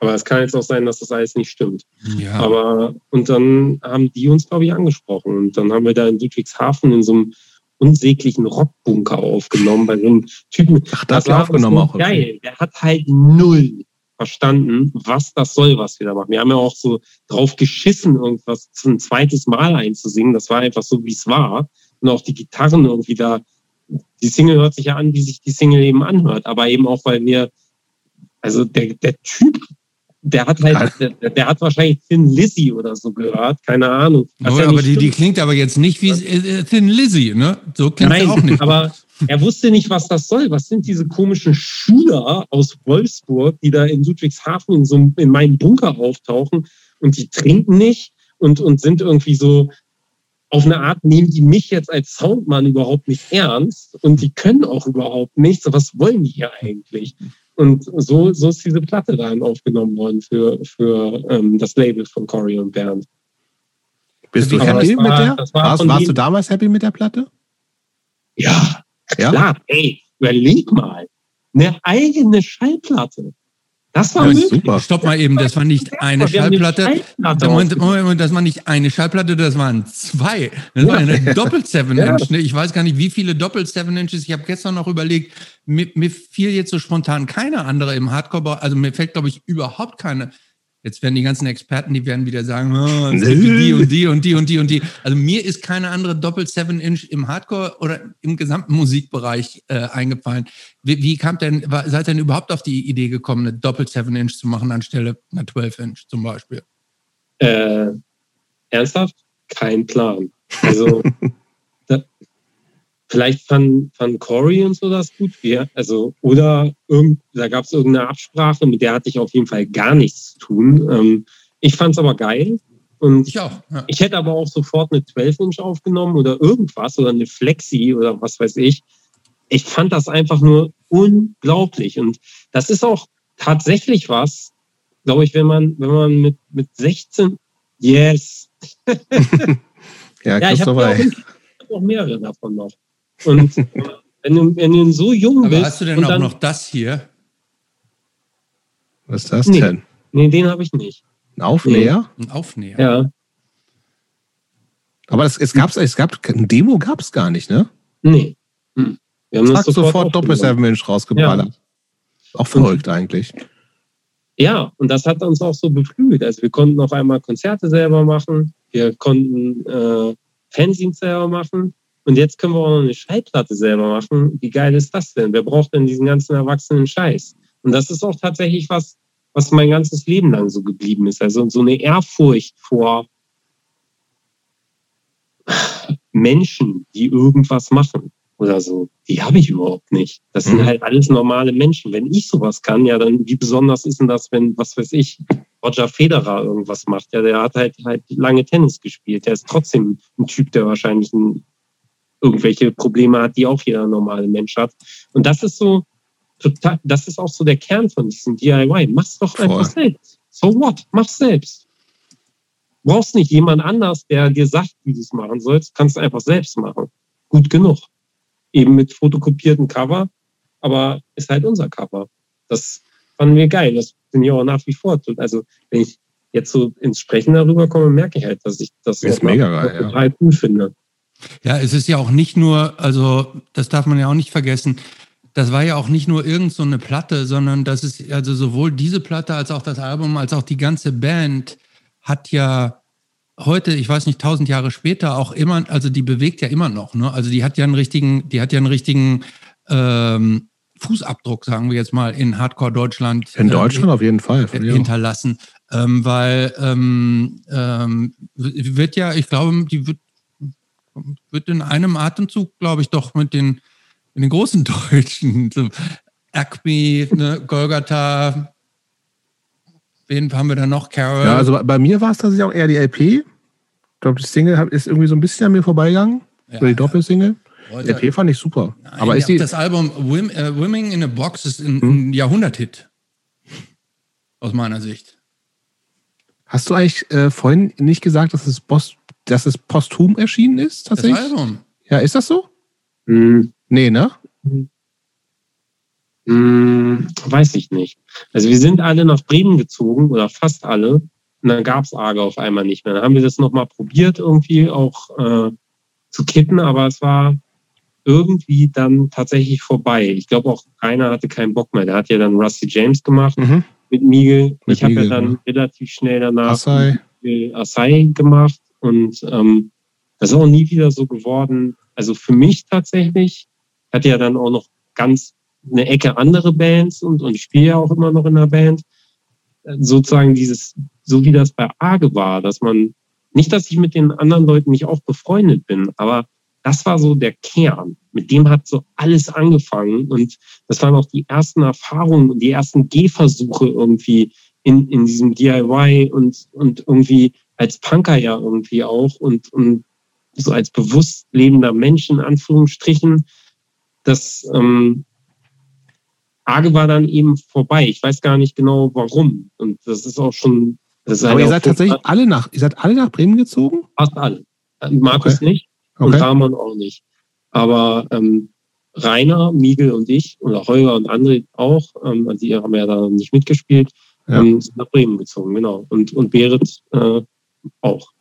aber es kann jetzt auch sein, dass das alles nicht stimmt. Ja. Aber und dann haben die uns, glaube ich, angesprochen. Und dann haben wir da in Ludwigshafen in so einem unsäglichen Rockbunker aufgenommen bei so einem Typen. Ach, das, das war aufgenommen auch. Geil. Der hat halt null verstanden, was das soll, was wir da machen. Wir haben ja auch so drauf geschissen, irgendwas zum zweites Mal einzusingen. Das war einfach so, wie es war. Und auch die Gitarren irgendwie da die Single hört sich ja an, wie sich die Single eben anhört, aber eben auch, weil wir, also der, der Typ, der hat halt, der, der hat wahrscheinlich Thin Lizzy oder so gehört, keine Ahnung. Ja aber die, die, klingt aber jetzt nicht wie äh, Thin Lizzy, ne? So klingt Nein, auch nicht. aber er wusste nicht, was das soll. Was sind diese komischen Schüler aus Wolfsburg, die da in Ludwigshafen in, so, in meinem Bunker auftauchen und die trinken nicht und, und sind irgendwie so auf eine Art nehmen die mich jetzt als Soundmann überhaupt nicht ernst und die können auch überhaupt nichts. Was wollen die hier eigentlich? Und so, so ist diese Platte dann aufgenommen worden für, für ähm, das Label von Cory und Bernd. Bist du happy war, mit der? War warst, warst du damals happy mit der Platte? Ja, klar. Ja? Ey, überleg mal. Eine eigene Schallplatte. Das war ja, super. Stopp mal eben, das war nicht eine Schallplatte. Moment, Moment, das war nicht eine Schallplatte, das waren zwei. Das war eine Doppel Seven Inch. Ne? Ich weiß gar nicht, wie viele Doppel Seven Inches. Ich habe gestern noch überlegt, mir, mir fiel jetzt so spontan keine andere im Hardcore, also mir fällt, glaube ich, überhaupt keine Jetzt werden die ganzen Experten, die werden wieder sagen, oh, die und die und die und die und die. Also mir ist keine andere Doppel 7 Inch im Hardcore oder im gesamten Musikbereich äh, eingefallen. Wie, wie kam denn, war, seid ihr denn überhaupt auf die Idee gekommen, eine Doppel 7 Inch zu machen anstelle einer 12 Inch zum Beispiel? Äh, ernsthaft? Kein Plan. Also Vielleicht fand, fand Corey und so das gut. Wir, also, oder irgend, da gab es irgendeine Absprache, mit der hatte ich auf jeden Fall gar nichts zu tun. Ähm, ich fand es aber geil. Und ich, auch, ja. ich hätte aber auch sofort eine 12-Inch aufgenommen oder irgendwas oder eine Flexi oder was weiß ich. Ich fand das einfach nur unglaublich. Und das ist auch tatsächlich was, glaube ich, wenn man, wenn man mit, mit 16, yes. ja, ja ich habe auch mehrere davon noch. Und wenn du, wenn du so jung Aber bist. Hast du denn auch dann, noch das hier? Was ist das nee, denn? Nee, den habe ich nicht. Ein Aufnäher? Nee. Ein Aufnäher. Ja. Aber das, es, gab's, es gab ein Demo gab es gar nicht, ne? Nee. Hm. Wir haben Zack, sofort, sofort Doppel Seven Inch rausgeballert. Ja. Auch verrückt eigentlich. Ja, und das hat uns auch so beflügelt. Also wir konnten auf einmal Konzerte selber machen, wir konnten äh, Fanzines selber machen und jetzt können wir auch noch eine Schallplatte selber machen. Wie geil ist das denn? Wer braucht denn diesen ganzen erwachsenen Scheiß? Und das ist auch tatsächlich was, was mein ganzes Leben lang so geblieben ist. Also so eine Ehrfurcht vor Menschen, die irgendwas machen oder so, die habe ich überhaupt nicht. Das sind mhm. halt alles normale Menschen. Wenn ich sowas kann, ja, dann wie besonders ist denn das, wenn, was weiß ich, Roger Federer irgendwas macht? Ja, der hat halt halt lange Tennis gespielt. Der ist trotzdem ein Typ, der wahrscheinlich ein irgendwelche Probleme hat, die auch jeder normale Mensch hat. Und das ist so total, das ist auch so der Kern von diesem DIY. Mach's doch Voll. einfach selbst. So what? Mach's selbst. brauchst nicht jemand anders, der dir sagt, wie du es machen sollst. Kannst du einfach selbst machen. Gut genug. Eben mit fotokopierten Cover, aber ist halt unser Cover. Das fanden wir geil. Das bin ich auch nach wie vor. Also, wenn ich jetzt so ins Sprechen darüber komme, merke ich halt, dass ich das, mega geil, total ja. cool finde. Ja, es ist ja auch nicht nur, also das darf man ja auch nicht vergessen, das war ja auch nicht nur irgend so eine Platte, sondern das ist also sowohl diese Platte als auch das Album als auch die ganze Band hat ja heute, ich weiß nicht, tausend Jahre später auch immer, also die bewegt ja immer noch. Ne? Also die hat ja einen richtigen, die hat ja einen richtigen ähm, Fußabdruck, sagen wir jetzt mal, in Hardcore Deutschland. In Deutschland äh, auf jeden Fall. Hinterlassen. Ähm, weil ähm, ähm, wird ja, ich glaube, die wird, wird in einem Atemzug, glaube ich, doch mit den in den großen Deutschen, so Acme, ne, Golgatha, wen haben wir da noch? Carol? Ja, also bei mir war es tatsächlich auch eher die LP. Ich glaube, die Single ist irgendwie so ein bisschen an mir vorbeigegangen. Ja, oder die Doppelsingle. Die LP fand ich super. Nein, Aber ist die das Album Wim, äh, Women in a Box ist ein, hm? ein Jahrhunderthit. Aus meiner Sicht. Hast du eigentlich äh, vorhin nicht gesagt, dass es, Post, dass es posthum erschienen ist? Tatsächlich? Das Album. Ja, ist das so? Mhm. Nee, ne? Hm, weiß ich nicht. Also wir sind alle nach Bremen gezogen oder fast alle. Und dann gab es Arge auf einmal nicht mehr. Dann haben wir das nochmal probiert, irgendwie auch äh, zu kitten, aber es war irgendwie dann tatsächlich vorbei. Ich glaube auch Rainer hatte keinen Bock mehr. Der hat ja dann Rusty James gemacht mhm. mit Miegel. Mit ich habe ja dann relativ schnell danach Assai, Assai gemacht und ähm, das ist auch nie wieder so geworden. Also für mich tatsächlich hat ja dann auch noch ganz eine Ecke andere Bands und, und ich spiele ja auch immer noch in der Band. Sozusagen dieses, so wie das bei Arge war, dass man, nicht, dass ich mit den anderen Leuten nicht auch befreundet bin, aber das war so der Kern. Mit dem hat so alles angefangen und das waren auch die ersten Erfahrungen, die ersten Gehversuche irgendwie in, in diesem DIY und, und irgendwie als Punker ja irgendwie auch und, und so als bewusst lebender Mensch in Anführungsstrichen das ähm, Arge war dann eben vorbei. Ich weiß gar nicht genau warum. Und das ist auch schon. Ist Aber ihr seid tatsächlich alle nach, ihr seid alle nach Bremen gezogen? Fast alle. Markus okay. nicht und okay. Rahman auch nicht. Aber ähm, Rainer, Miegel und ich oder Holger und André auch, ähm, also die haben ja da nicht mitgespielt, ja. ähm, sind nach Bremen gezogen, genau. Und, und Berit äh, auch.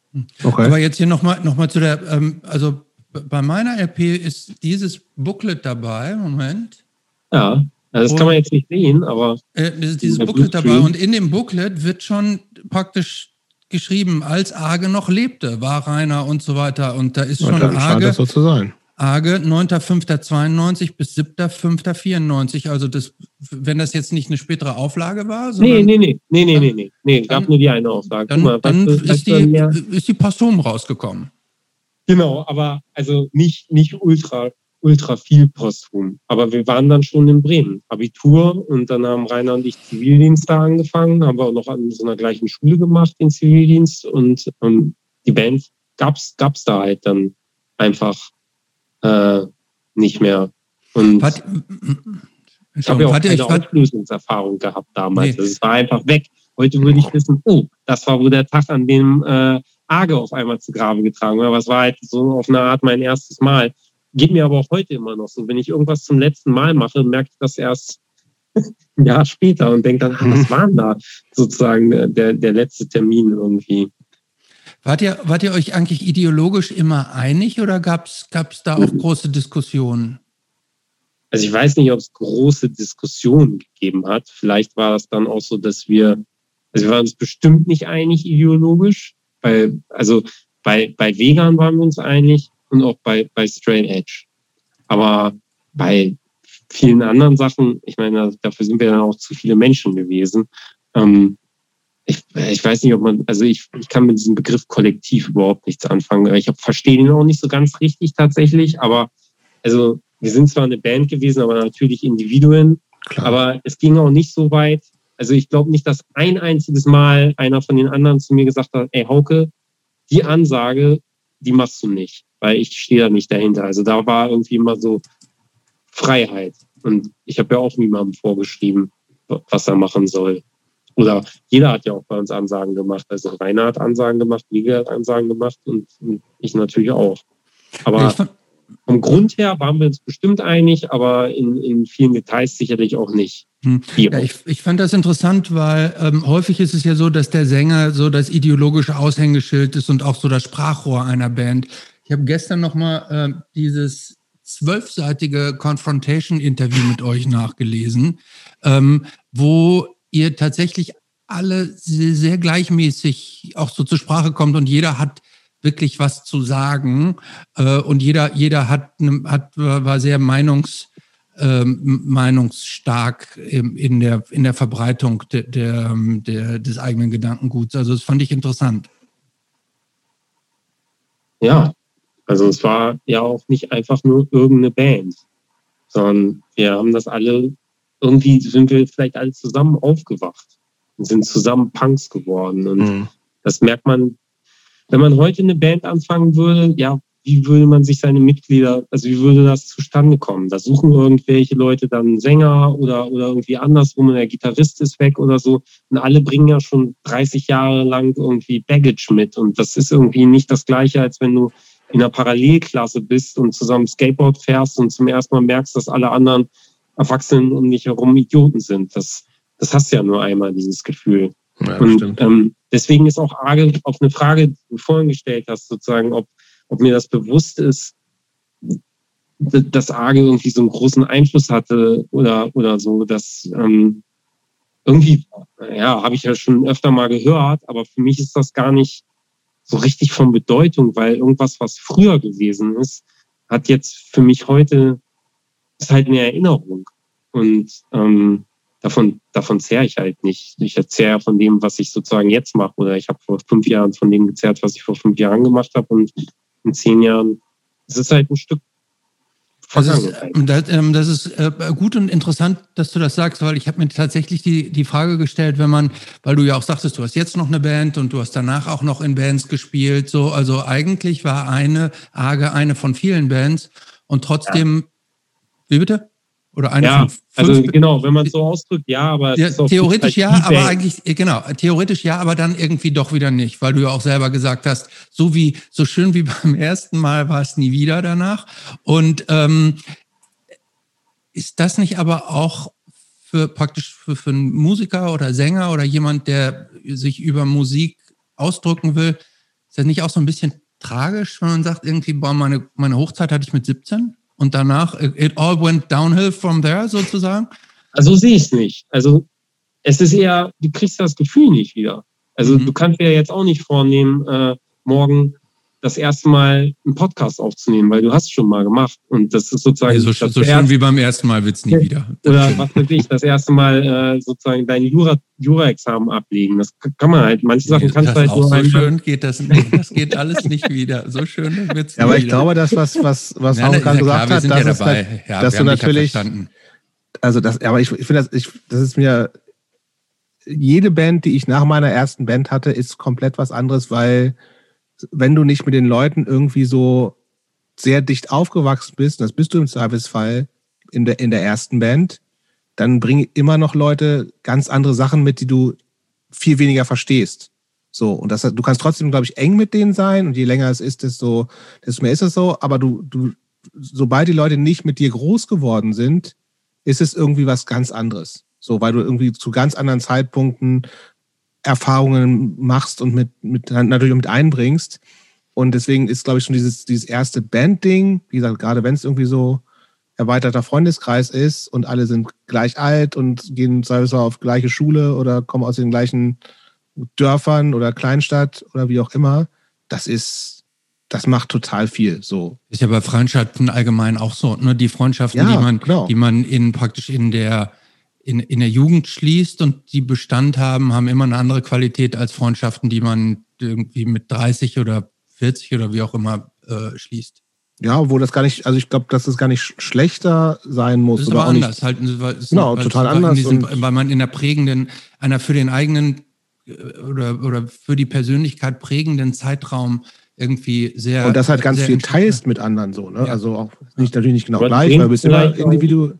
Okay. Aber jetzt hier nochmal noch mal zu der, ähm, also bei meiner LP ist dieses Booklet dabei. Moment. Ja, das und, kann man jetzt nicht sehen, aber. Äh, ist dieses Booklet dabei und in dem Booklet wird schon praktisch geschrieben, als Arge noch lebte, war Rainer und so weiter. Und da ist schon Arge. So zu sein. Arge 9.5.92 bis 7.5.94. Also das, wenn das jetzt nicht eine spätere Auflage war. Nee, nee, nee, nee, nee, nee, nee, nee. Gab dann, nur die eine Auflage. Dann, mal, dann ist, die, ist die Posthum rausgekommen. Genau, aber also nicht, nicht ultra, ultra viel posthum. Aber wir waren dann schon in Bremen. Abitur und dann haben Rainer und ich Zivildienst da angefangen, haben wir auch noch an so einer gleichen Schule gemacht, den Zivildienst. Und ähm, die Band gab's, gab's da halt dann einfach äh, nicht mehr. Und Hat, ich habe ja auch keine Auflösungserfahrung gehabt damals. Nee. Also es war einfach weg. Heute würde ich wissen, oh, das war wohl der Tag, an dem äh, Arge auf einmal zu Grabe getragen. Aber es war halt so auf eine Art mein erstes Mal. Geht mir aber auch heute immer noch so. Wenn ich irgendwas zum letzten Mal mache, merke ich das erst ein Jahr später und denke dann, ah, was war denn da sozusagen der, der letzte Termin irgendwie? Wart ihr, wart ihr euch eigentlich ideologisch immer einig oder gab es da auch große Diskussionen? Also ich weiß nicht, ob es große Diskussionen gegeben hat. Vielleicht war es dann auch so, dass wir, also wir waren uns bestimmt nicht einig ideologisch. Bei, also bei, bei Vegan waren wir uns einig und auch bei, bei Straight Edge. Aber bei vielen anderen Sachen, ich meine, dafür sind wir dann auch zu viele Menschen gewesen. Ähm, ich, ich weiß nicht, ob man, also ich, ich kann mit diesem Begriff Kollektiv überhaupt nichts anfangen. Ich verstehe ihn auch nicht so ganz richtig tatsächlich, aber also wir sind zwar eine Band gewesen, aber natürlich Individuen. Klar. Aber es ging auch nicht so weit, also ich glaube nicht, dass ein einziges Mal einer von den anderen zu mir gesagt hat, ey Hauke, die Ansage, die machst du nicht, weil ich stehe da nicht dahinter. Also da war irgendwie immer so Freiheit. Und ich habe ja auch niemandem vorgeschrieben, was er machen soll. Oder jeder hat ja auch bei uns Ansagen gemacht. Also Rainer hat Ansagen gemacht, Liga hat Ansagen gemacht und, und ich natürlich auch. Aber vom Grund her waren wir uns bestimmt einig, aber in, in vielen Details sicherlich auch nicht. Hm. Ja, ich, ich fand das interessant, weil ähm, häufig ist es ja so, dass der Sänger so das ideologische Aushängeschild ist und auch so das Sprachrohr einer Band. Ich habe gestern noch mal äh, dieses zwölfseitige Confrontation-Interview mit euch nachgelesen, ähm, wo ihr tatsächlich alle sehr, sehr gleichmäßig auch so zur Sprache kommt und jeder hat wirklich was zu sagen äh, und jeder, jeder hat, ne, hat, war sehr meinungs, äh, meinungsstark in, in, der, in der Verbreitung der, der, der, des eigenen Gedankenguts. Also das fand ich interessant. Ja, also es war ja auch nicht einfach nur irgendeine Band, sondern wir haben das alle, irgendwie sind wir vielleicht alle zusammen aufgewacht und sind zusammen Punks geworden. Und mhm. das merkt man wenn man heute eine Band anfangen würde, ja, wie würde man sich seine Mitglieder, also wie würde das zustande kommen? Da suchen irgendwelche Leute dann Sänger oder, oder irgendwie andersrum, der Gitarrist ist weg oder so. Und alle bringen ja schon 30 Jahre lang irgendwie Baggage mit. Und das ist irgendwie nicht das Gleiche, als wenn du in einer Parallelklasse bist und zusammen Skateboard fährst und zum ersten Mal merkst, dass alle anderen Erwachsenen um dich herum Idioten sind. Das, das hast du ja nur einmal, dieses Gefühl. Ja, und ähm, deswegen ist auch Arge auf eine Frage, die du vorhin gestellt hast, sozusagen, ob, ob mir das bewusst ist, dass Arge irgendwie so einen großen Einfluss hatte oder, oder so, dass ähm, irgendwie, ja, habe ich ja schon öfter mal gehört, aber für mich ist das gar nicht so richtig von Bedeutung, weil irgendwas, was früher gewesen ist, hat jetzt für mich heute, ist halt eine Erinnerung. Und ähm, davon, davon zehre ich halt nicht. Ich zehre von dem, was ich sozusagen jetzt mache. Oder ich habe vor fünf Jahren von dem gezehrt, was ich vor fünf Jahren gemacht habe. Und in zehn Jahren es ist halt ein Stück das ist, das, ähm, das ist äh, gut und interessant, dass du das sagst, weil ich habe mir tatsächlich die, die Frage gestellt, wenn man, weil du ja auch sagtest, du hast jetzt noch eine Band und du hast danach auch noch in Bands gespielt, so, also eigentlich war eine Arge eine von vielen Bands und trotzdem. Wie bitte? Oder eine ja, also genau, wenn man es so ausdrückt, ja, aber ja, theoretisch ja, aber eigentlich äh, genau, theoretisch ja, aber dann irgendwie doch wieder nicht, weil du ja auch selber gesagt hast, so wie so schön wie beim ersten Mal war es nie wieder danach. Und ähm, ist das nicht aber auch für praktisch für, für einen Musiker oder Sänger oder jemand, der sich über Musik ausdrücken will, ist das nicht auch so ein bisschen tragisch, wenn man sagt, irgendwie, boah, meine, meine Hochzeit hatte ich mit 17? Und danach, it all went downhill from there sozusagen? Also sehe ich es nicht. Also es ist eher, du kriegst das Gefühl nicht wieder. Also mhm. du kannst dir jetzt auch nicht vornehmen, äh, morgen das erste Mal einen Podcast aufzunehmen, weil du hast es schon mal gemacht. Und das ist sozusagen. Also so, so schön wie beim ersten Mal wird es nie wieder. Oder was weiß ich, das erste Mal äh, sozusagen dein Jura, Jura-Examen ablegen. Das kann man halt. Manche Sachen kannst du halt nur. So schön geht das nicht. Das geht alles nicht wieder. So schön wird es ja, Aber ich glaube, das, was, was, was ja, gerade gesagt hat, das ja ist, dabei. Ja, dass du natürlich. Also das, aber ich, ich finde das, ich, das ist mir jede Band, die ich nach meiner ersten Band hatte, ist komplett was anderes, weil wenn du nicht mit den Leuten irgendwie so sehr dicht aufgewachsen bist, das bist du im Zweifelsfall in der, in der ersten Band, dann bringen immer noch Leute ganz andere Sachen mit, die du viel weniger verstehst. So, und das, du kannst trotzdem, glaube ich, eng mit denen sein und je länger es ist, desto, desto mehr ist es so. Aber du, du, sobald die Leute nicht mit dir groß geworden sind, ist es irgendwie was ganz anderes. So, weil du irgendwie zu ganz anderen Zeitpunkten Erfahrungen machst und mit, mit natürlich mit einbringst. Und deswegen ist, glaube ich, schon dieses, dieses erste Band-Ding, wie gesagt, gerade wenn es irgendwie so erweiterter Freundeskreis ist und alle sind gleich alt und gehen teilweise auf gleiche Schule oder kommen aus den gleichen Dörfern oder Kleinstadt oder wie auch immer, das ist, das macht total viel. So. Ist ja bei Freundschaften allgemein auch so. Nur ne? die Freundschaften, ja, die man, genau. die man in praktisch in der in, in der Jugend schließt und die Bestand haben, haben immer eine andere Qualität als Freundschaften, die man irgendwie mit 30 oder 40 oder wie auch immer äh, schließt. Ja, wo das gar nicht, also ich glaube, dass es gar nicht schlechter sein muss. Das ist aber anders, halt, ist genau, total anders. Diesem, weil man in der prägenden, einer für den eigenen äh, oder, oder für die Persönlichkeit prägenden Zeitraum irgendwie sehr. Und das halt ganz viel teilst mit anderen so, ne? Ja. Also auch nicht natürlich nicht genau aber gleich, weil du bist immer individuell.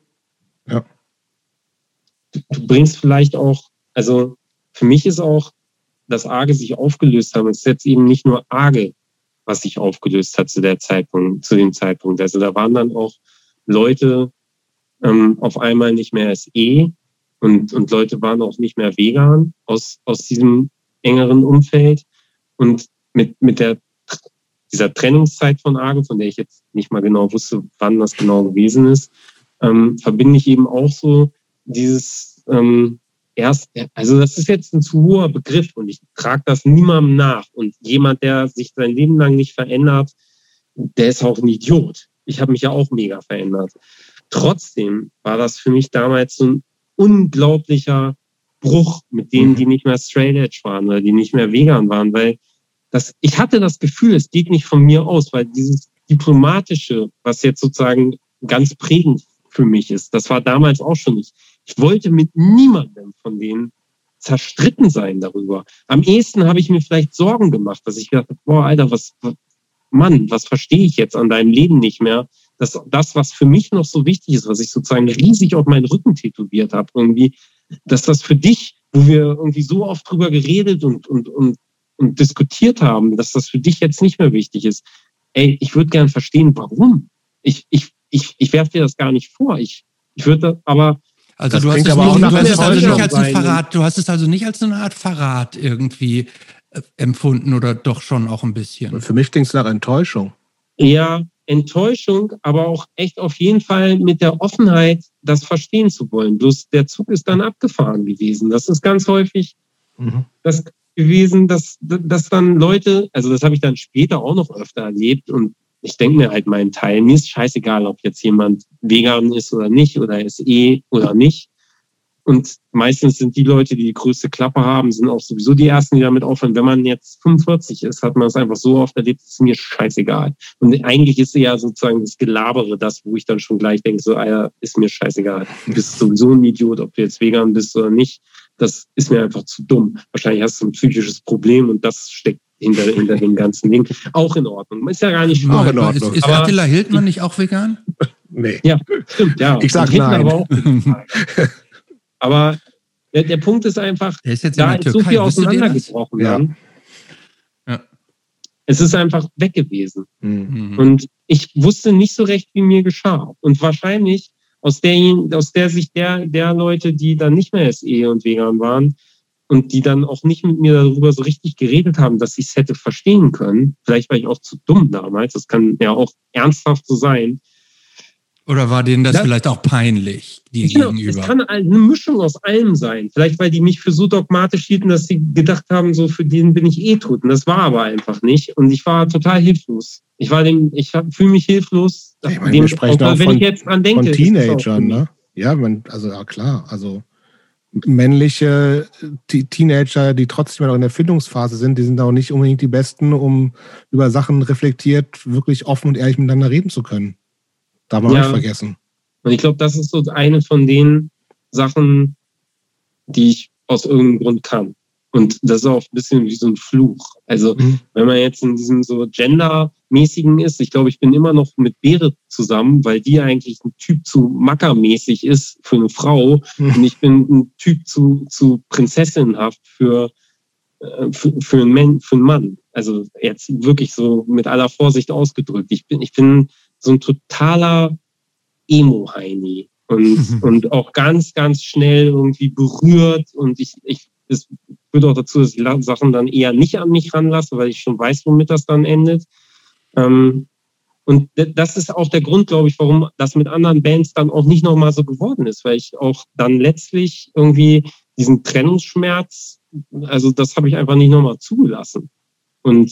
Ja du bringst vielleicht auch, also für mich ist auch, dass Arge sich aufgelöst haben. Es ist jetzt eben nicht nur Arge, was sich aufgelöst hat zu der Zeitpunkt, zu dem Zeitpunkt. Also da waren dann auch Leute ähm, auf einmal nicht mehr SE und, und Leute waren auch nicht mehr vegan aus, aus diesem engeren Umfeld. Und mit, mit der, dieser Trennungszeit von Arge, von der ich jetzt nicht mal genau wusste, wann das genau gewesen ist, ähm, verbinde ich eben auch so dieses ähm, erst, also das ist jetzt ein zu hoher Begriff und ich trage das niemandem nach. Und jemand, der sich sein Leben lang nicht verändert, der ist auch ein Idiot. Ich habe mich ja auch mega verändert. Trotzdem war das für mich damals so ein unglaublicher Bruch mit denen, mhm. die nicht mehr straight edge waren oder die nicht mehr vegan waren, weil das, ich hatte das Gefühl, es geht nicht von mir aus, weil dieses diplomatische, was jetzt sozusagen ganz prägend für mich ist, das war damals auch schon nicht. Ich wollte mit niemandem von denen zerstritten sein darüber. Am ehesten habe ich mir vielleicht Sorgen gemacht, dass ich gedacht habe, boah, Alter, was, Mann, was verstehe ich jetzt an deinem Leben nicht mehr? Dass das, was für mich noch so wichtig ist, was ich sozusagen riesig auf meinen Rücken tätowiert habe, irgendwie, dass das für dich, wo wir irgendwie so oft drüber geredet und, und, und, und diskutiert haben, dass das für dich jetzt nicht mehr wichtig ist. Ey, ich würde gern verstehen, warum. Ich, ich, ich, ich werfe dir das gar nicht vor. Ich, ich würde aber also du hast, es, aber nicht, du hast es also nicht als ein Verrat, du hast es also nicht als eine Art Verrat irgendwie äh, empfunden oder doch schon auch ein bisschen. für mich klingt es nach Enttäuschung. Ja, Enttäuschung, aber auch echt auf jeden Fall mit der Offenheit, das verstehen zu wollen. Bloß der Zug ist dann abgefahren gewesen. Das ist ganz häufig mhm. das gewesen, dass, dass dann Leute, also das habe ich dann später auch noch öfter erlebt und ich denke mir halt meinen Teil, mir ist scheißegal, ob jetzt jemand vegan ist oder nicht oder SE oder nicht. Und meistens sind die Leute, die die größte Klappe haben, sind auch sowieso die Ersten, die damit aufhören. Wenn man jetzt 45 ist, hat man es einfach so oft erlebt, ist mir scheißegal. Und eigentlich ist ja sozusagen das Gelabere das, wo ich dann schon gleich denke, so, Alter, ist mir scheißegal. Du bist sowieso ein Idiot, ob du jetzt vegan bist oder nicht. Das ist mir einfach zu dumm. Wahrscheinlich hast du ein psychisches Problem und das steckt hinter, hinter dem ganzen Ding. Auch in Ordnung. Ist ja gar nicht schlimm. in Ordnung. Ist, ist aber, Attila Hildmann nicht auch vegan? Nee. Ja, stimmt, ja. Ich sag nein. Aber, auch aber der, der, Punkt ist einfach, ist jetzt da ist so viel auseinandergebrochen werden. Ja. Es ist einfach weg gewesen. Mhm. Und ich wusste nicht so recht, wie mir geschah. Und wahrscheinlich aus der, aus der Sicht der, der Leute, die dann nicht mehr SE und vegan waren, und die dann auch nicht mit mir darüber so richtig geredet haben, dass ich es hätte verstehen können. Vielleicht war ich auch zu dumm damals. Das kann ja auch ernsthaft so sein. Oder war denen das, das vielleicht auch peinlich, dir genau, gegenüber? Es kann eine Mischung aus allem sein. Vielleicht, weil die mich für so dogmatisch hielten, dass sie gedacht haben, so für den bin ich eh tot. Und das war aber einfach nicht. Und ich war total hilflos. Ich war dem, ich fühle mich hilflos. Ich meine, dem, wir sprechen auch, auch wenn von, ich jetzt dran denke. Von Teenagern, ne? Ja, man, also ja klar, also männliche Teenager, die trotzdem noch in der Findungsphase sind, die sind auch nicht unbedingt die Besten, um über Sachen reflektiert, wirklich offen und ehrlich miteinander reden zu können. Darf man ja. nicht vergessen. Und ich glaube, das ist so eine von den Sachen, die ich aus irgendeinem Grund kann. Und das ist auch ein bisschen wie so ein Fluch. Also, mhm. wenn man jetzt in diesem so Gender-mäßigen ist, ich glaube, ich bin immer noch mit Beere zusammen, weil die eigentlich ein Typ zu Mackermäßig ist für eine Frau. Mhm. Und ich bin ein Typ zu, zu Prinzessinhaft für, äh, für, für, einen Mann, für einen Mann. Also jetzt wirklich so mit aller Vorsicht ausgedrückt. Ich bin, ich bin so ein totaler Emo-Heini und, und auch ganz, ganz schnell irgendwie berührt und ich, ich es führt auch dazu, dass ich Sachen dann eher nicht an mich ranlasse, weil ich schon weiß, womit das dann endet. Ähm, und das ist auch der Grund, glaube ich, warum das mit anderen Bands dann auch nicht nochmal so geworden ist, weil ich auch dann letztlich irgendwie diesen Trennungsschmerz, also das habe ich einfach nicht nochmal zugelassen. Und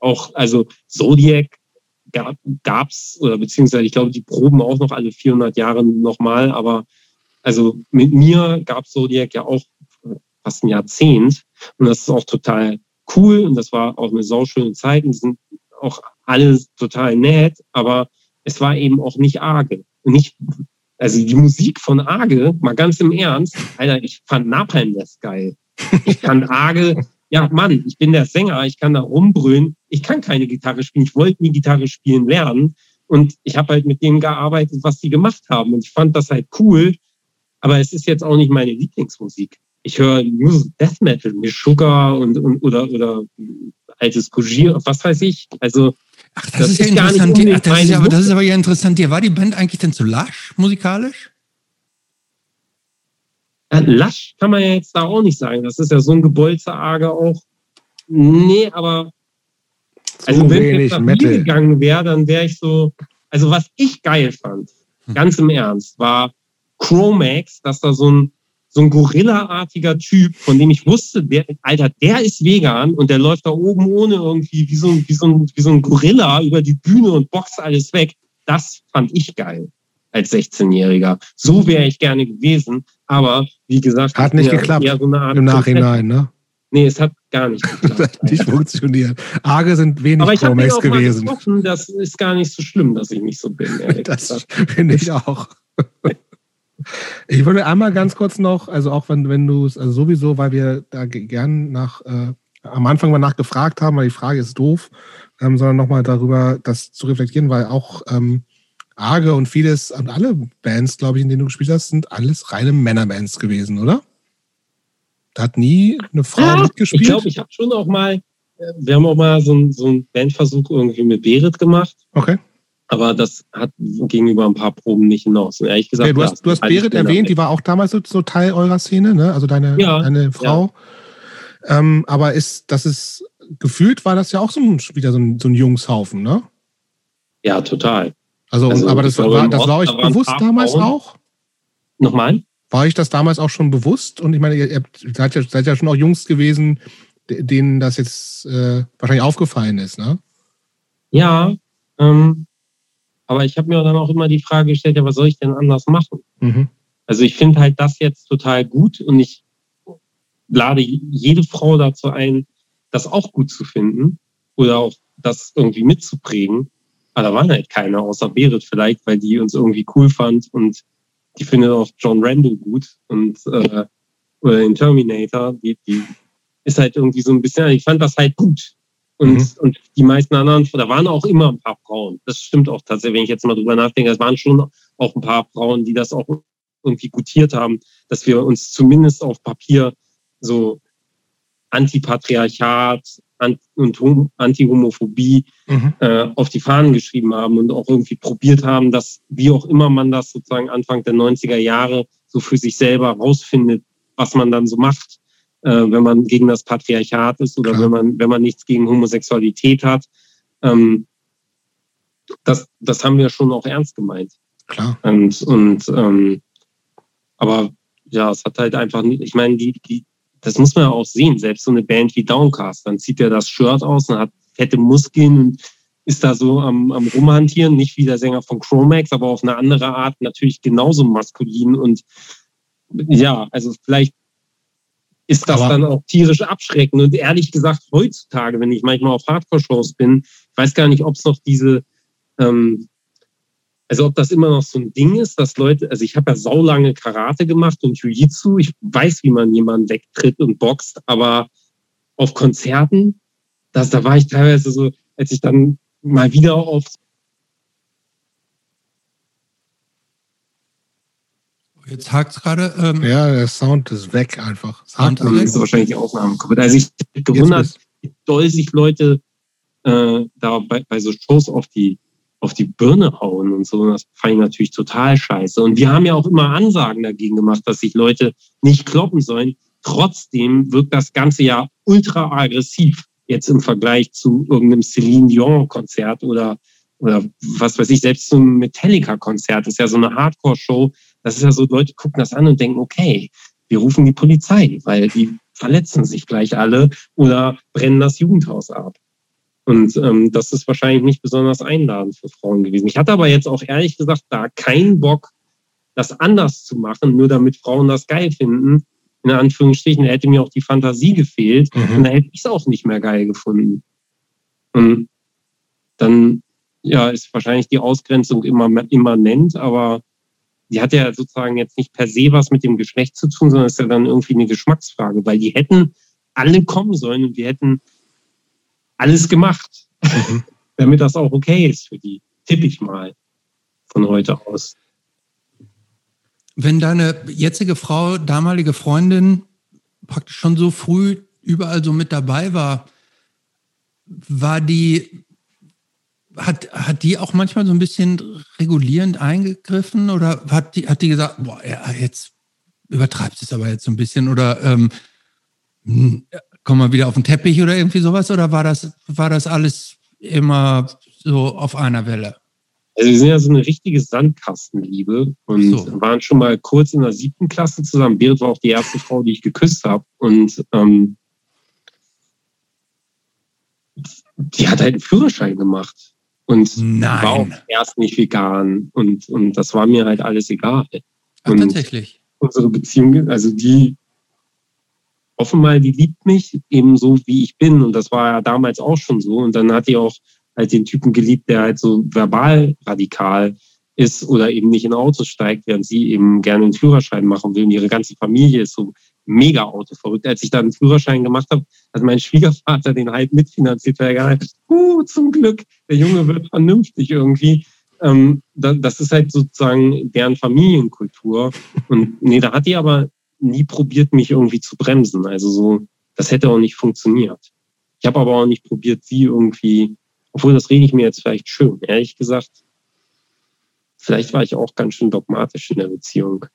auch, also Zodiac gab es, oder beziehungsweise ich glaube, die proben auch noch alle 400 Jahre nochmal, aber also mit mir gab Zodiac ja auch fast ein Jahrzehnt. Und das ist auch total cool und das war auch eine sauschöne Zeit und sind auch alle total nett, aber es war eben auch nicht arge. Nicht, also die Musik von Arge, mal ganz im Ernst, Alter, ich fand Napalm das geil. Ich fand Arge, ja Mann, ich bin der Sänger, ich kann da rumbrüllen, ich kann keine Gitarre spielen, ich wollte nie Gitarre spielen lernen und ich habe halt mit denen gearbeitet, was sie gemacht haben und ich fand das halt cool, aber es ist jetzt auch nicht meine Lieblingsmusik. Ich höre nur Death Metal mit Sugar und, und oder, oder altes Kugier, was weiß ich. Also, Ach, das, das ist ja interessant. Ach, das, ist aber, das ist aber ja interessant. Dir war die Band eigentlich denn zu lasch musikalisch? Ja, lasch kann man ja jetzt da auch nicht sagen. Das ist ja so ein gebolzer Arge auch. Nee, aber also wenn ich jetzt nach gegangen wäre, dann wäre ich so. Also was ich geil fand, hm. ganz im Ernst, war Chromax, dass da so ein so ein Gorilla-artiger Typ, von dem ich wusste, der, Alter, der ist vegan und der läuft da oben ohne irgendwie wie so, wie so, ein, wie so ein Gorilla über die Bühne und boxt alles weg. Das fand ich geil als 16-Jähriger. So wäre ich gerne gewesen, aber wie gesagt, hat nicht geklappt so im Nachhinein, ne? Nee, es hat gar nicht geklappt. hat nicht funktioniert. Arge sind wenig Aber ich habe auch gewesen. Mal getroffen, das ist gar nicht so schlimm, dass ich nicht so bin. Das finde ich auch. Ich würde einmal ganz kurz noch, also auch wenn, wenn du es, also sowieso, weil wir da gern nach, äh, am Anfang mal nachgefragt haben, weil die Frage ist doof, ähm, sondern nochmal darüber, das zu reflektieren, weil auch ähm, Arge und vieles und alle Bands, glaube ich, in denen du gespielt hast, sind alles reine Männerbands gewesen, oder? Da hat nie eine Frau ja, mitgespielt. Ich glaube, ich habe schon auch mal, äh, wir haben auch mal so, so einen Bandversuch irgendwie mit Berit gemacht. Okay. Aber das hat gegenüber ein paar Proben nicht hinaus. Und ehrlich gesagt, okay, du hast, du hast Berit erwähnt, die war auch damals so, Teil eurer Szene, ne? Also deine, ja, deine Frau. Ja. Ähm, aber ist, das ist, gefühlt war das ja auch so ein, wieder so ein, so ein Jungshaufen, ne? Ja, total. Also, also aber das war, das war euch bewusst damals Frauen. auch? Nochmal? War ich das damals auch schon bewusst? Und ich meine, ihr, ihr seid, ja, seid ja schon auch Jungs gewesen, denen das jetzt äh, wahrscheinlich aufgefallen ist, ne? Ja, ähm, aber ich habe mir dann auch immer die Frage gestellt, ja, was soll ich denn anders machen? Mhm. Also ich finde halt das jetzt total gut und ich lade jede Frau dazu ein, das auch gut zu finden oder auch das irgendwie mitzuprägen. Aber da waren halt keine, außer Berit vielleicht, weil die uns irgendwie cool fand und die findet auch John Randall gut und äh, oder den Terminator, die, die ist halt irgendwie so ein bisschen, ich fand das halt gut. Und, mhm. und die meisten anderen, da waren auch immer ein paar Frauen. Das stimmt auch tatsächlich, wenn ich jetzt mal drüber nachdenke. Es waren schon auch ein paar Frauen, die das auch irgendwie gutiert haben, dass wir uns zumindest auf Papier so Antipatriarchat und Anti-Homophobie mhm. äh, auf die Fahnen geschrieben haben und auch irgendwie probiert haben, dass wie auch immer man das sozusagen Anfang der 90er Jahre so für sich selber rausfindet, was man dann so macht äh, wenn man gegen das Patriarchat ist oder wenn man, wenn man nichts gegen Homosexualität hat. Ähm, das, das haben wir schon auch ernst gemeint. Klar. Und, und ähm, aber ja, es hat halt einfach nicht, ich meine, die, die, das muss man ja auch sehen, selbst so eine Band wie Downcast, dann zieht er das Shirt aus und hat fette Muskeln und ist da so am, am Rumhantieren, nicht wie der Sänger von Chromax, aber auf eine andere Art natürlich genauso maskulin und ja, also vielleicht ist das Aber dann auch tierisch abschreckend. Und ehrlich gesagt, heutzutage, wenn ich manchmal auf Hardcore-Shows bin, ich weiß gar nicht, ob es noch diese, ähm, also ob das immer noch so ein Ding ist, dass Leute, also ich habe ja saulange Karate gemacht und Jiu-Jitsu, ich weiß, wie man jemanden wegtritt und boxt, aber auf Konzerten, das, da war ich teilweise so, als ich dann mal wieder auf Jetzt hakt es gerade. Ähm, ja, der Sound ist weg einfach. Sound ist weg. wahrscheinlich die Aufnahmen Also ich bin gewundert, wie doll sich Leute äh, da bei, bei so Shows auf die, auf die Birne hauen und so. Das fand ich natürlich total scheiße. Und wir haben ja auch immer Ansagen dagegen gemacht, dass sich Leute nicht kloppen sollen. Trotzdem wirkt das ganze ja ultra aggressiv. Jetzt im Vergleich zu irgendeinem Celine Dion-Konzert oder, oder was weiß ich, selbst zum Metallica-Konzert ist ja so eine Hardcore-Show, das ist ja so, Leute gucken das an und denken, okay, wir rufen die Polizei, weil die verletzen sich gleich alle oder brennen das Jugendhaus ab. Und ähm, das ist wahrscheinlich nicht besonders einladend für Frauen gewesen. Ich hatte aber jetzt auch ehrlich gesagt da keinen Bock, das anders zu machen, nur damit Frauen das geil finden. In Anführungsstrichen, da hätte mir auch die Fantasie gefehlt mhm. und da hätte ich es auch nicht mehr geil gefunden. Und dann ja, ist wahrscheinlich die Ausgrenzung immer immanent, aber die hat ja sozusagen jetzt nicht per se was mit dem Geschlecht zu tun, sondern ist ja dann irgendwie eine Geschmacksfrage, weil die hätten alle kommen sollen und wir hätten alles gemacht, mhm. damit das auch okay ist für die, tippe ich mal von heute aus. Wenn deine jetzige Frau, damalige Freundin praktisch schon so früh überall so mit dabei war, war die, hat, hat die auch manchmal so ein bisschen regulierend eingegriffen oder hat die, hat die gesagt, boah, ja, jetzt übertreibst du es aber jetzt so ein bisschen oder ähm, hm, komm mal wieder auf den Teppich oder irgendwie sowas oder war das, war das alles immer so auf einer Welle? Also wir sind ja so eine richtige Sandkastenliebe und so. waren schon mal kurz in der siebten Klasse zusammen. Berit war auch die erste Frau, die ich geküsst habe. Und ähm, die hat halt einen Führerschein gemacht und Nein. war auch erst nicht vegan und, und das war mir halt alles egal. Ach, tatsächlich. Unsere Beziehung, also die offenbar, die liebt mich eben so, wie ich bin und das war ja damals auch schon so und dann hat die auch halt den Typen geliebt, der halt so verbal radikal ist oder eben nicht in Autos steigt, während sie eben gerne einen Führerschein machen will. Und ihre ganze Familie ist so mega autoverrückt. Als ich dann einen Führerschein gemacht habe, hat mein Schwiegervater den halt mitfinanziert, weil er gesagt hat, uh, zum Glück, der Junge wird vernünftig irgendwie. Ähm, das ist halt sozusagen deren Familienkultur. Und nee, da hat die aber nie probiert, mich irgendwie zu bremsen. Also so, das hätte auch nicht funktioniert. Ich habe aber auch nicht probiert, sie irgendwie obwohl, das rede ich mir jetzt vielleicht schön. Ehrlich gesagt, vielleicht war ich auch ganz schön dogmatisch in der Beziehung.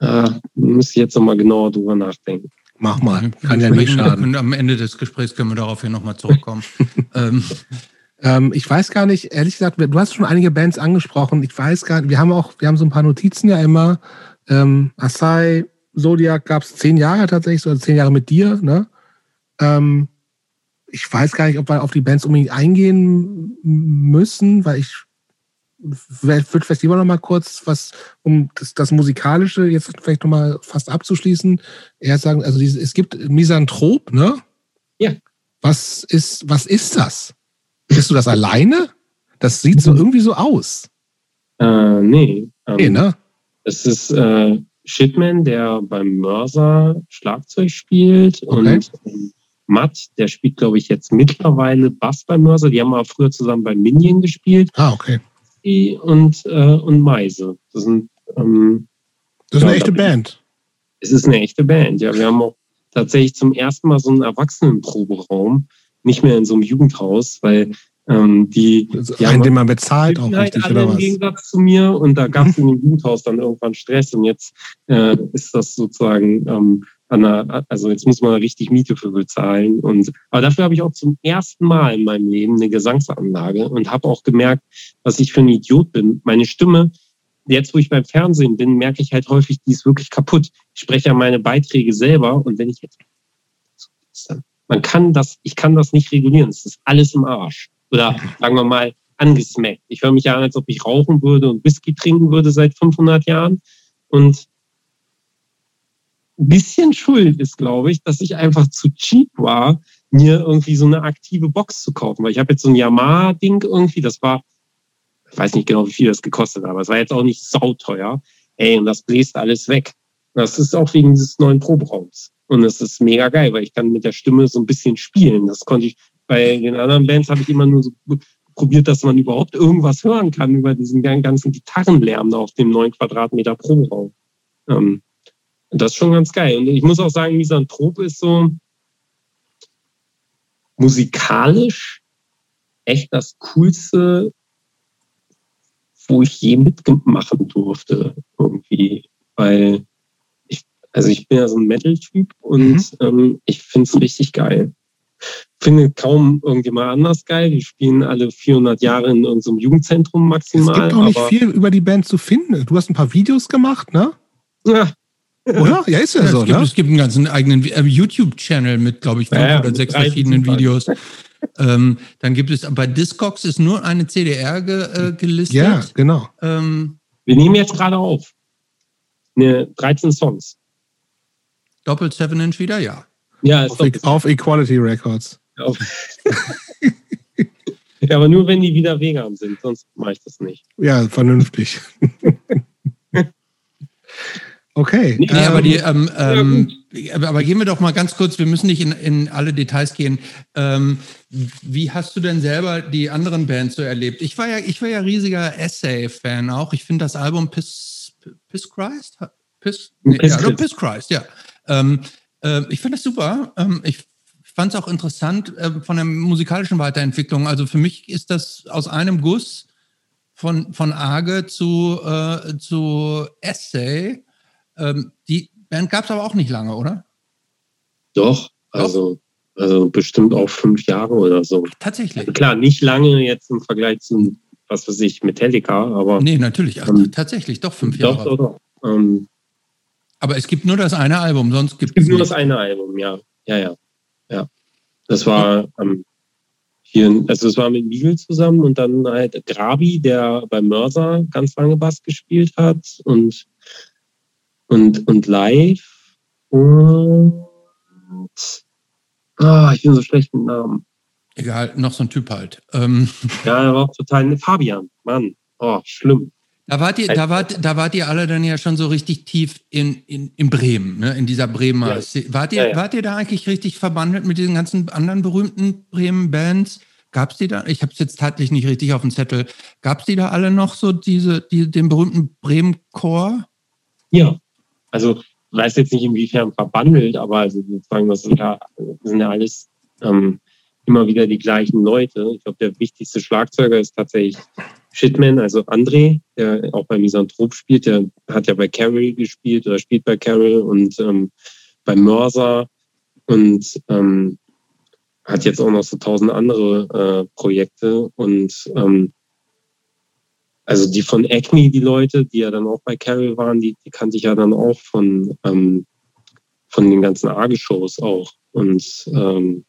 Äh, muss ich jetzt nochmal genauer drüber nachdenken. Mach mal, kann ja nicht schaden. Und am Ende des Gesprächs können wir darauf hier nochmal zurückkommen. ähm. Ähm, ich weiß gar nicht, ehrlich gesagt, du hast schon einige Bands angesprochen. Ich weiß gar nicht, wir haben auch, wir haben so ein paar Notizen ja immer. Ähm, Asai, Zodiac gab es zehn Jahre tatsächlich, so also zehn Jahre mit dir, ne? Ähm, ich weiß gar nicht, ob wir auf die Bands unbedingt eingehen müssen, weil ich würde vielleicht lieber noch mal kurz was, um das, das Musikalische jetzt vielleicht noch mal fast abzuschließen, eher sagen, also diese, es gibt Misanthrop, ne? Ja. Was ist, was ist das? Bist du das alleine? Das sieht so irgendwie so aus. Äh, nee. Ähm, nee, ne? Es ist äh, Shipman, der beim Mörser Schlagzeug spielt okay. und ähm, Matt, der spielt, glaube ich, jetzt mittlerweile Bass bei Mörser. Die haben aber früher zusammen bei Minion gespielt. Ah, okay. Und, äh, und Meise. Das sind. Ähm, das ist ja, eine echte Band. Es ist eine echte Band, ja. Wir haben auch tatsächlich zum ersten Mal so einen Erwachsenenproberaum, nicht mehr in so einem Jugendhaus, weil ähm, die, also die einen, den man bezahlt, auch halt richtig, alle oder was? Im Gegensatz zu mir und da gab es in dem Jugendhaus dann irgendwann Stress und jetzt äh, ist das sozusagen ähm, einer, also jetzt muss man richtig Miete für bezahlen. Und aber dafür habe ich auch zum ersten Mal in meinem Leben eine Gesangsanlage und habe auch gemerkt, was ich für ein Idiot bin. Meine Stimme, jetzt wo ich beim Fernsehen bin, merke ich halt häufig, die ist wirklich kaputt. Ich spreche ja meine Beiträge selber und wenn ich jetzt man kann das, ich kann das nicht regulieren. Es ist alles im Arsch. Oder sagen wir mal, angesmackt. Ich höre mich ja an, als ob ich rauchen würde und Whisky trinken würde seit 500 Jahren. Und bisschen schuld ist, glaube ich, dass ich einfach zu cheap war, mir irgendwie so eine aktive Box zu kaufen. Weil ich habe jetzt so ein Yamaha-Ding irgendwie, das war, ich weiß nicht genau, wie viel das gekostet hat, aber es war jetzt auch nicht sauteuer. Ey, und das bläst alles weg. Das ist auch wegen dieses neuen Proberaums. Und das ist mega geil, weil ich kann mit der Stimme so ein bisschen spielen. Das konnte ich bei den anderen Bands habe ich immer nur so probiert, dass man überhaupt irgendwas hören kann über diesen ganzen Gitarrenlärm da auf dem neun Quadratmeter Proberaum. Ähm, das ist schon ganz geil. Und ich muss auch sagen, Misanthrop ist so musikalisch echt das Coolste, wo ich je mitmachen durfte, irgendwie. Weil ich, also ich bin ja so ein Metal-Typ und mhm. ähm, ich finde es richtig geil. Finde kaum irgendjemand anders geil. Die spielen alle 400 Jahre in unserem Jugendzentrum maximal. Es gibt auch nicht viel über die Band zu finden. Du hast ein paar Videos gemacht, ne? Ja, oder? Ja, ist ja, ja so, es gibt, ne? Es gibt einen ganzen eigenen äh, YouTube-Channel mit, glaube ich, fünf ja, oder sechs verschiedenen Videos. ähm, dann gibt es, bei Discogs ist nur eine CDR ge, äh, gelistet. Ja, genau. Ähm, Wir nehmen jetzt gerade auf. Ne, 13 Songs. Doppelt 7 Inch wieder, ja. Ja, auf, e auf Equality Records. ja, aber nur wenn die wieder vegan sind, sonst mache ich das nicht. Ja, vernünftig. Okay. Nee, ähm, aber, die, ähm, ähm, aber gehen wir doch mal ganz kurz, wir müssen nicht in, in alle Details gehen. Ähm, wie hast du denn selber die anderen Bands so erlebt? Ich war ja, ich war ja riesiger Essay-Fan auch. Ich finde das Album Piss, Piss Christ? Piss, nee, Piss, ja, Piss Christ, ja. Ähm, äh, ich finde das super. Ähm, ich fand es auch interessant äh, von der musikalischen Weiterentwicklung. Also für mich ist das aus einem Guss von, von Arge zu, äh, zu Essay. Ähm, die Band gab es aber auch nicht lange, oder? Doch, also, also bestimmt auch fünf Jahre oder so. Tatsächlich. Also klar, nicht lange jetzt im Vergleich zu, was weiß ich, Metallica, aber. Nee, natürlich. Ach, ähm, tatsächlich, doch fünf Jahre. Doch, doch, doch. Ähm, aber es gibt nur das eine Album, sonst gibt es. Es gibt nur das eine Album, ja. Ja, ja. Ja. Das war ähm, hier, also es war mit Miegel zusammen und dann halt Grabi, der bei Mörser ganz lange Bass gespielt hat und, und, und live. Und ah, ich bin so schlecht mit Namen. Egal, noch so ein Typ halt. Ähm. Ja, er war auch total. Fabian, Mann. Oh, schlimm. Da wart ihr, da wart, da wart ihr alle dann ja schon so richtig tief in, in, in Bremen, ne? in dieser Bremer. Ja. Wart, ihr, ja, ja. wart ihr da eigentlich richtig verbandelt mit diesen ganzen anderen berühmten Bremen-Bands? Gab es die da? Ich habe es jetzt tatsächlich nicht richtig auf dem Zettel. Gab es die da alle noch so, diese, die, den berühmten Bremen-Chor? Ja, also weiß jetzt nicht inwiefern verbandelt, aber also sozusagen, das sind ja, sind ja alles ähm, immer wieder die gleichen Leute. Ich glaube, der wichtigste Schlagzeuger ist tatsächlich Shitman, also André, der auch bei Misanthrop spielt, der hat ja bei Carol gespielt oder spielt bei Carol und ähm, bei Mörser und ähm, hat jetzt auch noch so tausend andere äh, Projekte und ähm, also die von Acme, die Leute, die ja dann auch bei Carol waren, die, die kannte ich ja dann auch von, ähm, von den ganzen Arge-Shows auch. Und ähm,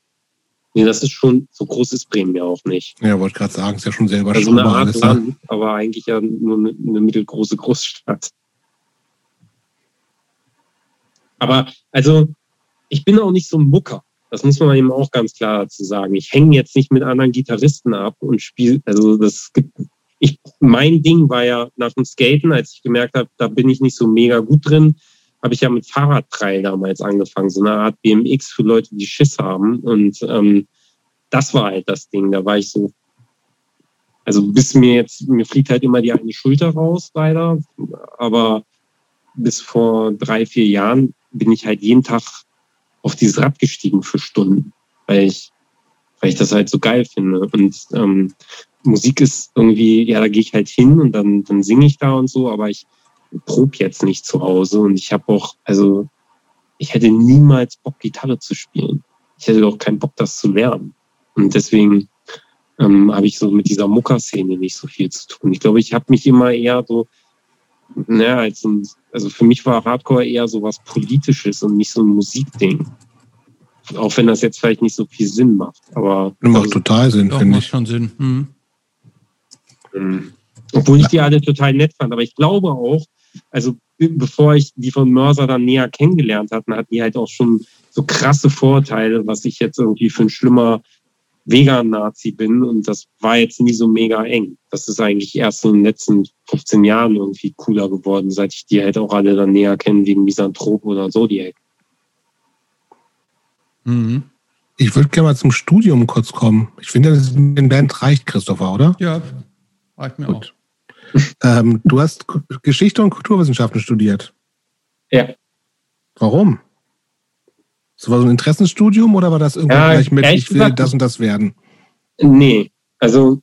Nee, das ist schon, so groß ist Bremen ja auch nicht. Ja, wollte gerade sagen, ist ja schon selber also eine Art alles, ne? Land, aber eigentlich ja nur eine, eine mittelgroße Großstadt. Aber also, ich bin auch nicht so ein Mucker. Das muss man eben auch ganz klar dazu sagen. Ich hänge jetzt nicht mit anderen Gitarristen ab und spiele, also das gibt, ich, mein Ding war ja nach dem Skaten, als ich gemerkt habe, da bin ich nicht so mega gut drin, habe ich ja mit Fahrradtrail damals angefangen, so eine Art BMX für Leute, die Schiss haben. Und ähm, das war halt das Ding. Da war ich so, also bis mir jetzt, mir fliegt halt immer die eine Schulter raus, leider. Aber bis vor drei, vier Jahren bin ich halt jeden Tag auf dieses Rad gestiegen für Stunden, weil ich, weil ich das halt so geil finde. Und ähm, Musik ist irgendwie, ja, da gehe ich halt hin und dann, dann singe ich da und so, aber ich probe jetzt nicht zu Hause und ich habe auch, also ich hätte niemals Bock, Gitarre zu spielen. Ich hätte auch keinen Bock, das zu lernen. Und deswegen ähm, habe ich so mit dieser Mucker-Szene nicht so viel zu tun. Ich glaube, ich habe mich immer eher so, naja, als ein, also für mich war Hardcore eher so was Politisches und nicht so ein Musikding. Auch wenn das jetzt vielleicht nicht so viel Sinn macht. Aber macht also, total Sinn, finde ich. schon Sinn. Hm. Mhm. Obwohl ich die alle total nett fand. Aber ich glaube auch, also bevor ich die von Mörser dann näher kennengelernt hatte, hatten die halt auch schon so krasse Vorteile, was ich jetzt irgendwie für ein schlimmer Vegan-Nazi bin. Und das war jetzt nie so mega eng. Das ist eigentlich erst in den letzten 15 Jahren irgendwie cooler geworden, seit ich die halt auch alle dann näher kenne, wegen Misanthrop oder Zodiac. Mhm. Ich würde gerne mal zum Studium kurz kommen. Ich finde, das in den Band reicht, Christopher, oder? Ja, reicht mir Gut. auch ähm, du hast Geschichte und Kulturwissenschaften studiert. Ja. Warum? Das war so ein Interessenstudium oder war das irgendwie ja, gleich mit, ich will gesagt, das und das werden? Nee, also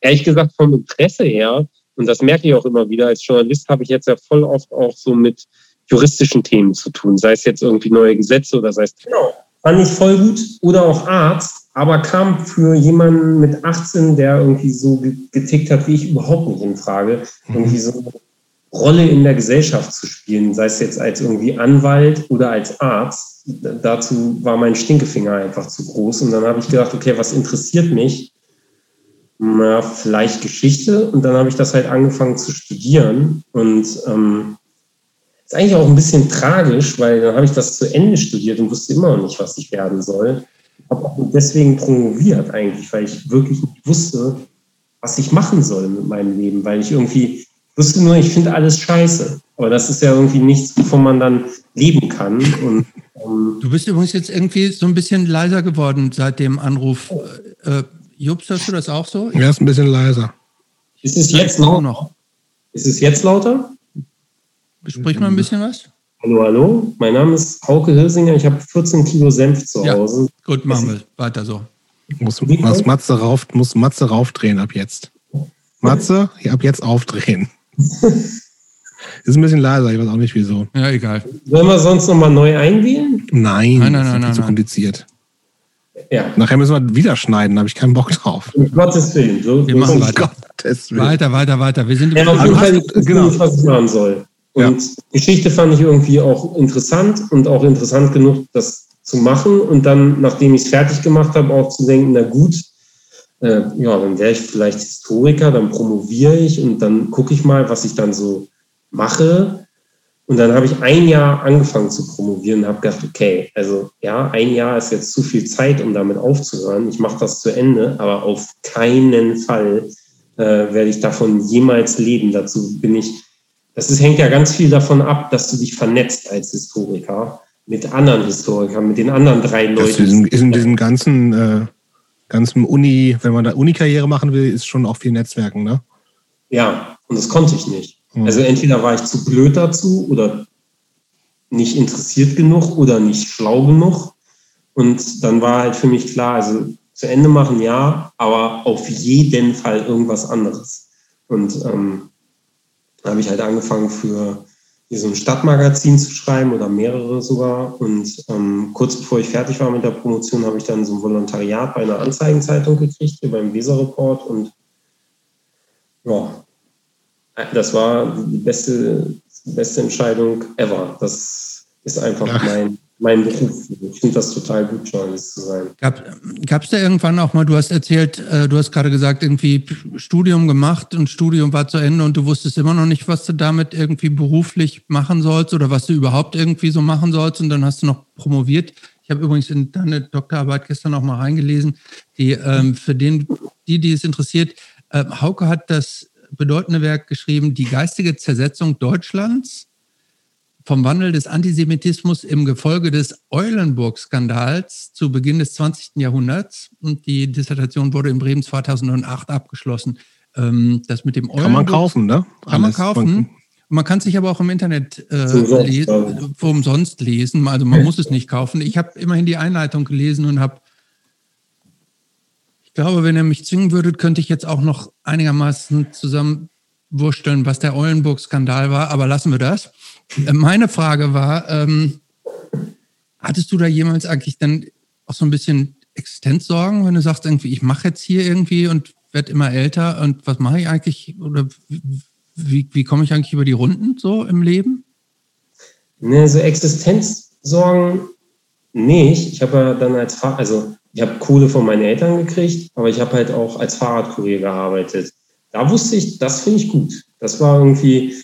ehrlich gesagt vom Interesse her, und das merke ich auch immer wieder, als Journalist habe ich jetzt ja voll oft auch so mit juristischen Themen zu tun, sei es jetzt irgendwie neue Gesetze oder sei es. Genau, fand ich voll gut. Oder auch Arzt aber kam für jemanden mit 18, der irgendwie so getickt hat wie ich, überhaupt nicht in Frage, mhm. irgendwie so eine Rolle in der Gesellschaft zu spielen, sei es jetzt als irgendwie Anwalt oder als Arzt. Dazu war mein Stinkefinger einfach zu groß. Und dann habe ich gedacht, okay, was interessiert mich? Na, vielleicht Geschichte. Und dann habe ich das halt angefangen zu studieren. Und ähm, ist eigentlich auch ein bisschen tragisch, weil dann habe ich das zu Ende studiert und wusste immer noch nicht, was ich werden soll habe auch deswegen promoviert eigentlich, weil ich wirklich nicht wusste, was ich machen soll mit meinem Leben, weil ich irgendwie wusste nur, ich finde alles scheiße. Aber das ist ja irgendwie nichts, wovon man dann leben kann. Und, ähm, du bist übrigens jetzt irgendwie so ein bisschen leiser geworden seit dem Anruf. Äh, Jobst, hörst du das auch so? Ja, ist ein bisschen leiser. Ist es jetzt lauter? Noch. Ist es jetzt lauter? Sprich mal ein bisschen was. Hallo, hallo. Mein Name ist Hauke Hirsinger. Ich habe 14 Kilo Senf zu Ja. Hause. Gut, machen wir weiter so. Muss, muss, Matze rauf, muss Matze raufdrehen ab jetzt. Matze, ja, ab jetzt aufdrehen. Ist ein bisschen leiser, ich weiß auch nicht wieso. Ja, egal. Sollen wir sonst nochmal neu einwählen? Nein, Nein, nein, das ist nein, zu nein. kompliziert. Ja, Nachher müssen wir wieder schneiden, da habe ich keinen Bock drauf. um Gottes Willen. So, Wir machen weiter. Gottes Willen. Weiter, weiter, weiter. Wir sind Ja, auf jeden Fall, genau. was ich machen soll. Und Geschichte fand ich irgendwie auch interessant und auch interessant genug, das zu machen. Und dann, nachdem ich es fertig gemacht habe, auch zu denken, na gut, äh, ja, dann wäre ich vielleicht Historiker, dann promoviere ich und dann gucke ich mal, was ich dann so mache. Und dann habe ich ein Jahr angefangen zu promovieren und habe gedacht, okay, also ja, ein Jahr ist jetzt zu viel Zeit, um damit aufzuhören. Ich mache das zu Ende, aber auf keinen Fall äh, werde ich davon jemals leben. Dazu bin ich, das ist, hängt ja ganz viel davon ab, dass du dich vernetzt als Historiker mit anderen Historikern, mit den anderen drei Das ist in, Leuten. ist in diesem ganzen, äh, ganzen Uni, wenn man da Uni-Karriere machen will, ist schon auch viel Netzwerken, ne? Ja, und das konnte ich nicht. Hm. Also entweder war ich zu blöd dazu oder nicht interessiert genug oder nicht schlau genug. Und dann war halt für mich klar, also zu Ende machen ja, aber auf jeden Fall irgendwas anderes. Und ähm, da habe ich halt angefangen für hier so ein Stadtmagazin zu schreiben oder mehrere sogar. Und ähm, kurz bevor ich fertig war mit der Promotion, habe ich dann so ein Volontariat bei einer Anzeigenzeitung gekriegt, hier beim Weser-Report. Und ja, das war die beste, beste Entscheidung ever. Das ist einfach Ach. mein, mein Beruf. Ich finde das total gut, Journalist zu sein. Gab es da irgendwann auch mal, du hast erzählt, äh, du hast gerade gesagt, irgendwie Studium gemacht und Studium war zu Ende und du wusstest immer noch nicht, was du damit irgendwie beruflich machen sollst oder was du überhaupt irgendwie so machen sollst und dann hast du noch promoviert. Ich habe übrigens in deine Doktorarbeit gestern auch mal reingelesen, die ähm, für den, die, die es interessiert, äh, Hauke hat das bedeutende Werk geschrieben, Die geistige Zersetzung Deutschlands vom Wandel des Antisemitismus im Gefolge des Eulenburg-Skandals zu Beginn des 20. Jahrhunderts. Und die Dissertation wurde in Bremen 2008 abgeschlossen. Ähm, das mit dem Kann man Eulenburg- kaufen, ne? Kann man kaufen. Man kann sich aber auch im Internet äh, umsonst, le ja. für umsonst lesen. Also man muss es nicht kaufen. Ich habe immerhin die Einleitung gelesen und habe, ich glaube, wenn ihr mich zwingen würdet, könnte ich jetzt auch noch einigermaßen zusammenwursteln, was der Eulenburg-Skandal war. Aber lassen wir das. Meine Frage war, ähm, hattest du da jemals eigentlich dann auch so ein bisschen Existenzsorgen, wenn du sagst, irgendwie, ich mache jetzt hier irgendwie und werde immer älter und was mache ich eigentlich oder wie, wie, wie komme ich eigentlich über die Runden so im Leben? Ne, so Existenzsorgen nicht. Ich habe ja dann als Fahr also ich habe Kohle von meinen Eltern gekriegt, aber ich habe halt auch als Fahrradkurier gearbeitet. Da wusste ich, das finde ich gut. Das war irgendwie,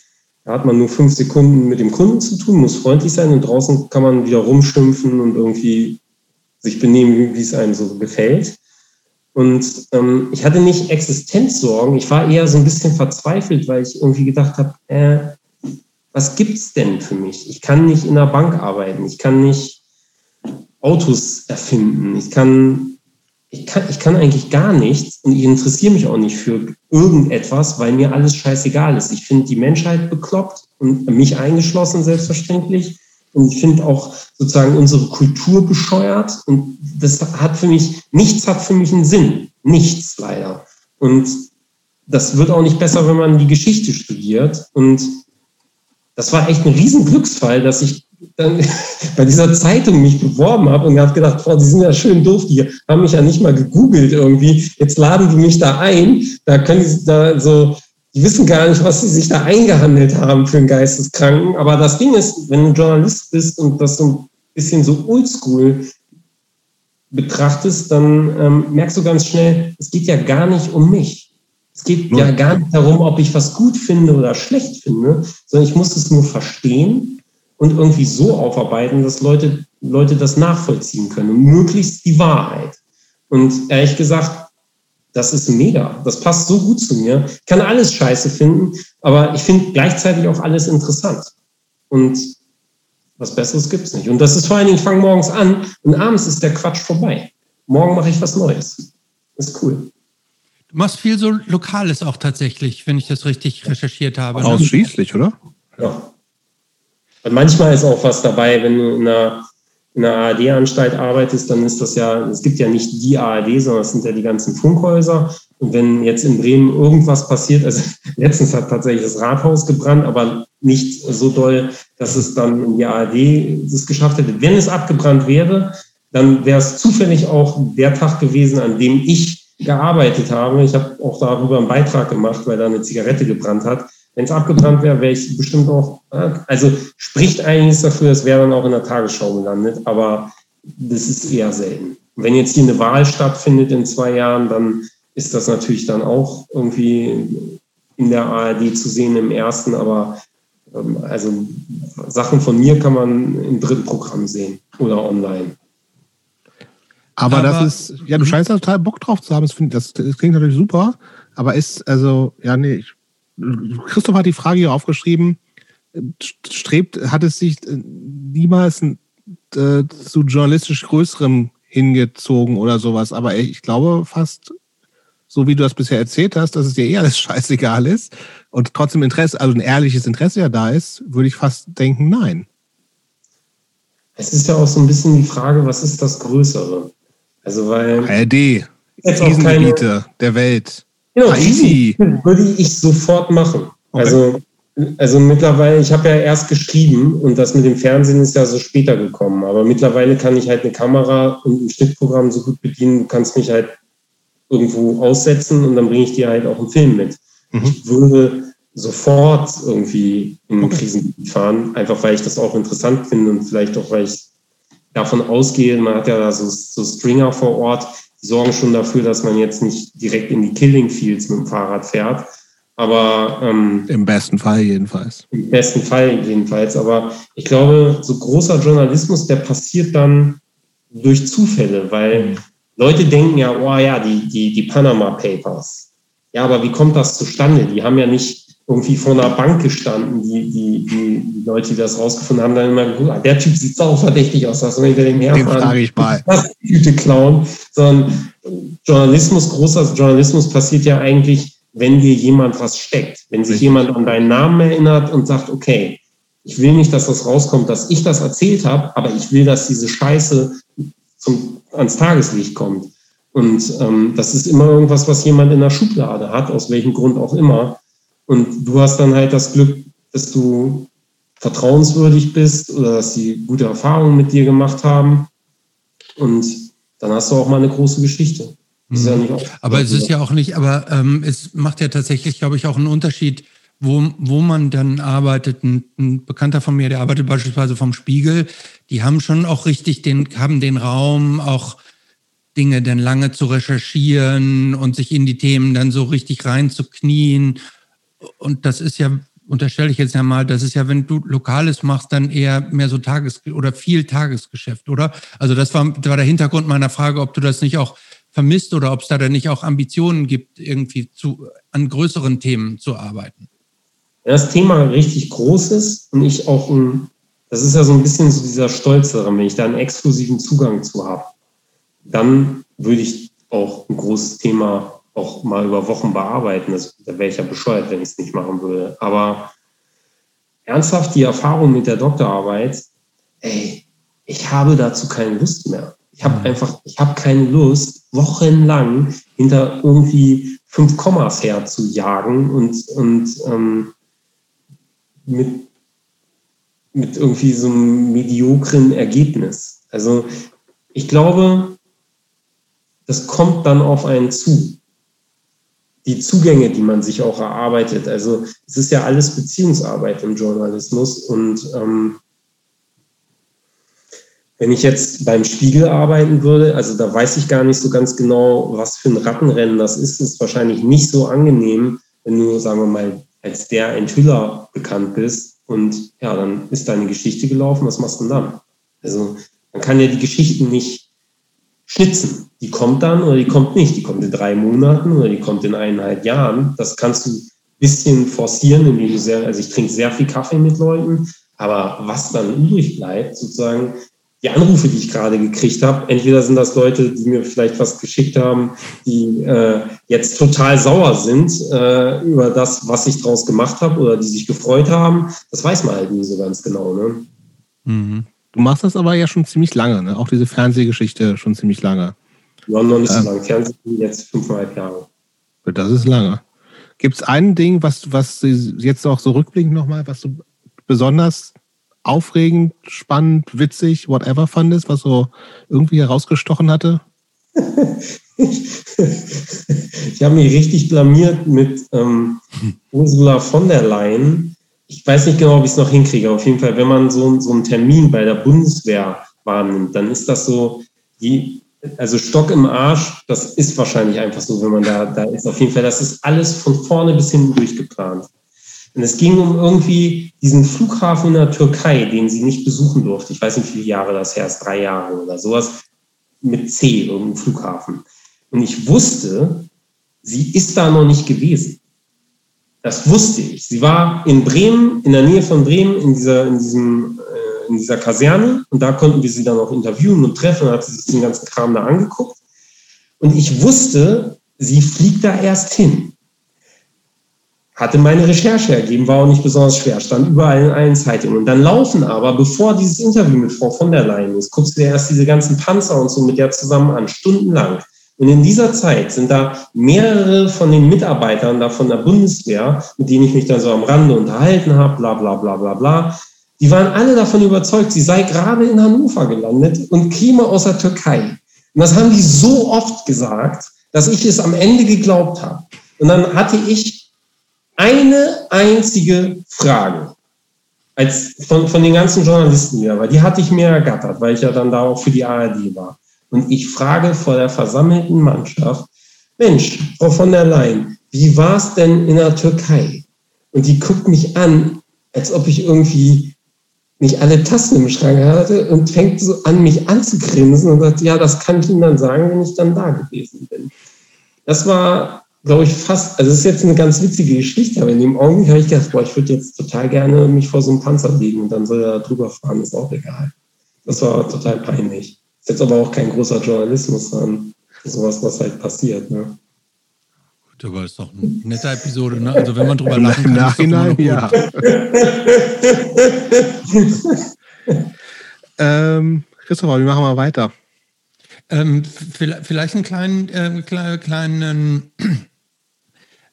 da hat man nur fünf Sekunden mit dem Kunden zu tun, muss freundlich sein und draußen kann man wieder rumschimpfen und irgendwie sich benehmen, wie es einem so gefällt. Und ähm, ich hatte nicht Existenzsorgen, ich war eher so ein bisschen verzweifelt, weil ich irgendwie gedacht habe, äh, was gibt's denn für mich? Ich kann nicht in der Bank arbeiten, ich kann nicht Autos erfinden, ich kann, ich kann, ich kann eigentlich gar nichts und ich interessiere mich auch nicht für irgendetwas, weil mir alles scheißegal ist. Ich finde die Menschheit bekloppt und mich eingeschlossen selbstverständlich. Und ich finde auch sozusagen unsere Kultur bescheuert. Und das hat für mich, nichts hat für mich einen Sinn. Nichts leider. Und das wird auch nicht besser, wenn man die Geschichte studiert. Und das war echt ein riesen Glücksfall, dass ich dann bei dieser Zeitung mich beworben habe und habe gedacht, Frau, die sind ja schön doof, die haben mich ja nicht mal gegoogelt irgendwie. Jetzt laden die mich da ein, da können die da so, die wissen gar nicht, was sie sich da eingehandelt haben für einen Geisteskranken. Aber das Ding ist, wenn du Journalist bist und das so ein bisschen so oldschool betrachtest, dann ähm, merkst du ganz schnell, es geht ja gar nicht um mich. Es geht ja gar nicht darum, ob ich was gut finde oder schlecht finde, sondern ich muss es nur verstehen und irgendwie so aufarbeiten, dass Leute, Leute das nachvollziehen können. Und möglichst die Wahrheit. Und ehrlich gesagt, das ist mega. Das passt so gut zu mir. Ich kann alles scheiße finden, aber ich finde gleichzeitig auch alles interessant. Und was Besseres gibt es nicht. Und das ist vor allen Dingen, ich fange morgens an und abends ist der Quatsch vorbei. Morgen mache ich was Neues. ist cool. Du machst viel so Lokales auch tatsächlich, wenn ich das richtig recherchiert habe. Ausschließlich, oder? Ja. Und manchmal ist auch was dabei, wenn du in einer, in einer ARD-Anstalt arbeitest, dann ist das ja, es gibt ja nicht die ARD, sondern es sind ja die ganzen Funkhäuser. Und wenn jetzt in Bremen irgendwas passiert, also letztens hat tatsächlich das Rathaus gebrannt, aber nicht so doll, dass es dann in die ARD es geschafft hätte. Wenn es abgebrannt wäre, dann wäre es zufällig auch der Tag gewesen, an dem ich gearbeitet habe. Ich habe auch darüber einen Beitrag gemacht, weil da eine Zigarette gebrannt hat. Wenn es abgebrannt wäre, wäre ich bestimmt auch, also spricht einiges dafür, es wäre dann auch in der Tagesschau gelandet, aber das ist eher selten. Wenn jetzt hier eine Wahl stattfindet in zwei Jahren, dann ist das natürlich dann auch irgendwie in der ARD zu sehen im ersten, aber ähm, also Sachen von mir kann man im dritten Programm sehen oder online. Aber, aber das ist, ja, du scheinst da total Bock drauf zu haben. Das, das, das klingt natürlich super, aber ist, also, ja, nee, ich, Christoph hat die Frage hier aufgeschrieben, strebt, hat es sich äh, niemals äh, zu journalistisch Größerem hingezogen oder sowas, aber ich glaube fast, so wie du das bisher erzählt hast, dass es dir eh alles scheißegal ist und trotzdem Interesse, also ein ehrliches Interesse ja da ist, würde ich fast denken, nein. Es ist ja auch so ein bisschen die Frage, was ist das Größere? Also weil. ARD, Krisengebiete der Welt. Genau, Haiti. würde ich sofort machen. Okay. Also, also mittlerweile, ich habe ja erst geschrieben und das mit dem Fernsehen ist ja so später gekommen. Aber mittlerweile kann ich halt eine Kamera und ein Schnittprogramm so gut bedienen, du kannst mich halt irgendwo aussetzen und dann bringe ich dir halt auch einen Film mit. Mhm. Ich würde sofort irgendwie in ein okay. Krisengebiet fahren, einfach weil ich das auch interessant finde und vielleicht auch, weil ich davon ausgehe, man hat ja da so, so Stringer vor Ort, sorgen schon dafür, dass man jetzt nicht direkt in die Killing Fields mit dem Fahrrad fährt. Aber ähm, im besten Fall jedenfalls. Im besten Fall jedenfalls. Aber ich glaube, so großer Journalismus, der passiert dann durch Zufälle, weil mhm. Leute denken ja, oh ja, die, die, die Panama Papers. Ja, aber wie kommt das zustande? Die haben ja nicht irgendwie vor einer Bank gestanden, die, die, die, Leute, die das rausgefunden haben, dann immer geguckt, ah, der Typ sieht sau verdächtig aus, was soll hinter dem herfahren? Ich mal. Was Tüte klauen. Sondern Journalismus, großer Journalismus passiert ja eigentlich, wenn dir jemand was steckt. Wenn sich jemand an deinen Namen erinnert und sagt, okay, ich will nicht, dass das rauskommt, dass ich das erzählt habe, aber ich will, dass diese Scheiße zum, ans Tageslicht kommt. Und ähm, das ist immer irgendwas, was jemand in der Schublade hat, aus welchem Grund auch immer. Und du hast dann halt das Glück, dass du vertrauenswürdig bist oder dass sie gute Erfahrungen mit dir gemacht haben. Und dann hast du auch mal eine große Geschichte. Ja mhm. aber es ist ja auch nicht, aber ähm, es macht ja tatsächlich, glaube ich, auch einen Unterschied, wo, wo man dann arbeitet. Ein, ein, Bekannter von mir, der arbeitet beispielsweise vom Spiegel, die haben schon auch richtig den, haben den Raum, auch Dinge dann lange zu recherchieren und sich in die Themen dann so richtig reinzuknien und das ist ja, unterstelle ich jetzt ja mal, das ist ja, wenn du Lokales machst, dann eher mehr so Tages- oder viel Tagesgeschäft, oder? Also das war, das war der Hintergrund meiner Frage, ob du das nicht auch vermisst oder ob es da dann nicht auch Ambitionen gibt, irgendwie zu, an größeren Themen zu arbeiten. das Thema richtig groß ist und ich auch ein, das ist ja so ein bisschen so dieser Stolz daran, wenn ich da einen exklusiven Zugang zu habe, dann würde ich auch ein großes Thema auch mal über Wochen bearbeiten. Das, da wäre ich ja bescheuert, wenn ich es nicht machen würde. Aber ernsthaft die Erfahrung mit der Doktorarbeit, ey, ich habe dazu keine Lust mehr. Ich habe mhm. einfach, ich habe keine Lust, wochenlang hinter irgendwie fünf Kommas herzujagen und, und ähm, mit, mit irgendwie so einem mediokren Ergebnis. Also ich glaube, das kommt dann auf einen zu die Zugänge, die man sich auch erarbeitet. Also es ist ja alles Beziehungsarbeit im Journalismus. Und ähm, wenn ich jetzt beim Spiegel arbeiten würde, also da weiß ich gar nicht so ganz genau, was für ein Rattenrennen das ist. Ist wahrscheinlich nicht so angenehm, wenn du, sagen wir mal, als der Enthüller bekannt bist und ja, dann ist deine Geschichte gelaufen, was machst du dann? Also man kann ja die Geschichten nicht schnitzen. Die kommt dann oder die kommt nicht. Die kommt in drei Monaten oder die kommt in eineinhalb Jahren. Das kannst du ein bisschen forcieren, indem du sehr, also ich trinke sehr viel Kaffee mit Leuten, aber was dann übrig bleibt, sozusagen, die Anrufe, die ich gerade gekriegt habe, entweder sind das Leute, die mir vielleicht was geschickt haben, die äh, jetzt total sauer sind äh, über das, was ich draus gemacht habe oder die sich gefreut haben. Das weiß man halt nie so ganz genau. Ne? Mhm. Du machst das aber ja schon ziemlich lange, ne? auch diese Fernsehgeschichte schon ziemlich lange. Nicht so ähm, lange. Fernsehen jetzt fünfeinhalb Jahre. Das ist lange. Gibt es ein Ding, was, was jetzt auch so rückblickend nochmal, was du besonders aufregend, spannend, witzig, whatever fandest, was so irgendwie herausgestochen hatte? ich habe mich richtig blamiert mit ähm, Ursula von der Leyen. Ich weiß nicht genau, ob ich es noch hinkriege. Auf jeden Fall, wenn man so, so einen Termin bei der Bundeswehr wahrnimmt, dann ist das so, die, also Stock im Arsch, das ist wahrscheinlich einfach so, wenn man da, da ist. Auf jeden Fall, das ist alles von vorne bis hinten durchgeplant. Und es ging um irgendwie diesen Flughafen in der Türkei, den sie nicht besuchen durfte. Ich weiß nicht, wie viele Jahre das her ist, drei Jahre oder sowas, mit C, irgendein Flughafen. Und ich wusste, sie ist da noch nicht gewesen. Das wusste ich. Sie war in Bremen, in der Nähe von Bremen, in dieser, in diesem, äh, in dieser Kaserne. Und da konnten wir sie dann auch interviewen und treffen. Und hat sie sich den ganzen Kram da angeguckt. Und ich wusste, sie fliegt da erst hin hatte meine Recherche ergeben, war auch nicht besonders schwer, stand überall in allen Zeitungen. Und dann laufen aber, bevor dieses Interview mit Frau von der Leyen ist, guckst du dir erst diese ganzen Panzer und so mit der zusammen an, stundenlang. Und in dieser Zeit sind da mehrere von den Mitarbeitern da von der Bundeswehr, mit denen ich mich dann so am Rande unterhalten habe, bla bla bla bla bla, die waren alle davon überzeugt, sie sei gerade in Hannover gelandet und käme aus der Türkei. Und das haben die so oft gesagt, dass ich es am Ende geglaubt habe. Und dann hatte ich eine einzige Frage als von, von den ganzen Journalisten hier, weil die hatte ich mir ergattert, weil ich ja dann da auch für die ARD war. Und ich frage vor der versammelten Mannschaft, Mensch, Frau von der Leyen, wie war es denn in der Türkei? Und die guckt mich an, als ob ich irgendwie nicht alle Tassen im Schrank hatte und fängt so an, mich anzugrinsen und sagt, ja, das kann ich Ihnen dann sagen, wenn ich dann da gewesen bin. Das war glaube ich, fast, also es ist jetzt eine ganz witzige Geschichte, aber in dem Augenblick habe ich gedacht, boah, ich würde jetzt total gerne mich vor so einem Panzer legen und dann soll er drüber fahren, ist auch egal. Das war total peinlich. Ist jetzt aber auch kein großer Journalismus, sondern sowas, was halt passiert. Ne? Gut, aber ist doch eine nette Episode, ne? Also wenn man drüber lachen kann, Nachhinein, ja. ähm, Christopher, wir machen mal weiter. Ähm, vielleicht einen kleinen, äh, kleinen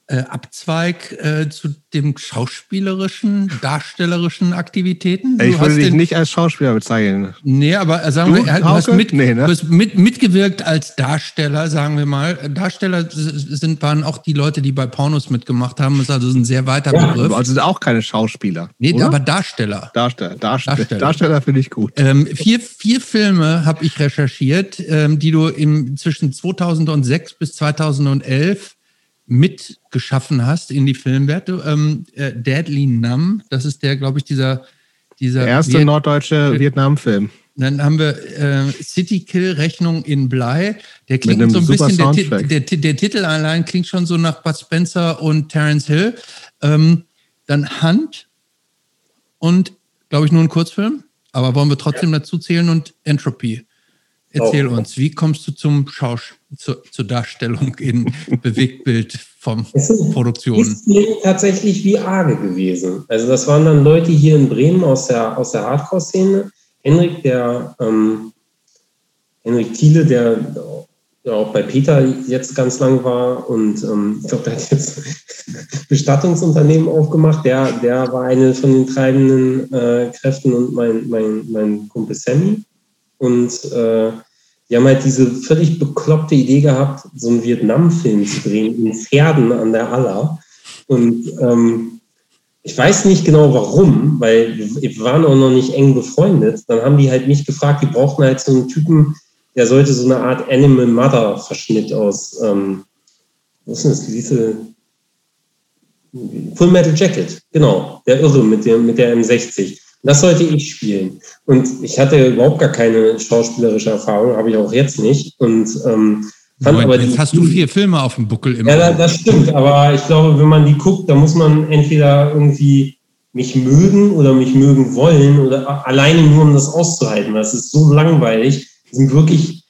äh, Abzweig äh, zu dem schauspielerischen, darstellerischen Aktivitäten. Du ich würde dich den, nicht als Schauspieler bezeichnen. Nee, aber äh, sagen du, wir, du hast, mit, nee, ne? du hast mit, mitgewirkt als Darsteller, sagen wir mal. Darsteller sind, waren auch die Leute, die bei Pornos mitgemacht haben. Das ist also ein sehr weiter ja, Begriff. Also sind auch keine Schauspieler. Nee, oder? aber Darsteller. Darsteller, Darsteller, Darsteller. Darsteller finde ich gut. Ähm, vier, vier Filme habe ich recherchiert, ähm, die du im, zwischen 2006 bis 2011 mitgeschaffen hast in die Filmwelt. Ähm, äh, Deadly Numb, das ist der, glaube ich, dieser, dieser. Der erste Viet norddeutsche Vietnam-Film. Dann haben wir äh, City Kill Rechnung in Blei. Der klingt so ein bisschen, der, der, der, Titel allein klingt schon so nach Bud Spencer und Terence Hill. Ähm, dann Hunt und, glaube ich, nur ein Kurzfilm. Aber wollen wir trotzdem dazu zählen und Entropy. Erzähl oh. uns, wie kommst du zum Schauspiel? zur, zur Darstellung in Bewegtbild von Produktionen? Ist tatsächlich wie Arge gewesen. Also das waren dann Leute hier in Bremen aus der, aus der Hardcore-Szene. Henrik, der ähm, Henrik Thiele, der ja, auch bei Peter jetzt ganz lang war und ähm, ich glaube, der hat jetzt Bestattungsunternehmen aufgemacht. Der, der war eine von den treibenden äh, Kräften und mein, mein, mein Kumpel Sammy. Und äh, die haben halt diese völlig bekloppte Idee gehabt, so einen Vietnam-Film zu drehen, in Pferden an der Aller. Und ähm, ich weiß nicht genau warum, weil wir waren auch noch nicht eng befreundet. Dann haben die halt mich gefragt, die brauchten halt so einen Typen, der sollte so eine Art Animal Mother-Verschnitt aus, ähm, was ist denn das, diese Full Metal Jacket, genau, der Irre mit, dem, mit der M60. Das sollte ich spielen. Und ich hatte überhaupt gar keine schauspielerische Erfahrung, habe ich auch jetzt nicht. Und ähm, fand Moment, aber jetzt hast du vier Filme auf dem Buckel immer. Ja, das stimmt. Aber ich glaube, wenn man die guckt, dann muss man entweder irgendwie mich mögen oder mich mögen wollen oder alleine nur um das auszuhalten. Das ist so langweilig. Die sind wirklich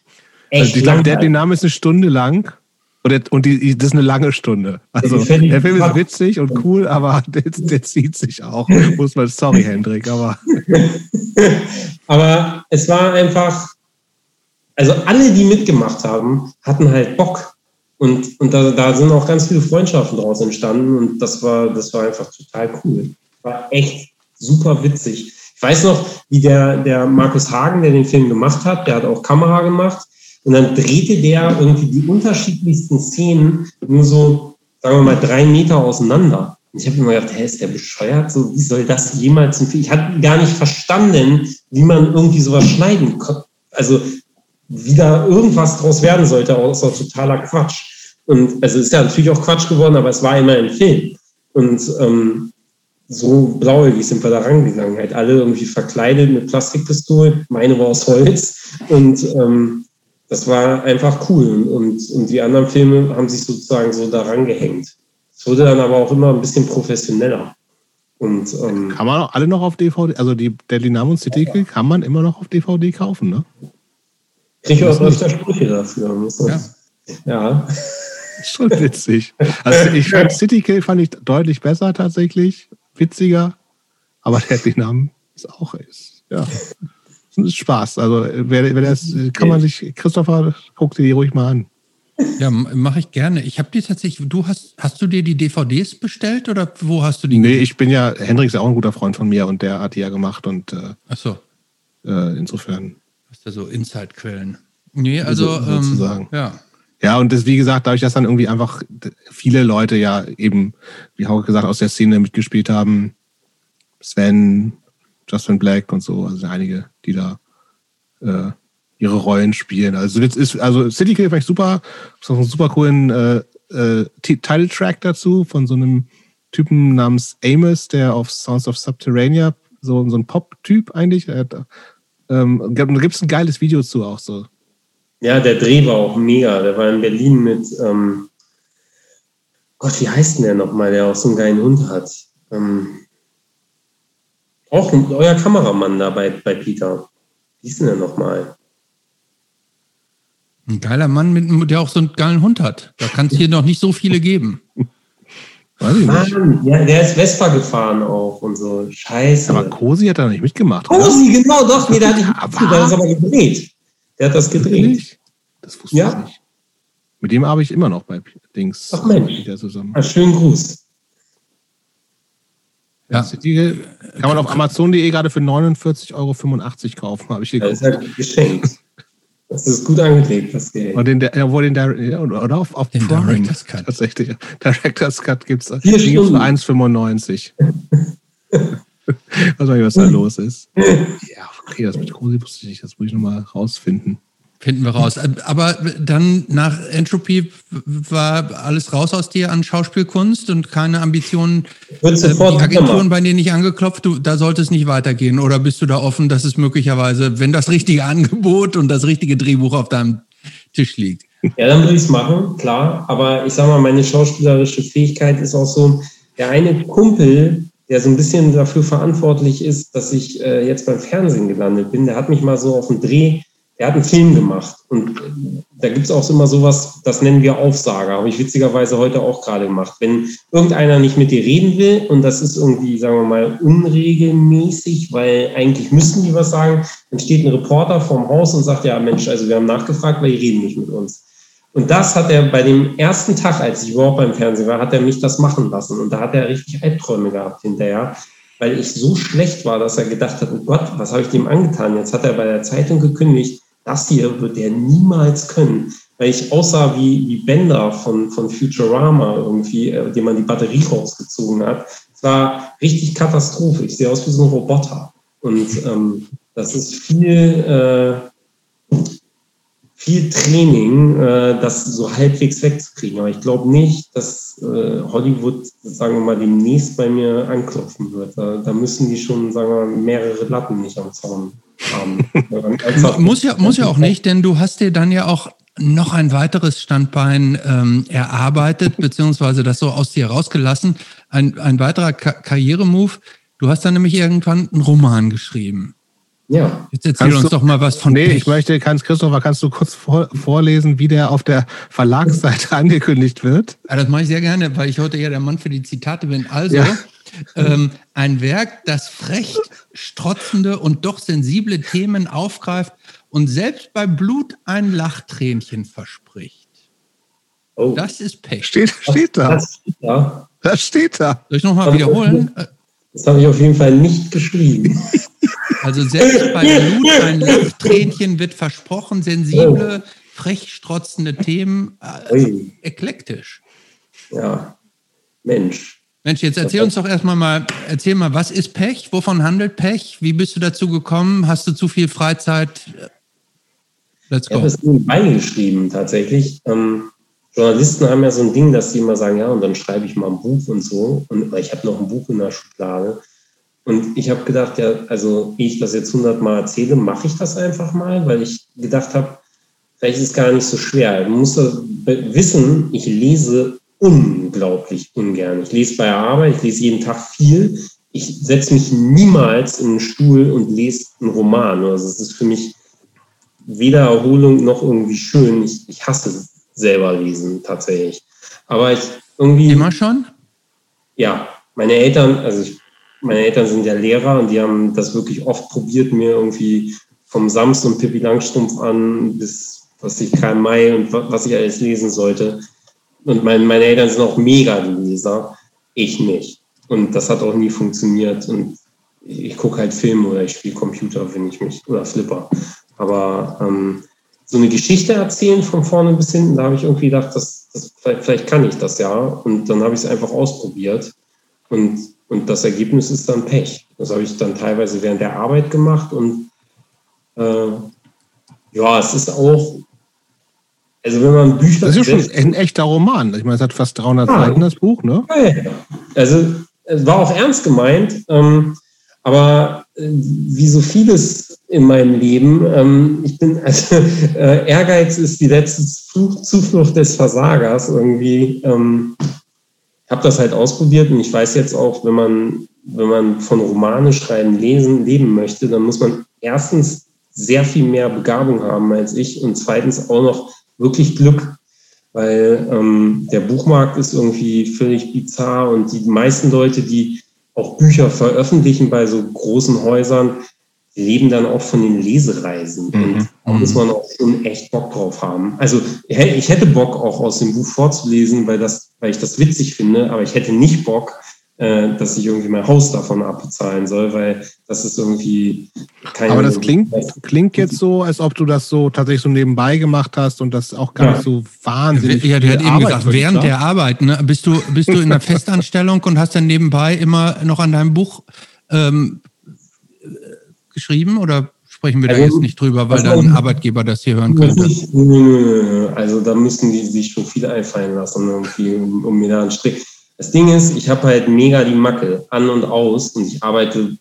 echt also die, der, der Name ist eine Stunde lang. Und, und die, das ist eine lange Stunde. Also der Film ist witzig und cool, aber der, der zieht sich auch. Muss man, sorry, Hendrik, aber. aber es war einfach, also alle, die mitgemacht haben, hatten halt Bock. Und, und da, da sind auch ganz viele Freundschaften daraus entstanden. Und das war, das war einfach total cool. War echt super witzig. Ich weiß noch, wie der, der Markus Hagen, der den Film gemacht hat, der hat auch Kamera gemacht. Und dann drehte der irgendwie die unterschiedlichsten Szenen nur so, sagen wir mal, drei Meter auseinander. Und ich habe immer gedacht, hä, ist der bescheuert? So, wie soll das jemals ein Ich hatte gar nicht verstanden, wie man irgendwie sowas schneiden konnte. Also, wie da irgendwas draus werden sollte, außer totaler Quatsch. Und also ist ja natürlich auch Quatsch geworden, aber es war immer ein Film. Und ähm, so blauäugig sind wir da rangegangen. Halt alle irgendwie verkleidet mit Plastikpistolen. Meine war aus Holz. Und ähm, das war einfach cool. Und, und die anderen Filme haben sich sozusagen so daran gehängt. Es wurde dann aber auch immer ein bisschen professioneller. Und, ähm, kann man auch alle noch auf DVD, also die Name und City Kill kann man immer noch auf DVD kaufen, ne? Kriege ich auch öfter Sprüche dafür. Ja. ja. Schon witzig. Also ich fand City Kill fand ich deutlich besser tatsächlich, witziger, aber Deadly Name ist auch ist, ja Spaß. Also wer, wer das, kann man sich, Christopher, guck dir die ruhig mal an. Ja, mache ich gerne. Ich habe die tatsächlich, du hast, hast du dir die DVDs bestellt oder wo hast du die? Nee, ich bin ja, Hendrik ist ja auch ein guter Freund von mir und der hat die ja gemacht und äh, Ach so. Äh, insofern. Hast du so Inside-Quellen? Nee, also, so, sozusagen. Ähm, ja. Ja, und das, wie gesagt, dadurch, dass dann irgendwie einfach viele Leute ja eben, wie Hauke gesagt, aus der Szene mitgespielt haben, Sven, Justin Black und so, also einige, die da äh, ihre Rollen spielen. Also jetzt ist, also City Kill ich super, ist auch einen super coolen äh, äh, Title-Track dazu von so einem Typen namens Amos, der auf Sounds of Subterranea, so, so ein Pop-Typ eigentlich. Hat, ähm, da gibt es ein geiles Video zu auch so. Ja, der Dreh war auch mega. Der war in Berlin mit, ähm, Gott, wie heißt denn der nochmal, der auch so einen geilen Hund hat? Ähm, auch euer Kameramann da bei, bei Peter. Wie ist denn der nochmal? Ein geiler Mann, mit, der auch so einen geilen Hund hat. Da kann es hier noch nicht so viele geben. Weiß ich nicht. Mann, ja, der ist Vespa gefahren auch und so. Scheiße. Aber Kosi hat da nicht mitgemacht. Kosi, oder? genau, doch. Nee, der hat, die, der ist aber gedreht. Der hat das gedreht. Das wusste ja? ich nicht. Mit dem habe ich immer noch bei Dings. Ach Mensch. Zusammen. Ja, schönen Gruß. Ja. Die kann man auf Amazon.de gerade für 49,85 Euro kaufen, habe ich. Das ist halt geschenkt. Das ist gut angelegt, das Geld. Und den, ja, den ja, oder auf, auf den Prime. Director's Cut. Tatsächlich. Director's Cut gibt es für 1,95. was weiß ich, was da los ist. Ja, okay, das mit Cosi wusste ich nicht. Das muss ich nochmal rausfinden. Finden wir raus. Aber dann nach Entropy war alles raus aus dir an Schauspielkunst und keine Ambitionen. Äh, die Agenturen bei denen nicht angeklopft, du, da sollte es nicht weitergehen. Oder bist du da offen, dass es möglicherweise, wenn das richtige Angebot und das richtige Drehbuch auf deinem Tisch liegt? Ja, dann würde ich es machen, klar. Aber ich sage mal, meine schauspielerische Fähigkeit ist auch so, der eine Kumpel, der so ein bisschen dafür verantwortlich ist, dass ich äh, jetzt beim Fernsehen gelandet bin, der hat mich mal so auf dem Dreh er hat einen Film gemacht und da gibt es auch immer sowas, das nennen wir Aufsager, habe ich witzigerweise heute auch gerade gemacht. Wenn irgendeiner nicht mit dir reden will und das ist irgendwie, sagen wir mal, unregelmäßig, weil eigentlich müssten die was sagen, dann steht ein Reporter vorm Haus und sagt, ja Mensch, also wir haben nachgefragt, weil die reden nicht mit uns. Und das hat er bei dem ersten Tag, als ich überhaupt beim Fernsehen war, hat er mich das machen lassen. Und da hat er richtig Albträume gehabt hinterher, weil ich so schlecht war, dass er gedacht hat, oh Gott, was habe ich dem angetan? Jetzt hat er bei der Zeitung gekündigt das hier wird er niemals können. Weil ich aussah wie, wie Bender von, von Futurama irgendwie, äh, dem man die Batterie rausgezogen hat. Es war richtig Katastrophe. Ich sehe aus wie so ein Roboter. Und ähm, das ist viel, äh, viel Training, äh, das so halbwegs wegzukriegen. Aber ich glaube nicht, dass äh, Hollywood, sagen wir mal, demnächst bei mir anklopfen wird. Da, da müssen die schon, sagen wir mal, mehrere Latten nicht am Zaun muss, ja, muss ja auch nicht, denn du hast dir dann ja auch noch ein weiteres Standbein ähm, erarbeitet, beziehungsweise das so aus dir rausgelassen. Ein, ein weiterer Ka Karrieremove, Du hast dann nämlich irgendwann einen Roman geschrieben. Ja. Jetzt erzähl Kannst uns du- doch mal was von nee, Pech. ich möchte, kannst, Christopher, kannst du kurz vor, vorlesen, wie der auf der Verlagsseite angekündigt wird? Ja, das mache ich sehr gerne, weil ich heute ja der Mann für die Zitate bin. Also, Ja. Ähm, ein Werk, das frech, strotzende und doch sensible Themen aufgreift und selbst bei Blut ein Lachtränchen verspricht. Oh, Das ist Pech. Steht, steht da. das, ja, Das steht da. Soll ich nochmal wiederholen? Das habe ich auf jeden Fall nicht geschrieben. Also selbst bei Blut ein Lachtränchen wird versprochen, sensible, frech strotzende Themen, äh, eklektisch. ja, Mensch. Mensch, jetzt erzähl uns doch erstmal mal, erzähl mal, was ist Pech? Wovon handelt Pech? Wie bist du dazu gekommen? Hast du zu viel Freizeit? Let's Ich habe go. es nebenbei geschrieben, tatsächlich. Ähm, Journalisten haben ja so ein Ding, dass sie immer sagen, ja, und dann schreibe ich mal ein Buch und so. Und ich habe noch ein Buch in der Schublade. Und ich habe gedacht, ja, also ehe ich das jetzt hundertmal erzähle, mache ich das einfach mal, weil ich gedacht habe, vielleicht ist es gar nicht so schwer. Man muss wissen, ich lese unglaublich ungern. Ich lese bei der Arbeit, ich lese jeden Tag viel. Ich setze mich niemals in einen Stuhl und lese einen Roman. Also es ist für mich weder Erholung noch irgendwie schön. Ich, ich hasse selber lesen tatsächlich. Aber ich irgendwie. Immer schon? Ja, meine Eltern, also ich, meine Eltern sind ja Lehrer und die haben das wirklich oft probiert, mir irgendwie vom Sams und Pippi Langstrumpf an bis was ich Karl May und wa- was ich alles lesen sollte. Und mein, meine Eltern sind auch mega die Leser, ich nicht. Und das hat auch nie funktioniert. Und ich, ich gucke halt Filme oder ich spiele Computer, wenn ich mich, oder Flipper. Aber ähm, so eine Geschichte erzählen von vorne bis hinten, da habe ich irgendwie gedacht, das, das, vielleicht, vielleicht kann ich das ja. Und dann habe ich es einfach ausprobiert. Und, und das Ergebnis ist dann Pech. Das habe ich dann teilweise während der Arbeit gemacht. Und äh, ja, es ist auch, also wenn man Bücher. Das ist ja schon ein echter Roman. Ich meine, es hat fast 300 Ah. Seiten, das Buch, ne? Ja. Also es war auch ernst gemeint, ähm, aber äh, wie so vieles in meinem Leben, ähm, ich bin, also äh, Ehrgeiz ist die letzte Zuflucht, des Versagers irgendwie. Ähm, ich habe das halt ausprobiert und ich weiß jetzt auch, wenn man, wenn man von Romane schreiben, lesen, leben möchte, dann muss man erstens sehr viel mehr Begabung haben als ich und zweitens auch noch wirklich Glück weil ähm, der Buchmarkt ist irgendwie völlig bizarr und die meisten Leute, die auch Bücher veröffentlichen bei so großen Häusern, leben dann auch von den Lesereisen. Mhm. Und da muss man auch schon echt Bock drauf haben. Also ich hätte- ich hätte Bock auch aus dem Buch vorzulesen, weil, das, weil ich das witzig finde, aber ich hätte nicht Bock, äh, dass ich irgendwie mein Haus davon abbezahlen soll, weil das ist irgendwie keine Aber das klingt, klingt jetzt so, als ob du das so tatsächlich so nebenbei gemacht hast und das auch gar Ja. nicht so wahnsinnig Ja, der hat viel eben Arbeit gesagt, während war. der Arbeit, ne? Bist du, bist du in der Festanstellung und hast dann nebenbei immer noch an deinem Buch ähm, äh, geschrieben oder sprechen wir da Also, jetzt nicht drüber, weil also- dein Arbeitgeber das hier hören könnte? Nö. Also da müssen die sich schon viel einfallen lassen, irgendwie, um, um mir da einen Strick. Das Ding ist, ich habe halt mega die Macke an und aus und ich arbeite,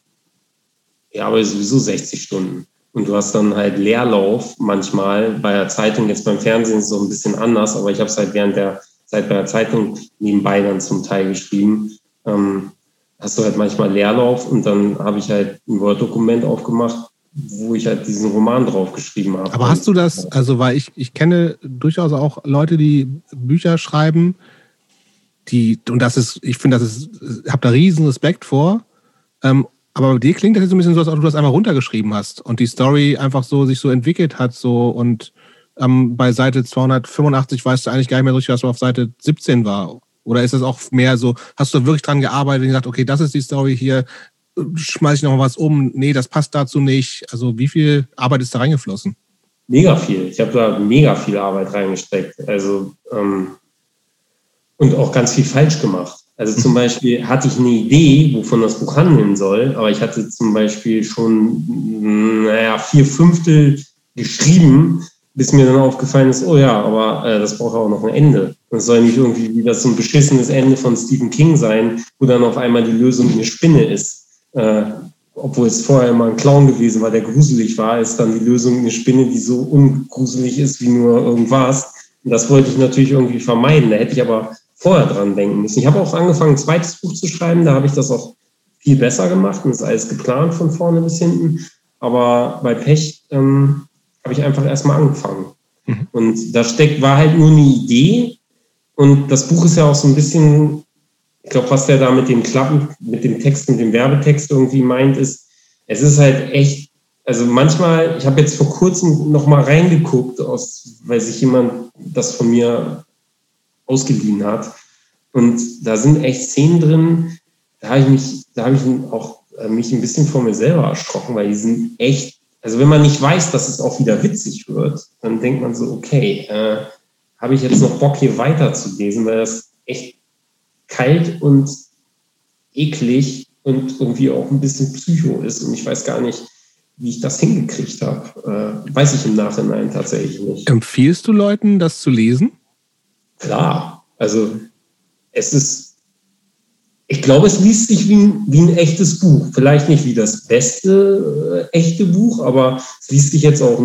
ich arbeite sowieso 60 Stunden. Und du hast dann halt Leerlauf manchmal bei der Zeitung, jetzt beim Fernsehen ist es so ein bisschen anders, aber ich habe es halt während der Zeit bei der Zeitung nebenbei dann zum Teil geschrieben. Ähm, hast du halt manchmal Leerlauf und dann habe ich halt ein Word-Dokument aufgemacht, wo ich halt diesen Roman drauf geschrieben habe. Aber hast du das, also weil ich, ich kenne durchaus auch Leute, die Bücher schreiben, die, und das ist, ich finde, das ist, ich habe da riesen Respekt vor. Ähm, aber bei dir klingt das jetzt so ein bisschen so, als ob du das einmal runtergeschrieben hast und die Story einfach so sich so entwickelt hat, so und ähm, bei Seite 285 weißt du eigentlich gar nicht mehr so richtig, was auf Seite 17 war. Oder ist das auch mehr so, hast du wirklich dran gearbeitet und gesagt, okay, das ist die Story hier, schmeiße ich noch was um, nee, das passt dazu nicht. Also wie viel Arbeit ist da reingeflossen? Mega viel. Ich habe da mega viel Arbeit reingesteckt. Also ähm, und auch ganz viel falsch gemacht. Also zum Beispiel hatte ich eine Idee, wovon das Buch handeln soll, aber ich hatte zum Beispiel schon, naja, vier Fünftel geschrieben, bis mir dann aufgefallen ist, oh ja, aber äh, das braucht auch noch ein Ende. Das soll nicht irgendwie wie das so ein beschissenes Ende von Stephen King sein, wo dann auf einmal die Lösung eine Spinne ist. Äh, obwohl es vorher immer ein Clown gewesen war, der gruselig war, ist dann die Lösung eine Spinne, die so ungruselig ist wie nur irgendwas. Und das wollte ich natürlich irgendwie vermeiden. Da hätte ich aber vorher dran denken müssen. Ich habe auch angefangen, ein zweites Buch zu schreiben. Da habe ich das auch viel besser gemacht und ist alles geplant von vorne bis hinten. Aber bei Pech ähm, habe ich einfach erstmal angefangen. Mhm. Und da steckt, war halt nur eine Idee. Und das Buch ist ja auch so ein bisschen, ich glaube, was der da mit dem Klappen, mit dem Text, mit dem Werbetext irgendwie meint, ist, es ist halt echt, also manchmal, ich habe jetzt vor kurzem noch mal reingeguckt, aus, weil sich jemand das von mir ausgeliehen hat. Und da sind echt Szenen drin, da habe ich mich, da habe ich auch äh, mich ein bisschen vor mir selber erschrocken, weil die sind echt, also wenn man nicht weiß, dass es auch wieder witzig wird, dann denkt man so, okay, äh, habe ich jetzt noch Bock hier weiterzulesen, weil das echt kalt und eklig und irgendwie auch ein bisschen psycho ist und ich weiß gar nicht, wie ich das hingekriegt habe. Äh, weiß ich im Nachhinein tatsächlich nicht. Empfiehlst du Leuten, das zu lesen? Klar, also es ist, ich glaube, es liest sich wie ein, wie ein echtes Buch. Vielleicht nicht wie das beste äh, echte Buch, aber es liest sich jetzt auch,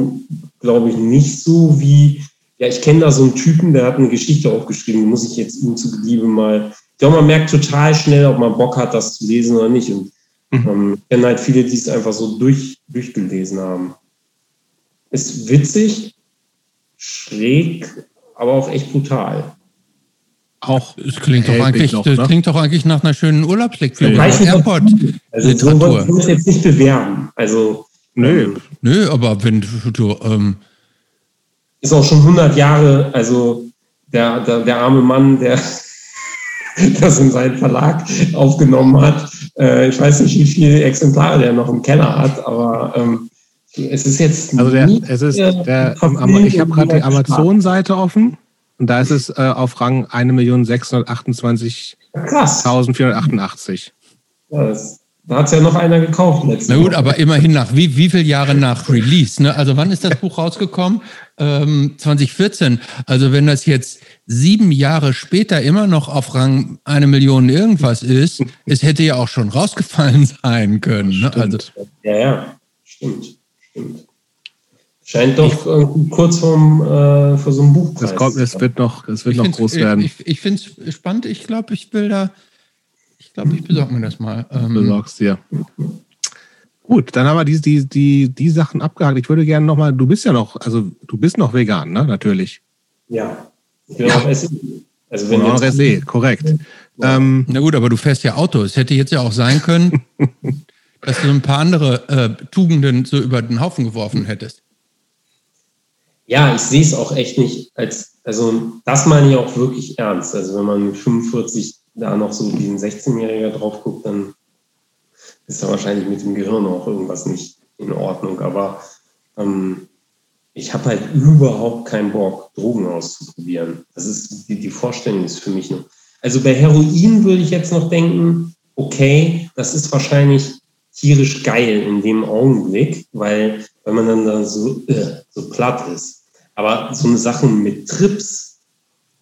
glaube ich, nicht so wie, ja, ich kenne da so einen Typen, der hat eine Geschichte aufgeschrieben, die muss ich jetzt ihm zu Beliebe mal. Ich glaube, man merkt total schnell, ob man Bock hat, das zu lesen oder nicht. Und mhm. ähm, ich kenne halt viele, die es einfach so durch, durchgelesen haben. Ist witzig, schräg, aber auch echt brutal auch. Es klingt doch eigentlich, noch, ne? klingt doch eigentlich nach einer schönen Urlaubslektüre. Ja, Airport also Literatur. So muss jetzt nicht bewerben. Also nö, ähm, nö, aber wenn du ähm, ist auch schon 100 Jahre. Also der, der, der arme Mann, der das in seinen Verlag aufgenommen hat. Äh, ich weiß nicht, wie viele Exemplare der noch im Keller hat, aber ähm, es ist jetzt. Also der, es ist der, ich habe gerade die Amazon-Seite offen und da ist es äh, auf Rang 1.628.488. Ja, da hat es ja noch einer gekauft letztes Na gut, Woche. aber immerhin nach wie, wie viele Jahre nach Release? Ne? Also wann ist das Buch rausgekommen? Ähm, 2014. Also wenn das jetzt sieben Jahre später immer noch auf Rang eine Million irgendwas ist, es hätte ja auch schon rausgefallen sein können. Ne? Also, ja, ja, stimmt, stimmt. Scheint doch ich, kurz vorm, äh, vor so einem Buch. Das kommt, es wird noch, es wird noch groß werden. Ich, ich finde es spannend. Ich glaube, ich will da, ich glaube, ich besorge mir das mal. Ähm, Besorgst dir. Gut, dann haben wir die, die, die, die Sachen abgehakt. Ich würde gerne nochmal, du bist ja noch, also du bist noch vegan, ne? Natürlich. Ja. Ich bin ja. auch essen. Also wenn auch SE, korrekt. Ja. Ähm, Na gut, aber du fährst ja Auto. Es hätte jetzt ja auch sein können, dass du ein paar andere äh, Tugenden so über den Haufen geworfen hättest ja, ich sehe es auch echt nicht als, also das meine ich auch wirklich ernst. Also wenn man mit 45 da noch so wie ein 16-Jähriger drauf guckt, dann ist da wahrscheinlich mit dem Gehirn auch irgendwas nicht in Ordnung. Aber ähm, ich habe halt überhaupt keinen Bock, Drogen auszuprobieren. Das ist die, die Vorstellung ist für mich noch. Also bei Heroin würde ich jetzt noch denken, okay, das ist wahrscheinlich tierisch geil in dem Augenblick, weil, weil man dann da so, äh, so platt ist. Aber so eine Sache mit Trips,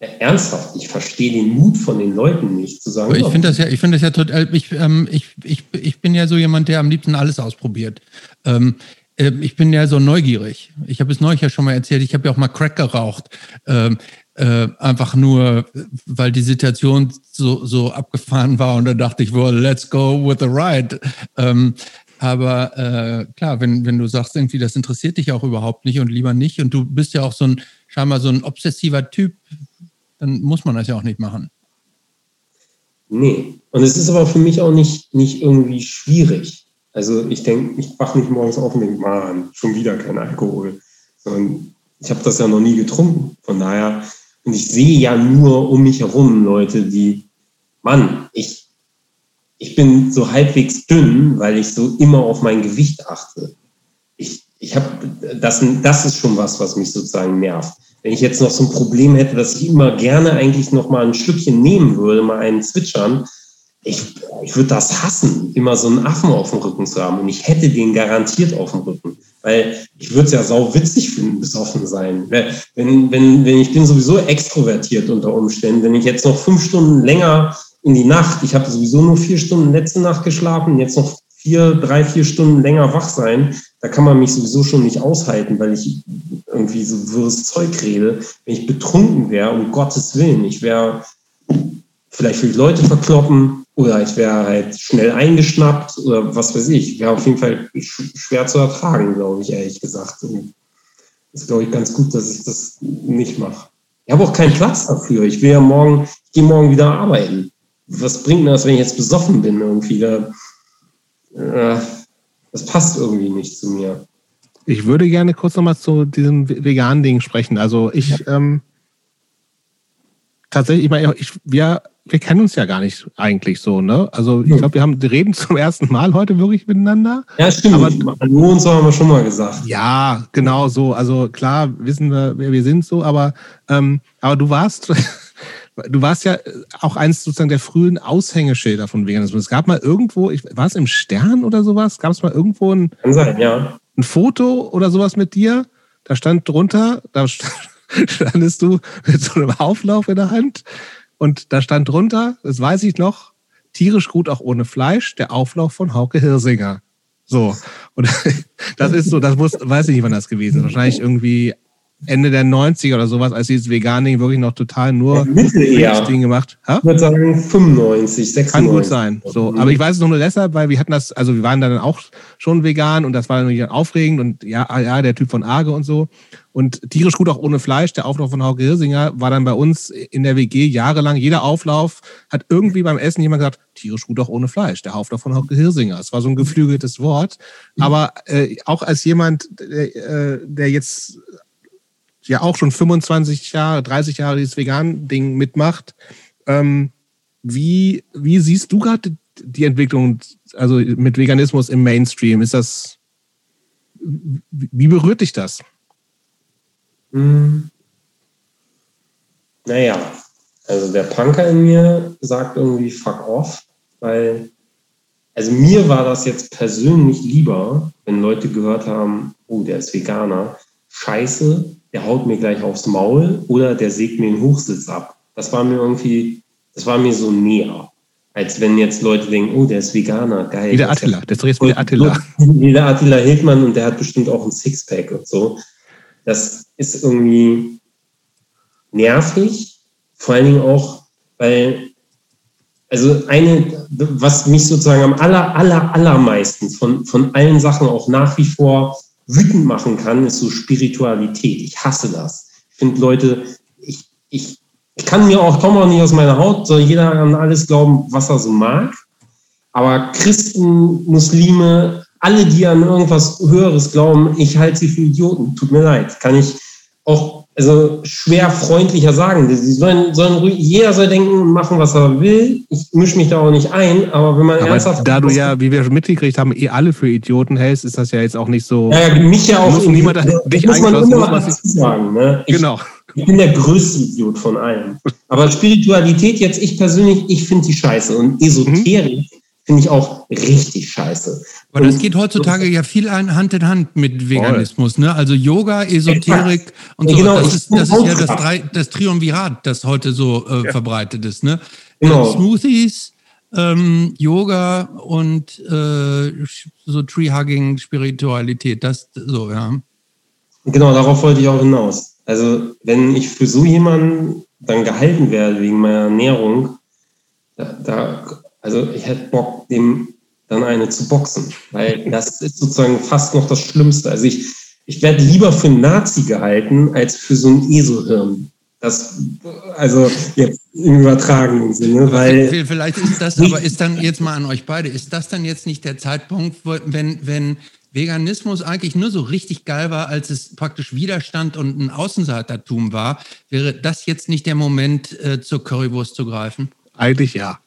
ja, ernsthaft, ich verstehe den Mut von den Leuten nicht zu sagen. Ich finde das ja, ich finde das ja total, ich, ähm, ich, ich, ich bin ja so jemand, der am liebsten alles ausprobiert. Ähm, äh, ich bin ja so neugierig. Ich habe es neulich ja schon mal erzählt, ich habe ja auch mal Crack geraucht. Ähm, äh, einfach nur, weil die Situation so, so abgefahren war und da dachte ich, well, let's go with the ride. Ähm, aber äh, klar, wenn, wenn du sagst, irgendwie, das interessiert dich auch überhaupt nicht und lieber nicht und du bist ja auch so ein, scheinbar so ein obsessiver Typ, dann muss man das ja auch nicht machen. Nee. Und es ist aber für mich auch nicht, nicht irgendwie schwierig. Also ich denke, ich wache nicht morgens auf und denke, man, schon wieder kein Alkohol. Sondern ich habe das ja noch nie getrunken. Von daher und ich sehe ja nur um mich herum Leute, die, Mann, ich, ich bin so halbwegs dünn, weil ich so immer auf mein Gewicht achte. Ich, ich habe, das, das ist schon was, was mich sozusagen nervt. Wenn ich jetzt noch so ein Problem hätte, dass ich immer gerne eigentlich noch mal ein Stückchen nehmen würde, mal einen zwitschern, ich, ich würde das hassen, immer so einen Affen auf dem Rücken zu haben. Und ich hätte den garantiert auf dem Rücken. Weil ich würde es ja sau witzig finden, besoffen sein. Wenn, wenn, wenn ich bin sowieso extrovertiert unter Umständen, wenn ich jetzt noch fünf Stunden länger in die Nacht, ich habe sowieso nur vier Stunden letzte Nacht geschlafen, jetzt noch vier, drei, vier Stunden länger wach sein, da kann man mich sowieso schon nicht aushalten, weil ich irgendwie so wirres Zeug rede. Wenn ich betrunken wäre, um Gottes Willen, ich wäre, vielleicht will ich Leute verkloppen, oder ich wäre halt schnell eingeschnappt oder was weiß ich. Wäre auf jeden Fall schwer zu ertragen, glaube ich, ehrlich gesagt. Und ist, glaube ich, ganz gut, dass ich das nicht mache. Ich habe auch keinen Platz dafür. Ich will ja morgen, ich gehe morgen wieder arbeiten. Was bringt mir das, wenn ich jetzt besoffen bin irgendwie? Da, äh, das passt irgendwie nicht zu mir. Ich würde gerne kurz nochmal zu diesem veganen Ding sprechen. Also ich ja. ähm, tatsächlich, ich meine, ich, wir, wir kennen uns ja gar nicht eigentlich so, ne? Also ich glaube, wir haben reden zum ersten Mal heute wirklich miteinander. Ja, stimmt. Aber nur uns haben wir schon mal gesagt. Ja, genau so. Also klar wissen wir, wer wir sind so, aber, ähm, aber du warst. Du warst ja auch eins sozusagen der frühen Aushängeschilder von Veganismus. Es gab mal irgendwo, ich, war es im Stern oder sowas? Gab es mal irgendwo ein, Kann sein, ja. ein Foto oder sowas mit dir? Da stand drunter, da standest du mit so einem Auflauf in der Hand und da stand drunter, das weiß ich noch, tierisch gut auch ohne Fleisch, der Auflauf von Hauke Hirsinger. So. Und das ist so, das muss, weiß ich nicht, wann das gewesen ist. Wahrscheinlich irgendwie Ende der 90er oder sowas, als dieses Veganing wirklich noch total nur Ding gemacht. Ha? Ich würde sagen 95, 96. Kann gut sein. So, aber ich weiß es noch nur deshalb, weil wir hatten das, also wir waren dann auch schon vegan und das war natürlich aufregend und ja, ja, der Typ von Arge und so. Und tierisch gut auch ohne Fleisch, der Auflauf von Hauke Hirsinger war dann bei uns in der WG jahrelang. Jeder Auflauf hat irgendwie beim Essen jemand gesagt, tierisch gut auch ohne Fleisch, der Auflauf von Hauke Hirsinger. Es war so ein geflügeltes Wort. Aber äh, auch als jemand, der, äh, der jetzt ja auch schon 25 Jahre, 30 Jahre dieses Vegan-Ding mitmacht. Ähm, wie, wie siehst du gerade die Entwicklung, also mit Veganismus im Mainstream? Ist das, wie berührt dich das? Hm. Naja, also der Punker in mir sagt irgendwie fuck off, weil, also mir war das jetzt persönlich lieber, wenn Leute gehört haben, oh, der ist Veganer. Scheiße, der haut mir gleich aufs Maul oder der sägt mir den Hochsitz ab. Das war mir irgendwie, das war mir so näher. Als wenn jetzt Leute denken, oh, der ist Veganer, geil. Wie der Attila, der ist wie der Attila. Wie der Attila Hildmann und der hat bestimmt auch ein Sixpack und so. Das ist irgendwie nervig, vor allen Dingen auch, weil, also eine, was mich sozusagen am aller, aller, allermeisten von, von allen Sachen auch nach wie vor wütend machen kann, ist so Spiritualität. Ich hasse das. Ich finde Leute, ich, ich, ich kann mir auch, komme auch nicht aus meiner Haut, soll jeder an alles glauben, was er so mag. Aber Christen, Muslime, alle, die an irgendwas Höheres glauben, ich halte sie für Idioten. Tut mir leid. Kann ich auch also schwer freundlicher sagen. Sie sollen, sollen ruhig, jeder soll denken und machen, was er will. Ich mische mich da auch nicht ein, aber wenn man aber ernsthaft. Da du ja, wie wir schon mitgekriegt haben, eh alle für Idioten hältst, ist das ja jetzt auch nicht so. Ja, mich ja auch. Muss niemand dich muss man immer muss sagen. Ne? Ich, genau. Ich bin der größte Idiot von allen. Aber Spiritualität jetzt, ich persönlich, ich finde die scheiße. Und Esoterik mhm finde ich auch richtig scheiße. Aber das geht heutzutage ja viel Hand in Hand mit Veganismus, ne? Also Yoga, Esoterik und so. Genau, das ist, das ist ja das, Drei, das Triumvirat, das heute so äh, ja. verbreitet ist, ne? Genau. Smoothies, ähm, Yoga und äh, so Tree-Hugging, Spiritualität, das so, ja. Genau, darauf wollte ich auch hinaus. Also, wenn ich für so jemanden dann gehalten werde wegen meiner Ernährung, da, da also ich hätte Bock, dem dann eine zu boxen, weil das ist sozusagen fast noch das Schlimmste. Also ich, ich werde lieber für einen Nazi gehalten, als für so ein ESO-Hirn. Das, also jetzt im übertragenen Sinne, weil. Vielleicht ist das, aber ist dann jetzt mal an euch beide, ist das dann jetzt nicht der Zeitpunkt, wenn, wenn Veganismus eigentlich nur so richtig geil war, als es praktisch Widerstand und ein Außenseitertum war, wäre das jetzt nicht der Moment, äh, zur Currywurst zu greifen? Eigentlich ja.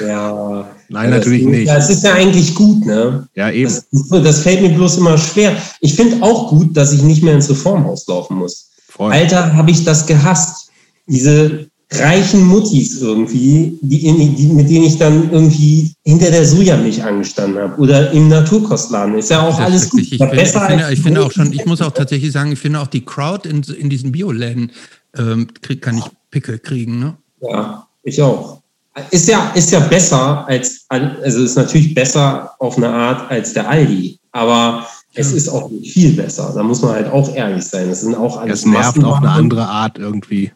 Ja. Nein, natürlich nicht. Das ist ja eigentlich gut, ne? Ja, eben. Das, das fällt mir bloß immer schwer. Ich finde auch gut, dass ich nicht mehr ins Reformhaus laufen muss. Voll. Alter, habe ich das gehasst. Diese reichen Muttis irgendwie, die, die, mit denen ich dann irgendwie hinter der Sojamilch angestanden habe oder im Naturkostladen. Ist ja auch das alles gut. Ich, bin, ich, finde, ich finde auch schon, ich muss auch tatsächlich sagen, ich finde auch die Crowd in, in diesen Bioläden ähm, kann ich Pickel kriegen, ne? Ja. Ich auch. Ist ja, ist ja besser als, also ist natürlich besser auf eine Art als der Aldi, aber es ist auch nicht viel besser. Da muss man halt auch ehrlich sein. Es sind auch alles. Es nervt auf eine andere Art irgendwie.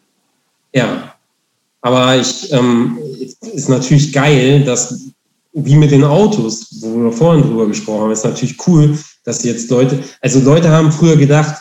Ja. Aber ich, ähm, ist natürlich geil, dass wie mit den Autos, wo wir vorhin drüber gesprochen haben, ist natürlich cool, dass jetzt Leute, also Leute haben früher gedacht,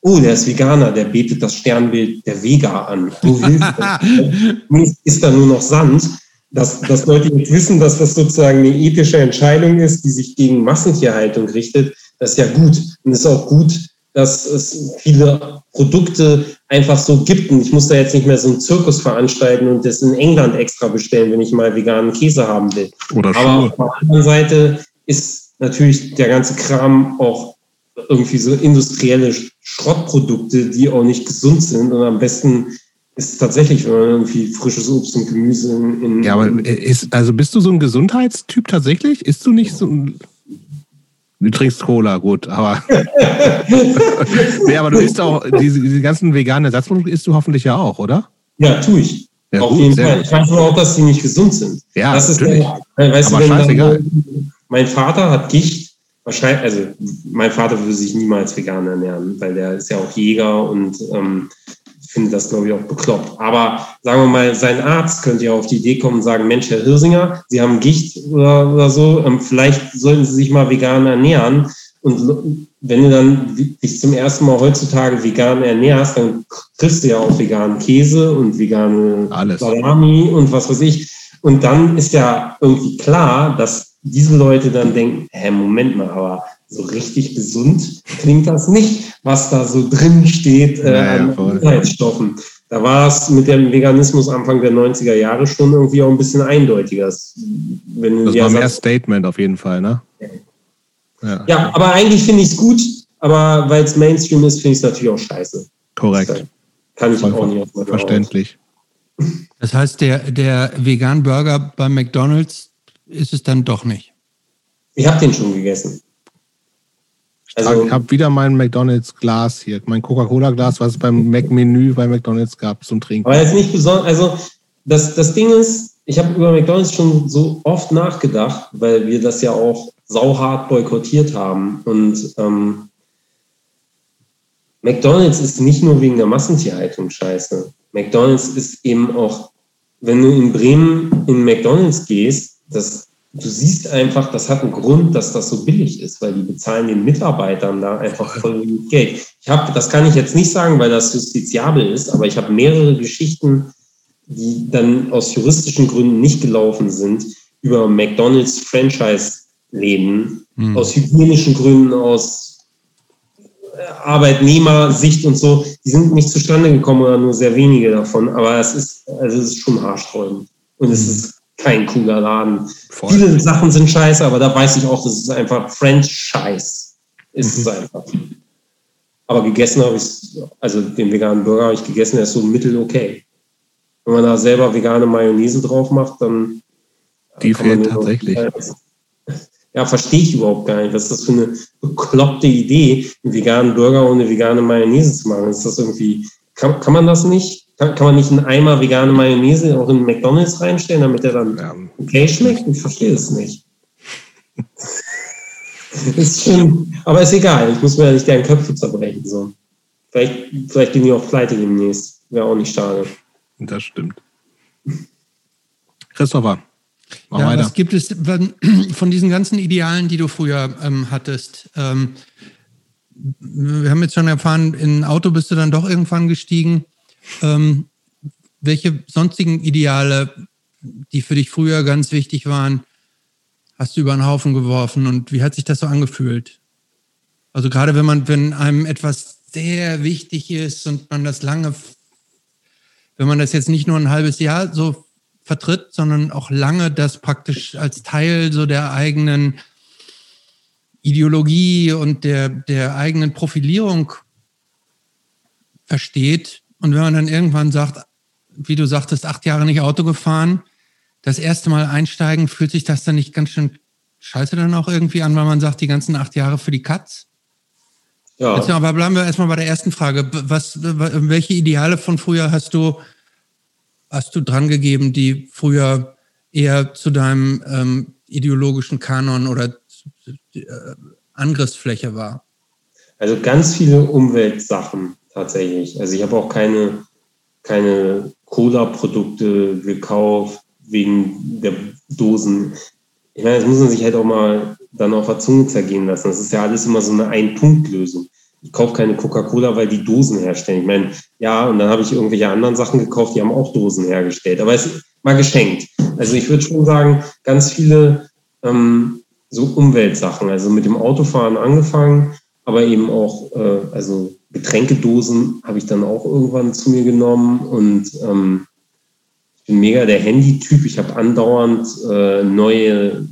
oh, der ist Veganer, der betet das Sternbild der Vega an. Du willst, ist da nur noch Sand. Dass, dass Leute jetzt wissen, dass das sozusagen eine ethische Entscheidung ist, die sich gegen Massentierhaltung richtet, das ist ja gut. Und es ist auch gut, dass es viele Produkte einfach so gibt. Und ich muss da jetzt nicht mehr so einen Zirkus veranstalten und das in England extra bestellen, wenn ich mal veganen Käse haben will. Oder Schuhe. Aber auf der anderen Seite ist natürlich der ganze Kram auch irgendwie so industrielle Schrottprodukte, die auch nicht gesund sind. Und am besten ist tatsächlich, wenn man irgendwie frisches Obst und Gemüse in. in ja, aber ist, also bist du so ein Gesundheitstyp tatsächlich? Ist du nicht so ein. Du trinkst Cola, gut, aber. nee, aber du isst auch, diese, diese ganzen veganen Ersatzprodukte isst du hoffentlich ja auch, oder? Ja, tue ich. Ja, Auf gut, jeden Fall. Ich weiß nur auch, dass sie nicht gesund sind. Ja, das ist natürlich. Der, weißt aber du, scheißegal. mein Vater hat Gicht. Wahrscheinlich, also mein Vater würde sich niemals vegan ernähren, weil der ist ja auch Jäger und ähm, finde das, glaube ich, auch bekloppt. Aber sagen wir mal, sein Arzt könnte ja auf die Idee kommen und sagen, Mensch, Herr Hirsinger, Sie haben Gicht oder, oder so, ähm, vielleicht sollten Sie sich mal vegan ernähren. Und wenn du dann dich zum ersten Mal heutzutage vegan ernährst, dann kriegst du ja auch veganen Käse und vegane Alles. Salami und was weiß ich. Und dann ist ja irgendwie klar, dass diese Leute dann denken, hä, Moment mal, aber so richtig gesund klingt das nicht, was da so drin steht äh, naja, an Inhaltsstoffen. Da war es mit dem Veganismus Anfang der 90er Jahre schon irgendwie auch ein bisschen eindeutiger. Wenn das war mehr Statement auf jeden Fall, ne? Ja, ja aber eigentlich finde ich es gut, aber weil es Mainstream ist, finde ich es natürlich auch scheiße. Korrekt. Das kann ich Voll auch nicht auf Verständlich. Das heißt, der, der Vegan Burger bei McDonalds ist es dann doch nicht. Ich habe den schon gegessen. Also, ich habe wieder mein McDonalds-Glas hier, mein Coca-Cola-Glas, was es beim Mac-Menü bei McDonalds gab zum Trinken. Aber jetzt nicht besonders, also das, das Ding ist, ich habe über McDonalds schon so oft nachgedacht, weil wir das ja auch sauhart boykottiert haben. Und ähm, McDonalds ist nicht nur wegen der Massentierhaltung scheiße. McDonalds ist eben auch, wenn du in Bremen in McDonalds gehst, das du siehst einfach, das hat einen Grund, dass das so billig ist, weil die bezahlen den Mitarbeitern da einfach voll Geld. Ich habe, das kann ich jetzt nicht sagen, weil das justiziabel ist, aber ich habe mehrere Geschichten, die dann aus juristischen Gründen nicht gelaufen sind, über McDonalds Franchise-Läden, hm. aus hygienischen Gründen, aus äh, Arbeitnehmersicht und so, die sind nicht zustande gekommen oder nur sehr wenige davon, aber es ist, also es ist schon haarsträubend. Und es hm. ist kein cooler Laden. Voll. Viele Sachen sind scheiße, aber da weiß ich auch, das ist einfach Franchise. Ist mhm. es einfach. Aber gegessen habe ich, also den veganen Burger habe ich gegessen, der ist so mittel okay. Wenn man da selber vegane Mayonnaise drauf macht, dann. Die fehlt tatsächlich. ja, verstehe ich überhaupt gar nicht. Was ist das für eine bekloppte Idee, einen veganen Burger ohne vegane Mayonnaise zu machen? Ist das irgendwie, kann, kann man das nicht? Kann, kann man nicht einen Eimer vegane Mayonnaise auch in McDonalds reinstellen, damit er dann okay schmeckt? Ich verstehe es nicht. ist schon, aber ist egal. Ich muss mir ja nicht deren Köpfe zerbrechen. So. Vielleicht, vielleicht gehen die auch pleite demnächst. Wäre auch nicht schade. Das stimmt. Christopher. Mach ja, weiter. was gibt es von diesen ganzen Idealen, die du früher ähm, hattest? Ähm, wir haben jetzt schon erfahren, in ein Auto bist du dann doch irgendwann gestiegen. Ähm, welche sonstigen Ideale, die für dich früher ganz wichtig waren, hast du über den Haufen geworfen und wie hat sich das so angefühlt? Also gerade wenn man, wenn einem etwas sehr wichtig ist und man das lange, wenn man das jetzt nicht nur ein halbes Jahr so vertritt, sondern auch lange das praktisch als Teil so der eigenen Ideologie und der, der eigenen Profilierung versteht, und wenn man dann irgendwann sagt, wie du sagtest, acht Jahre nicht Auto gefahren, das erste Mal einsteigen, fühlt sich das dann nicht ganz schön scheiße dann auch irgendwie an, weil man sagt, die ganzen acht Jahre für die Katz? Ja. Jetzt aber bleiben wir erstmal bei der ersten Frage. Was, welche Ideale von früher hast du, hast du dran gegeben, die früher eher zu deinem ähm, ideologischen Kanon oder äh, Angriffsfläche war? Also ganz viele Umweltsachen tatsächlich. Also ich habe auch keine, keine Cola-Produkte gekauft, wegen der Dosen. Ich meine, das muss man sich halt auch mal dann auf der Zunge zergehen lassen. Das ist ja alles immer so eine Ein-Punkt-Lösung. Ich kaufe keine Coca-Cola, weil die Dosen herstellen. Ich meine, ja, und dann habe ich irgendwelche anderen Sachen gekauft, die haben auch Dosen hergestellt. Aber es ist mal geschenkt. Also ich würde schon sagen, ganz viele ähm, so Umweltsachen, also mit dem Autofahren angefangen, aber eben auch, äh, also Getränkedosen habe ich dann auch irgendwann zu mir genommen und ähm, ich bin mega der Handy-Typ. Ich habe andauernd äh, neue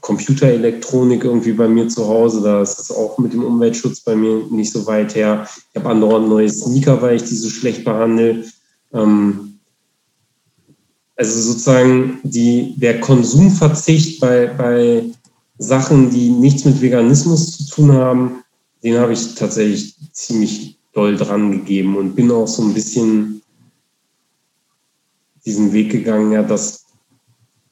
Computerelektronik irgendwie bei mir zu Hause. Da ist es auch mit dem Umweltschutz bei mir nicht so weit her. Ich habe andauernd neue Sneaker, weil ich die so schlecht behandle. Ähm, also sozusagen die, der Konsumverzicht bei, bei Sachen, die nichts mit Veganismus zu tun haben, den habe ich tatsächlich ziemlich doll dran gegeben und bin auch so ein bisschen diesen Weg gegangen, ja, das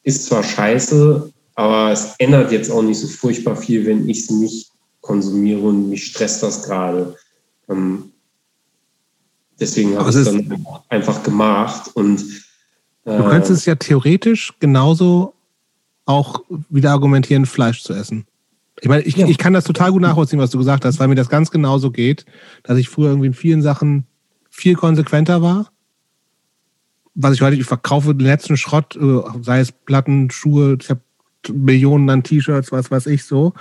ist zwar scheiße, aber es ändert jetzt auch nicht so furchtbar viel, wenn ich es nicht konsumiere und mich stresst das gerade. Ähm, deswegen habe ich es dann einfach gemacht und äh, Du könntest es ja theoretisch genauso auch wieder argumentieren, Fleisch zu essen. Ich meine, ich, ja. ich kann das total gut nachvollziehen, was du gesagt hast, weil mir das ganz genauso geht, dass ich früher irgendwie in vielen Sachen viel konsequenter war. Was ich heute, ich verkaufe den letzten Schrott, äh, sei es Platten, Schuhe, ich habe Millionen an T-Shirts, was weiß ich so.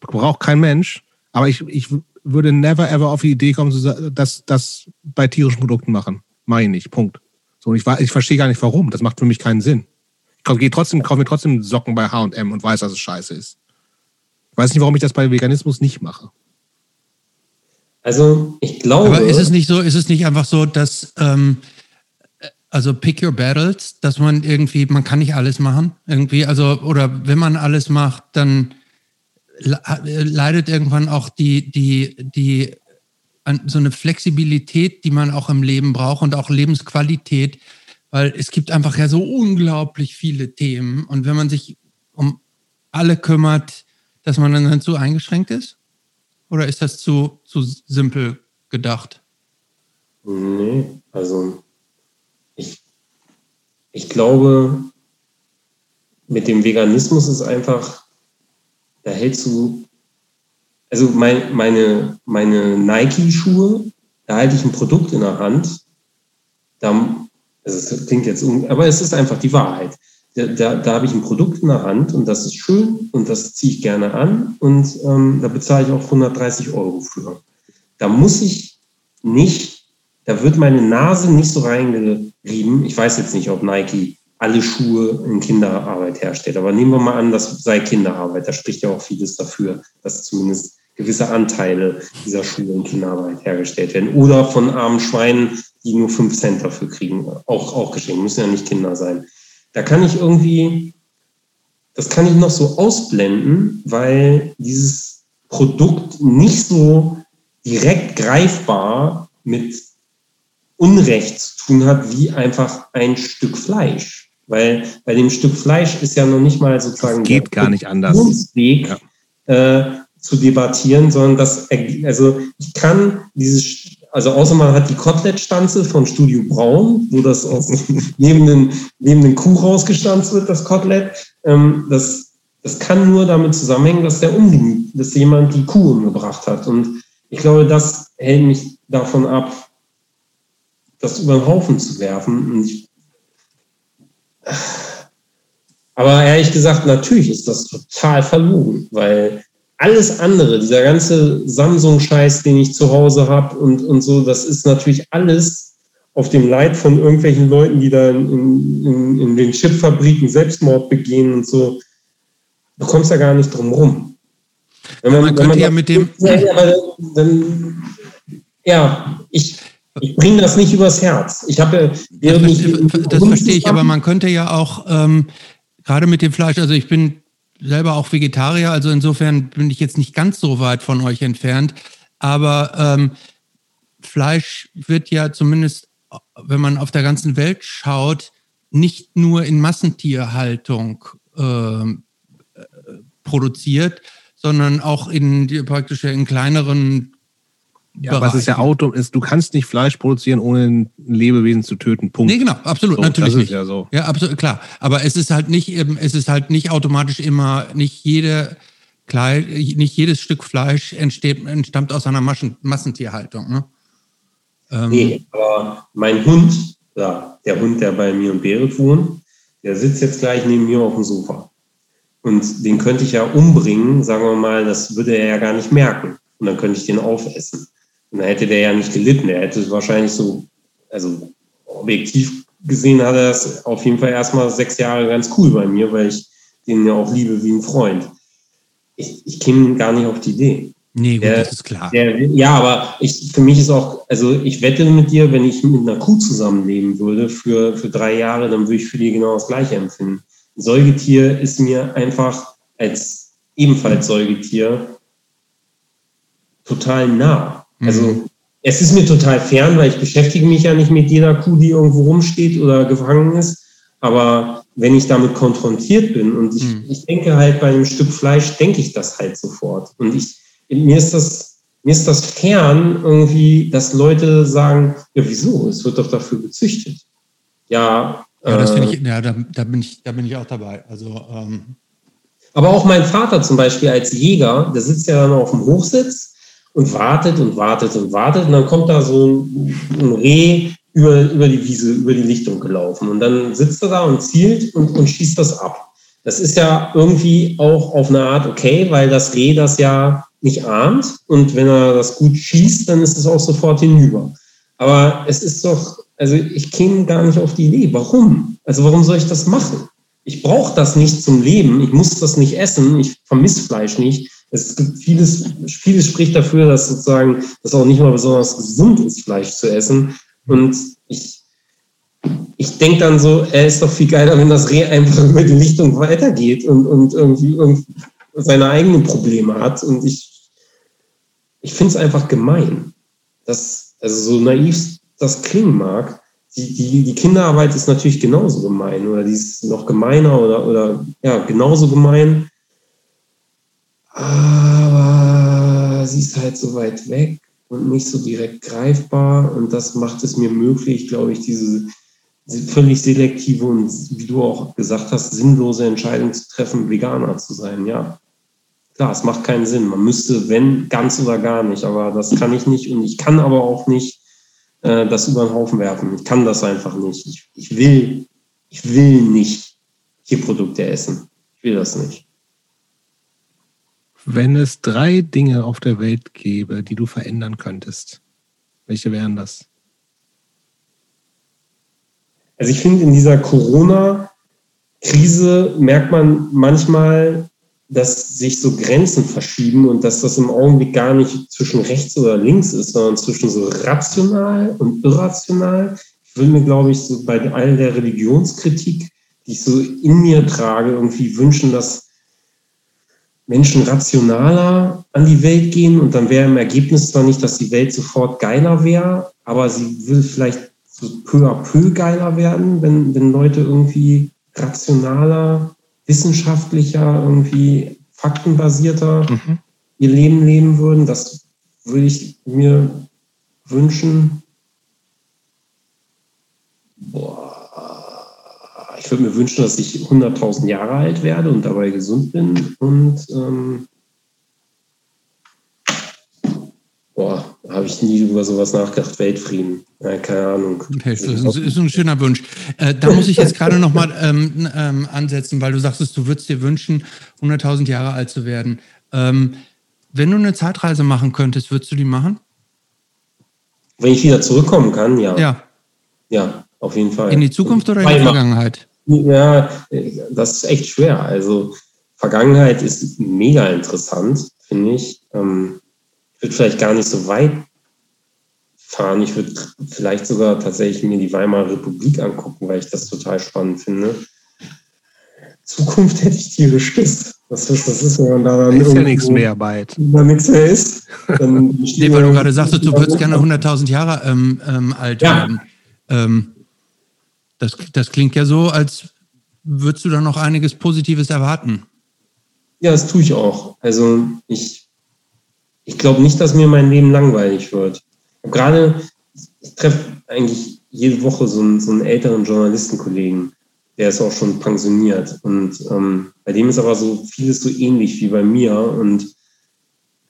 Braucht kein Mensch. Aber ich, ich würde never ever auf die Idee kommen, dass das bei tierischen Produkten machen. Meine ich. Punkt. So, ich, ich verstehe gar nicht warum. Das macht für mich keinen Sinn. Ich gehe trotzdem, kaufe mir trotzdem Socken bei HM und weiß, dass es scheiße ist. Ich weiß nicht, warum ich das bei Veganismus nicht mache. Also, ich glaube. Aber ist es nicht so, ist es nicht einfach so, dass ähm, also pick your battles, dass man irgendwie, man kann nicht alles machen, irgendwie, also, oder wenn man alles macht, dann leidet irgendwann auch die, die, die, so eine Flexibilität, die man auch im Leben braucht und auch Lebensqualität, weil es gibt einfach ja so unglaublich viele Themen und wenn man sich um alle kümmert, dass man dann zu eingeschränkt ist? Oder ist das zu, zu simpel gedacht? Nee, also ich, ich glaube, mit dem Veganismus ist einfach, da hältst du, also mein, meine, meine Nike-Schuhe, da halte ich ein Produkt in der Hand, da, also es klingt jetzt, aber es ist einfach die Wahrheit. Da, da, habe ich ein Produkt in der Hand und das ist schön und das ziehe ich gerne an und ähm, da bezahle ich auch 130 Euro für. Da muss ich nicht da wird meine Nase nicht so reingerieben. Ich weiß jetzt nicht, ob Nike alle Schuhe in Kinderarbeit herstellt, aber nehmen wir mal an, das sei Kinderarbeit. Da spricht ja auch vieles dafür, dass zumindest gewisse Anteile dieser Schuhe in Kinderarbeit hergestellt werden. Oder von armen Schweinen, die nur fünf Cent dafür kriegen. Auch, auch geschenkt, müssen ja nicht Kinder sein. Da kann ich irgendwie, das kann ich noch so ausblenden, weil dieses Produkt nicht so direkt greifbar mit Unrecht zu tun hat, wie einfach ein Stück Fleisch. Weil bei dem Stück Fleisch ist ja noch nicht mal sozusagen das geht gar nicht anders. Weg ja. äh, zu debattieren, sondern das, also ich kann dieses, also außer man hat die Kotelettstanze von Studio Braun, wo das aus neben den, neben den Kuh rausgestanzt wird, das Kotelett, ähm, das, das kann nur damit zusammenhängen, dass der umgenügt, dass jemand die Kuh umgebracht hat. Und ich glaube, das hält mich davon ab, das über den Haufen zu werfen. Ich, aber ehrlich gesagt, natürlich ist das total verlogen, weil alles andere, dieser ganze Samsung-Scheiß, den ich zu Hause habe und, und so, das ist natürlich alles auf dem Leid von irgendwelchen Leuten, die da in, in, in den Chipfabriken Selbstmord begehen und so. Du kommst ja gar nicht drum rum. Wenn man, man könnte man ja mit dem. Ja, dann, ja, ich, ich bringe das nicht übers Herz. Ich habe das, das verstehe ich, aber man könnte ja auch ähm, gerade mit dem Fleisch, also ich bin selber auch Vegetarier, also insofern bin ich jetzt nicht ganz so weit von euch entfernt, aber ähm, Fleisch wird ja zumindest, wenn man auf der ganzen Welt schaut, nicht nur in Massentierhaltung ähm, äh, produziert, sondern auch in praktisch in kleineren Ja, aber es ist ja Auto, ist, du kannst nicht Fleisch produzieren, ohne ein Lebewesen zu töten. Punkt. Nee, genau, absolut, so, natürlich das nicht. Ist ja, so. ja, absolut, klar. Aber es ist halt nicht, es ist halt nicht automatisch immer, nicht jede, nicht jedes Stück Fleisch entsteht, entstammt aus einer Maschen, Massentierhaltung. Ne? Ähm, nee, aber mein Hund, ja, der Hund, der bei mir und Berit wohnt, der sitzt jetzt gleich neben mir auf dem Sofa. Und den könnte ich ja umbringen, sagen wir mal, das würde er ja gar nicht merken. Und dann könnte ich den aufessen. Und dann hätte der ja nicht gelitten. Er hätte wahrscheinlich so, also objektiv gesehen hat er das auf jeden Fall erstmal sechs Jahre ganz cool bei mir, weil ich den ja auch liebe wie ein Freund. Ich, ich käme gar nicht auf die Idee. Nee, gut, der, das ist klar. Der, ja, aber ich, für mich ist auch, also ich wette mit dir, wenn ich mit einer Kuh zusammenleben würde für, für drei Jahre, dann würde ich für die genau das Gleiche empfinden. Ein Säugetier ist mir einfach als ebenfalls Säugetier total nah. Also mhm. es ist mir total fern, weil ich beschäftige mich ja nicht mit jeder Kuh, die irgendwo rumsteht oder gefangen ist. Aber wenn ich damit konfrontiert bin und ich, mhm. ich denke halt bei einem Stück Fleisch, denke ich das halt sofort. Und ich, mir ist das, mir ist das fern irgendwie, dass Leute sagen, ja, wieso? Es wird doch dafür gezüchtet. Ja. Ja, das finde ich, äh, ja, da, da, bin ich, da bin ich auch dabei. Also, ähm. Aber auch mein Vater zum Beispiel als Jäger, der sitzt ja dann auf dem Hochsitz und wartet und wartet und wartet. Und dann kommt da so ein, Reh über, über die Wiese, über die Lichtung gelaufen. Und dann sitzt er da und zielt und, und schießt das ab. Das ist ja irgendwie auch auf eine Art okay, weil das Reh das ja nicht ahnt. Und wenn er das gut schießt, dann ist es auch sofort hinüber. Aber es ist doch, also ich käme gar nicht auf die Idee. Warum? Also warum soll ich das machen? Ich brauche das nicht zum Leben. Ich muss das nicht essen. Ich vermisse Fleisch nicht es gibt vieles, vieles spricht dafür, dass sozusagen das auch nicht mal besonders gesund ist, Fleisch zu essen. Und ich, ich denke dann so, er ist doch viel geiler, wenn das Reh einfach über die Lichtung weitergeht und, und irgendwie, irgendwie seine eigenen Probleme hat. Und ich, ich finde es einfach gemein. Dass, also so naiv das klingen mag, die, die, die Kinderarbeit ist natürlich genauso gemein oder die ist noch gemeiner oder, oder ja, genauso gemein aber sie ist halt so weit weg und nicht so direkt greifbar und das macht es mir möglich, glaube ich, diese völlig selektive und, wie du auch gesagt hast, sinnlose Entscheidung zu treffen, Veganer zu sein. Ja, klar, es macht keinen Sinn. Man müsste, wenn, ganz oder gar nicht, aber das kann ich nicht und ich kann aber auch nicht äh, das über den Haufen werfen. Ich kann das einfach nicht. Ich, ich will, ich will nicht Tierprodukte essen. Ich will das nicht. Wenn es drei Dinge auf der Welt gäbe, die du verändern könntest, welche wären das? Also ich finde, in dieser Corona-Krise merkt man manchmal, dass sich so Grenzen verschieben und dass das im Augenblick gar nicht zwischen rechts oder links ist, sondern zwischen so rational und irrational. Ich würde mir, glaube ich, so bei all der Religionskritik, die ich so in mir trage, irgendwie wünschen, dass Menschen rationaler an die Welt gehen und dann wäre im Ergebnis zwar nicht, dass die Welt sofort geiler wäre, aber sie will vielleicht so peu à peu geiler werden, wenn, wenn Leute irgendwie rationaler, wissenschaftlicher, irgendwie faktenbasierter mhm. ihr Leben leben würden. Das würde ich mir wünschen. Boah ich würde mir wünschen, dass ich 100.000 Jahre alt werde und dabei gesund bin. Und ähm, boah, habe ich nie über sowas nachgedacht. Weltfrieden. Ja, keine Ahnung. Okay, das ist, ist ein schöner Wunsch. Äh, da muss ich jetzt gerade nochmal ähm, ähm, ansetzen, weil du sagst, du würdest dir wünschen, 100.000 Jahre alt zu werden. Ähm, wenn du eine Zeitreise machen könntest, würdest du die machen? Wenn ich wieder zurückkommen kann, ja. Ja. Ja, auf jeden Fall. In die Zukunft oder in die Vergangenheit? Ja, das ist echt schwer. Also Vergangenheit ist mega interessant, finde ich. Ähm, ich würde vielleicht gar nicht so weit fahren. Ich würde vielleicht sogar tatsächlich mir die Weimarer Republik angucken, weil ich das total spannend finde. Zukunft hätte ich tierisch Schiss. Was ist, das ist, wenn man da dann ist ja nichts mehr bald. Wenn nichts mehr ist. Dann nee, weil du gerade sagtest, du würdest gerne 100.000 Jahre ähm, ähm, alt ja. werden. Ähm, das, das klingt ja so, als würdest du da noch einiges Positives erwarten. Ja, das tue ich auch. Also ich, ich glaube nicht, dass mir mein Leben langweilig wird. Gerade, ich treffe eigentlich jede Woche so einen, so einen älteren Journalistenkollegen, der ist auch schon pensioniert. Und ähm, bei dem ist aber so vieles so ähnlich wie bei mir. Und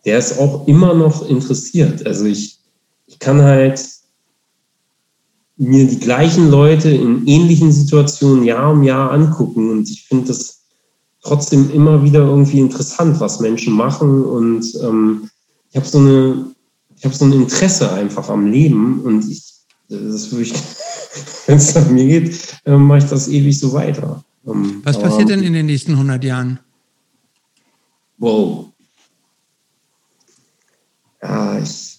der ist auch immer noch interessiert. Also ich, ich kann halt mir die gleichen Leute in ähnlichen Situationen Jahr um Jahr angucken. Und ich finde das trotzdem immer wieder irgendwie interessant, was Menschen machen. Und ähm, ich habe so eine, ich habe so ein Interesse einfach am Leben und ich, das würde ich, wenn es nach mir geht, äh, mache ich das ewig so weiter. Ähm, was passiert denn in den nächsten 100 Jahren? Wow. Ja, ich.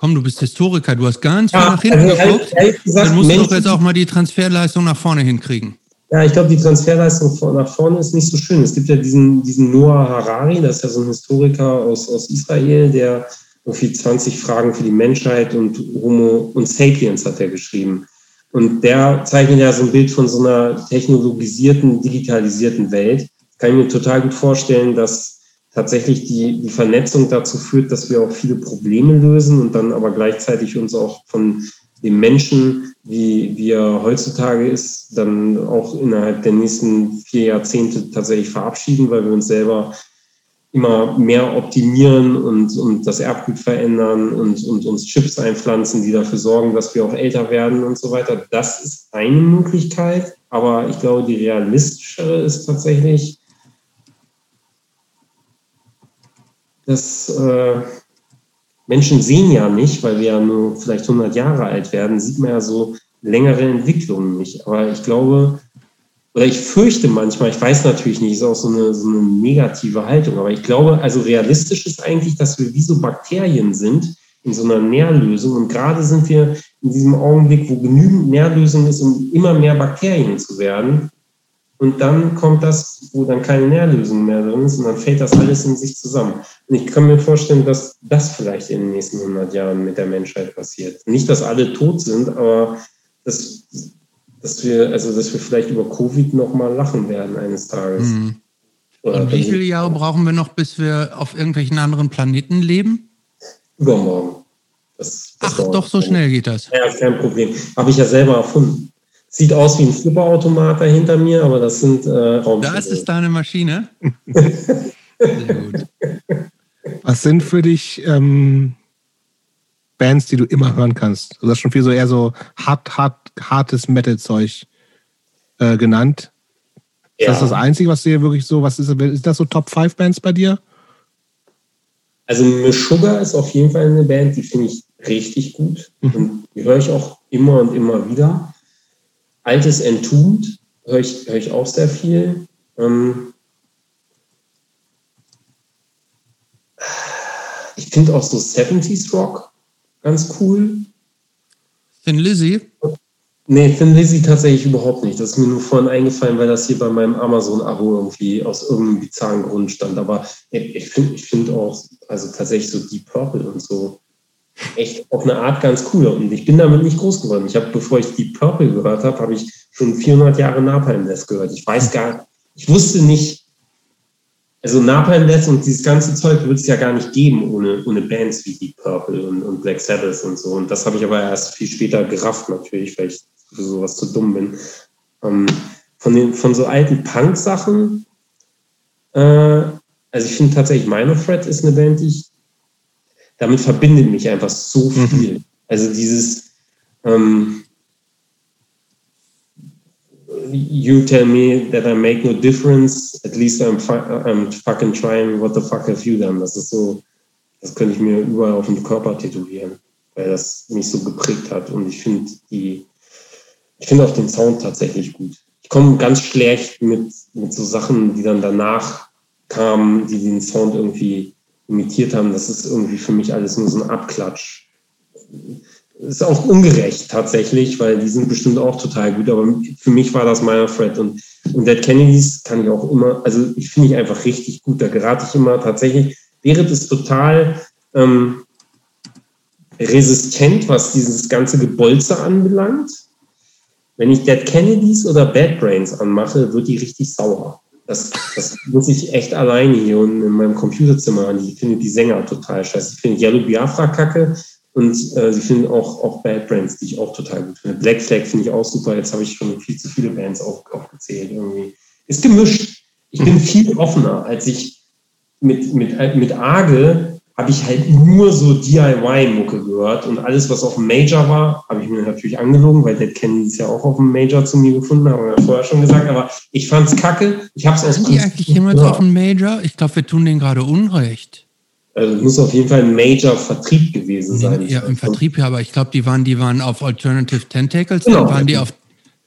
Komm, du bist Historiker, du hast ganz viel ja, nach hinten also, geguckt. Gesagt, dann musst Menschen, du doch jetzt auch mal die Transferleistung nach vorne hinkriegen. Ja, ich glaube, die Transferleistung nach vorne ist nicht so schön. Es gibt ja diesen, diesen Noah Harari, das ist ja so ein Historiker aus, aus Israel, der irgendwie 20 Fragen für die Menschheit und Homo und Sapiens hat er geschrieben. Und der zeichnet ja so ein Bild von so einer technologisierten, digitalisierten Welt. Kann ich mir total gut vorstellen, dass tatsächlich die, die Vernetzung dazu führt, dass wir auch viele Probleme lösen und dann aber gleichzeitig uns auch von dem Menschen, wie, er heutzutage ist, dann auch innerhalb der nächsten vier Jahrzehnte tatsächlich verabschieden, weil wir uns selber immer mehr optimieren und, und das Erbgut verändern und, und uns Chips einpflanzen, die dafür sorgen, dass wir auch älter werden und so weiter. Das ist eine Möglichkeit, aber ich glaube, die realistischere ist tatsächlich, dass äh, Menschen sehen ja nicht, weil wir ja nur vielleicht 100 Jahre alt werden, sieht man ja so längere Entwicklungen nicht. Aber ich glaube, oder ich fürchte manchmal, ich weiß natürlich nicht, ist auch so eine, so eine negative Haltung, aber ich glaube, also realistisch ist eigentlich, dass wir wie so Bakterien sind in so einer Nährlösung. Und gerade sind wir in diesem Augenblick, wo genügend Nährlösung ist, um immer mehr Bakterien zu werden. Und dann kommt das, wo dann keine Nährlösung mehr drin ist und dann fällt das alles in sich zusammen. Und ich kann mir vorstellen, dass das vielleicht in den nächsten 100 Jahren mit der Menschheit passiert. Nicht, dass alle tot sind, aber dass, dass wir, also dass wir vielleicht über Covid nochmal lachen werden eines Tages. Mhm. Und wie viele Jahre brauchen wir noch, bis wir auf irgendwelchen anderen Planeten leben? Übermorgen. Das, das Ach, doch, so schnell geht das. Ja, kein Problem. Habe ich ja selber erfunden. Sieht aus wie ein Flipperautomat hinter mir, aber das sind äh, Raumschiffe. Das ist deine Maschine. Sehr gut. Was sind für dich ähm, Bands, die du immer hören kannst? Du hast schon viel so eher so hart, hart, hartes Metal-Zeug äh, genannt. Ja. Ist das das Einzige, was dir wirklich so, was ist, ist das so Top 5 Bands bei dir? Also Sugar ist auf jeden Fall eine Band, die finde ich richtig gut. Mhm. Und die höre ich auch immer und immer wieder. Altes Entombed höre ich, hör ich auch sehr viel. Ähm ich finde auch so 70s Rock ganz cool. Thin Lizzy? Nee, Thin Lizzy tatsächlich überhaupt nicht. Das ist mir nur vorhin eingefallen, weil das hier bei meinem Amazon-Abo irgendwie aus irgendeinem bizarren Grund stand. Aber ich finde ich find auch, also tatsächlich so Deep Purple und so echt auf eine Art ganz cool. Und ich bin damit nicht groß geworden. Ich habe, bevor ich Deep Purple gehört habe, habe ich schon 400 Jahre Napalm Death gehört. Ich weiß gar, ich wusste nicht, also Napalm Death und dieses ganze Zeug würde es ja gar nicht geben ohne, ohne Bands wie Deep Purple und, und Black Sabbath und so. Und das habe ich aber erst viel später gerafft natürlich, weil ich für sowas zu dumm bin. Ähm, von, den, von so alten Punk-Sachen, äh, also ich finde tatsächlich Minor Threat ist eine Band, die ich damit verbindet mich einfach so mhm. viel. Mhm. Also dieses ähm, You tell me that I make no difference, at least I'm, I'm fucking trying, what the fuck have you done? Das ist so, das könnte ich mir überall auf dem Körper tätowieren, weil das mich so geprägt hat. Und ich finde die, ich finde auch den Sound tatsächlich gut. Ich komme ganz schlecht mit, mit so Sachen, die dann danach kamen, die den Sound irgendwie imitiert haben, das ist irgendwie für mich alles nur so ein Abklatsch. Ist auch ungerecht tatsächlich, weil die sind bestimmt auch total gut, aber für mich war das meiner Fred und, und Dead Kennedys kann ich auch immer, also ich finde ich einfach richtig gut, da gerate ich immer tatsächlich, wäre das total ähm, resistent, was dieses ganze Gebolze anbelangt. Wenn ich Dead Kennedys oder Bad Brains anmache, wird die richtig sauer. Das, das muss ich echt alleine hier unten in meinem Computerzimmer an. Ich finde die Sänger total scheiße. Ich finde Yellow Biafra kacke und äh, sie finden auch, auch Bad Brands, die ich auch total gut finde. Black Flag finde ich auch super. Jetzt habe ich schon viel zu viele Bands auf, aufgezählt. Irgendwie. Ist gemischt. Ich bin viel offener, als ich mit, mit, mit Arge habe ich halt nur so DIY-Mucke gehört und alles, was auf dem Major war, habe ich mir natürlich angelogen, weil Dead Kennedy ist ja auch auf dem Major zu mir gefunden, haben wir ja vorher schon gesagt, aber ich fand es kacke. Ich habe es aus Sind die eigentlich jemals ja. auf dem Major? Ich glaube, wir tun denen gerade Unrecht. Also muss auf jeden Fall ein Major-Vertrieb gewesen sein. Ja, im Vertrieb ja, aber ich glaube, die waren, die waren auf Alternative Tentacles, genau. dann waren die auf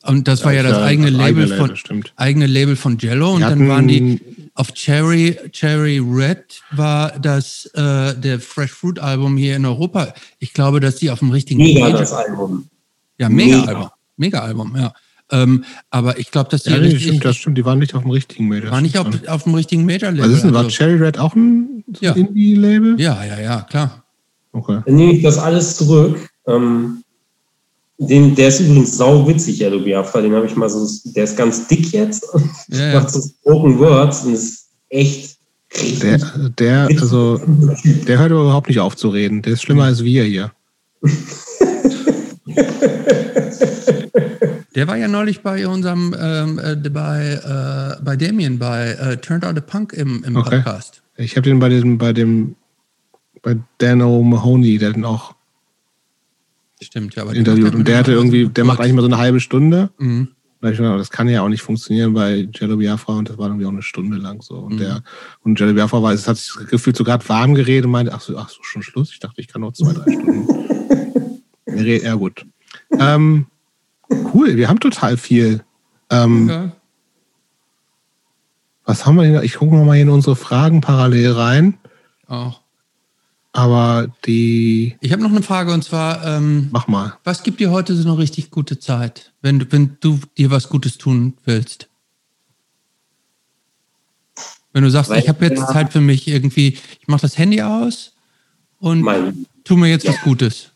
und das ja, war ja das eigene Label, Label von stimmt. eigene Label von Jello und dann waren die auf Cherry, Cherry Red war das äh, der Fresh Fruit Album hier in Europa. Ich glaube, dass die auf dem richtigen Mega Major, das Album. Ja, Mega, Mega. Album. Mega Album, ja. Ähm, aber ich glaube, dass die. Ja, nee, richtig, stimmt, das stimmt, die waren nicht auf dem richtigen Major. War nicht auf, auf dem richtigen Major-Label. Also, ist, war Cherry Red auch ein ja. Indie-Label? Ja, ja, ja, klar. Okay. Dann nehme ich das alles zurück. Ähm, den, der ist übrigens sau witzig, Yellow Biafra. Den habe ich mal so, der ist ganz dick jetzt und ja, macht so Spoken Words und ist echt der, der, also, der hört überhaupt nicht auf zu reden. Der ist schlimmer als wir hier. Der war ja neulich bei unserem, ähm, äh, bei, äh, bei Damien, bei äh, Turned Out a Punk im, im okay. Podcast. Ich habe den bei dem, bei dem, bei Dano Mahoney, der den auch Stimmt, ja. Aber interviewt. Und der hatte irgendwie, der macht eigentlich mal so eine halbe Stunde. Mhm. Ich gedacht, das kann ja auch nicht funktionieren bei Jello Biafra und das war irgendwie auch eine Stunde lang so. Und mhm. der, und Jello Biafra war, es hat sich gefühlt so gerade warm geredet und meinte, ach so, ach so, schon Schluss. Ich dachte, ich kann noch zwei, drei Stunden. ja, gut. Ähm, cool, wir haben total viel. Ähm, okay. Was haben wir denn? Ich gucke nochmal in unsere Fragen parallel rein. Auch. Aber die. Ich habe noch eine Frage und zwar. Ähm, Mach mal. Was gibt dir heute so eine richtig gute Zeit, wenn du, wenn du dir was Gutes tun willst? Wenn du sagst, Weil, ich habe jetzt ja, Zeit für mich irgendwie, ich mache das Handy aus und mein, tu mir jetzt ja. was Gutes.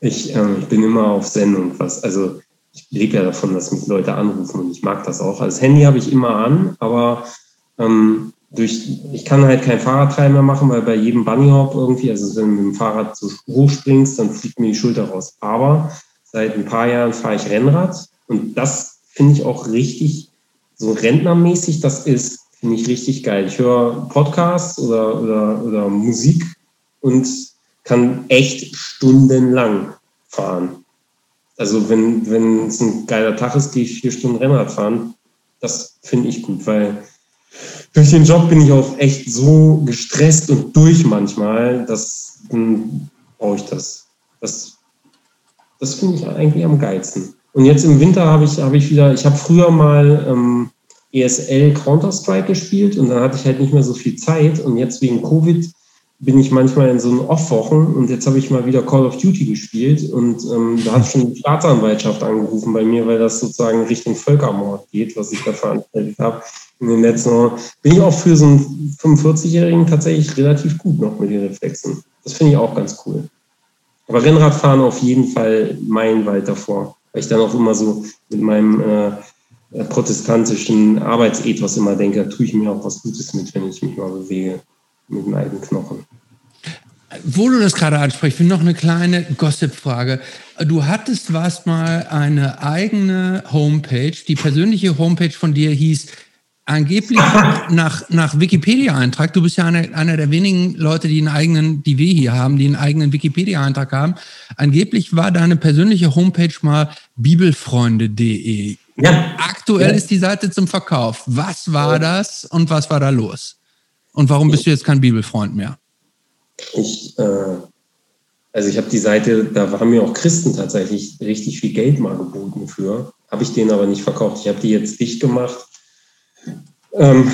Ich, ähm, ich bin immer auf Sendung, was, also ich lebe ja davon, dass mich Leute anrufen und ich mag das auch. Also das Handy habe ich immer an, aber ähm, durch, ich kann halt kein Fahrradteil mehr machen, weil bei jedem Bunnyhop irgendwie, also wenn du mit dem Fahrrad so hoch springst, dann fliegt mir die Schulter raus. Aber seit ein paar Jahren fahre ich Rennrad und das finde ich auch richtig so rentnermäßig. Das ist, finde ich richtig geil. Ich höre Podcasts oder, oder, oder Musik und kann echt stundenlang fahren. Also wenn, wenn es ein geiler Tag ist, gehe ich vier Stunden Rennrad fahren. Das finde ich gut, weil durch den Job bin ich auch echt so gestresst und durch manchmal, dass dann brauche ich das. Das, das finde ich eigentlich am geilsten. Und jetzt im Winter habe ich, habe ich wieder, ich habe früher mal ähm, ESL Counter-Strike gespielt und dann hatte ich halt nicht mehr so viel Zeit und jetzt wegen Covid bin ich manchmal in so einen Off-Wochen und jetzt habe ich mal wieder Call of Duty gespielt und ähm, da hat schon die Staatsanwaltschaft angerufen bei mir, weil das sozusagen Richtung Völkermord geht, was ich da veranstaltet habe in den letzten Jahren. Bin ich auch für so einen 45-Jährigen tatsächlich relativ gut noch mit den Reflexen. Das finde ich auch ganz cool. Aber Rennradfahren auf jeden Fall meilenweit davor, weil ich dann auch immer so mit meinem äh, protestantischen Arbeitsethos immer denke, da tue ich mir auch was Gutes mit, wenn ich mich mal bewege mit dem eigenen Knochen. Wo du das gerade ansprichst, noch eine kleine Gossip-Frage. Du hattest was mal eine eigene Homepage, die persönliche Homepage von dir hieß angeblich nach, nach Wikipedia-Eintrag, du bist ja einer, einer der wenigen Leute, die einen eigenen, die wir hier haben, die einen eigenen Wikipedia-Eintrag haben. Angeblich war deine persönliche Homepage mal bibelfreunde.de. Ja. Aktuell ja. ist die Seite zum Verkauf. Was war das und was war da los? Und warum bist du jetzt kein Bibelfreund mehr? Ich, äh, also ich habe die Seite, da haben mir auch Christen tatsächlich richtig viel Geld mal geboten für. Habe ich denen aber nicht verkauft. Ich habe die jetzt dicht gemacht. Ähm,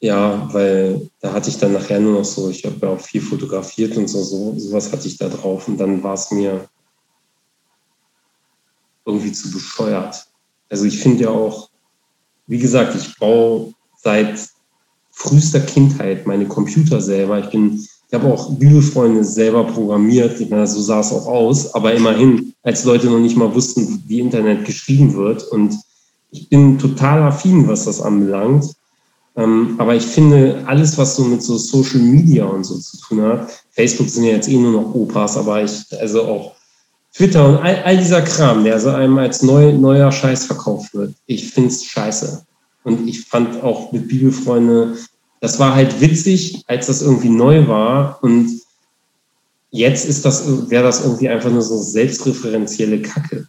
ja, weil da hatte ich dann nachher nur noch so, ich habe ja auch viel fotografiert und so, so sowas hatte ich da drauf und dann war es mir irgendwie zu bescheuert. Also ich finde ja auch, wie gesagt, ich baue seit frühester Kindheit meine Computer selber. Ich bin, ich habe auch Bibelfreunde selber programmiert. Meine, so sah es auch aus. Aber immerhin, als Leute noch nicht mal wussten, wie Internet geschrieben wird und ich bin total affin, was das anbelangt. Ähm, aber ich finde, alles, was so mit so Social Media und so zu tun hat, Facebook sind ja jetzt eh nur noch Opas, aber ich, also auch Twitter und all, all dieser Kram, der so einem als neu, neuer Scheiß verkauft wird, ich finde es scheiße. Und ich fand auch mit Bibelfreunde, das war halt witzig, als das irgendwie neu war. Und jetzt ist das, wäre das irgendwie einfach nur so selbstreferenzielle Kacke.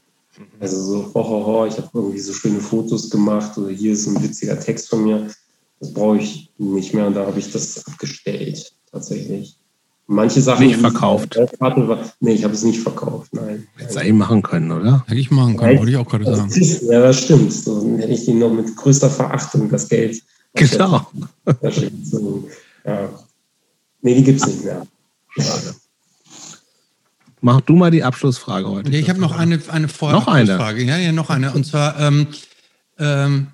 Also so, ho, ho, ho, ich habe irgendwie so schöne Fotos gemacht oder hier ist ein witziger Text von mir. Das brauche ich nicht mehr und da habe ich das abgestellt, tatsächlich. Manche Sachen. Nicht verkauft. War, nee, ich habe es nicht verkauft, nein. Hätte es eigentlich machen können, oder? Hätte ich machen können, wollte ich auch gerade sagen. Ist, ja, das stimmt. So, dann hätte ich ihn noch mit größter Verachtung das Geld. Genau. ja. Nee, die gibt es nicht mehr. Schade. Mach du mal die Abschlussfrage heute. Ja, ich habe noch eine, eine Vor Noch eine? Frage. Ja, ja, noch eine. Und zwar, ähm, ähm,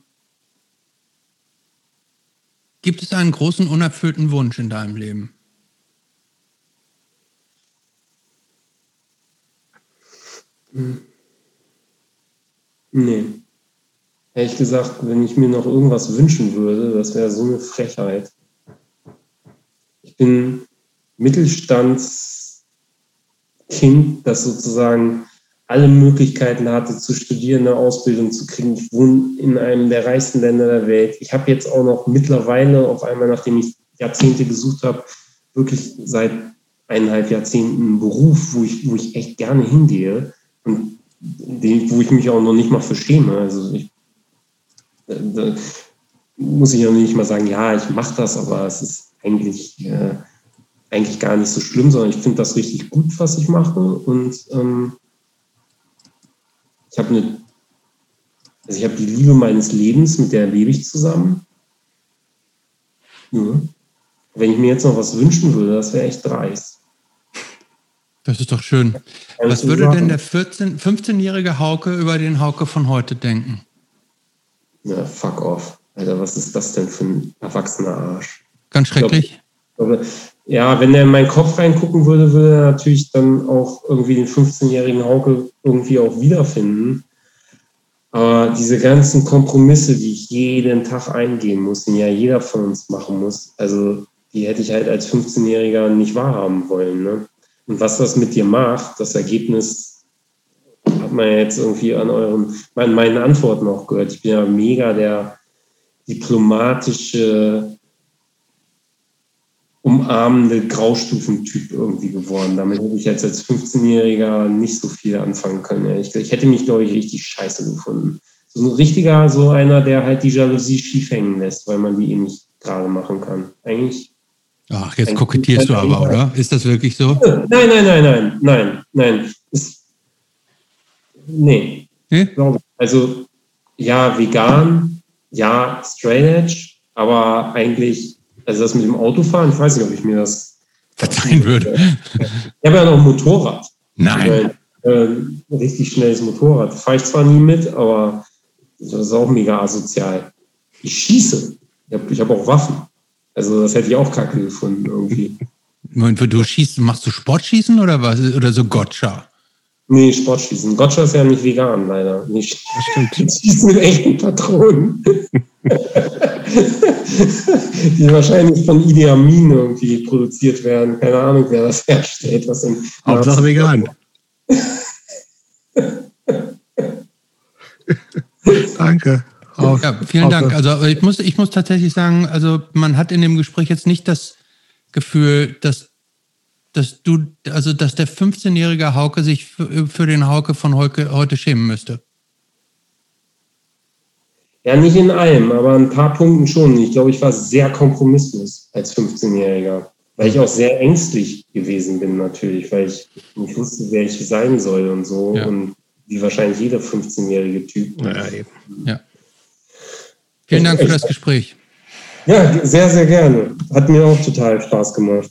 gibt es einen großen unerfüllten Wunsch in deinem Leben? Nee. Ehrlich gesagt, wenn ich mir noch irgendwas wünschen würde, das wäre so eine Frechheit. Ich bin Mittelstandskind, das sozusagen alle Möglichkeiten hatte, zu studieren, eine Ausbildung zu kriegen. Ich wohne in einem der reichsten Länder der Welt. Ich habe jetzt auch noch mittlerweile, auf einmal, nachdem ich Jahrzehnte gesucht habe, wirklich seit eineinhalb Jahrzehnten einen Beruf, wo ich, wo ich echt gerne hingehe und den, wo ich mich auch noch nicht mal verschäme. Also ich, da muss ich ja nicht mal sagen, ja, ich mache das, aber es ist eigentlich, äh, eigentlich gar nicht so schlimm, sondern ich finde das richtig gut, was ich mache und ähm, ich habe eine, also ich habe die Liebe meines Lebens, mit der lebe ich zusammen. Ja. Wenn ich mir jetzt noch was wünschen würde, das wäre echt dreist. Das ist doch schön. Was würde denn der 14, 15-jährige Hauke über den Hauke von heute denken? Ja, fuck off. Alter, was ist das denn für ein erwachsener Arsch? Ganz schrecklich. Ich glaube, ja, wenn er in meinen Kopf reingucken würde, würde er natürlich dann auch irgendwie den 15-jährigen Hauke irgendwie auch wiederfinden. Aber diese ganzen Kompromisse, die ich jeden Tag eingehen muss, die ja jeder von uns machen muss, also die hätte ich halt als 15-Jähriger nicht wahrhaben wollen. Ne? Und was das mit dir macht, das Ergebnis hat man jetzt irgendwie an euren, an meinen Antworten auch gehört. Ich bin ja mega der diplomatische umarmende Graustufentyp irgendwie geworden. Damit hätte ich jetzt als 15-Jähriger nicht so viel anfangen können. Ich, ich hätte mich, glaube ich, richtig scheiße gefunden. So ein richtiger, so einer, der halt die Jalousie schief hängen lässt, weil man die eh nicht gerade machen kann. Eigentlich. Ach, jetzt kokettierst du aber, oder? Ist das wirklich so? Nein, nein, nein, nein, nein, nein. Ist, nee. Hm? Also, ja, vegan, ja, straight edge, aber eigentlich also das mit dem Autofahren, ich weiß nicht, ob ich mir das verzeihen würde. Ich habe ja noch ein Motorrad. Nein. Ein, äh, richtig schnelles Motorrad. Fahre ich zwar nie mit, aber das ist auch mega asozial. Ich schieße. Ich habe ich hab auch Waffen. Also das hätte ich auch kacke gefunden irgendwie. Und du schießt, machst du Sportschießen oder was? Oder so Gotcha? Nee, Sportschießen. Gotcha ist ja nicht vegan, leider. Nicht. Das stimmt. Schießen mit echten Patronen. die wahrscheinlich von Idi Amin irgendwie produziert werden. Keine Ahnung, wer das herstellt. Was im Hauptsache vegan. Danke. Auf, ja, vielen Dank. Also ich muss, ich muss tatsächlich sagen, also man hat in dem Gespräch jetzt nicht das Gefühl, dass, dass du, also dass der 15-jährige Hauke sich für, für den Hauke von heute, heute schämen müsste. Ja, nicht in allem, aber ein paar Punkten schon. Ich glaube, ich war sehr kompromisslos als 15-Jähriger, weil ich auch sehr ängstlich gewesen bin natürlich, weil ich nicht wusste, wer ich sein soll und so. Ja. Und wie wahrscheinlich jeder 15-jährige Typ. Ja, eben. Ja. Vielen Dank für das Gespräch. Ja, sehr, sehr gerne. Hat mir auch total Spaß gemacht.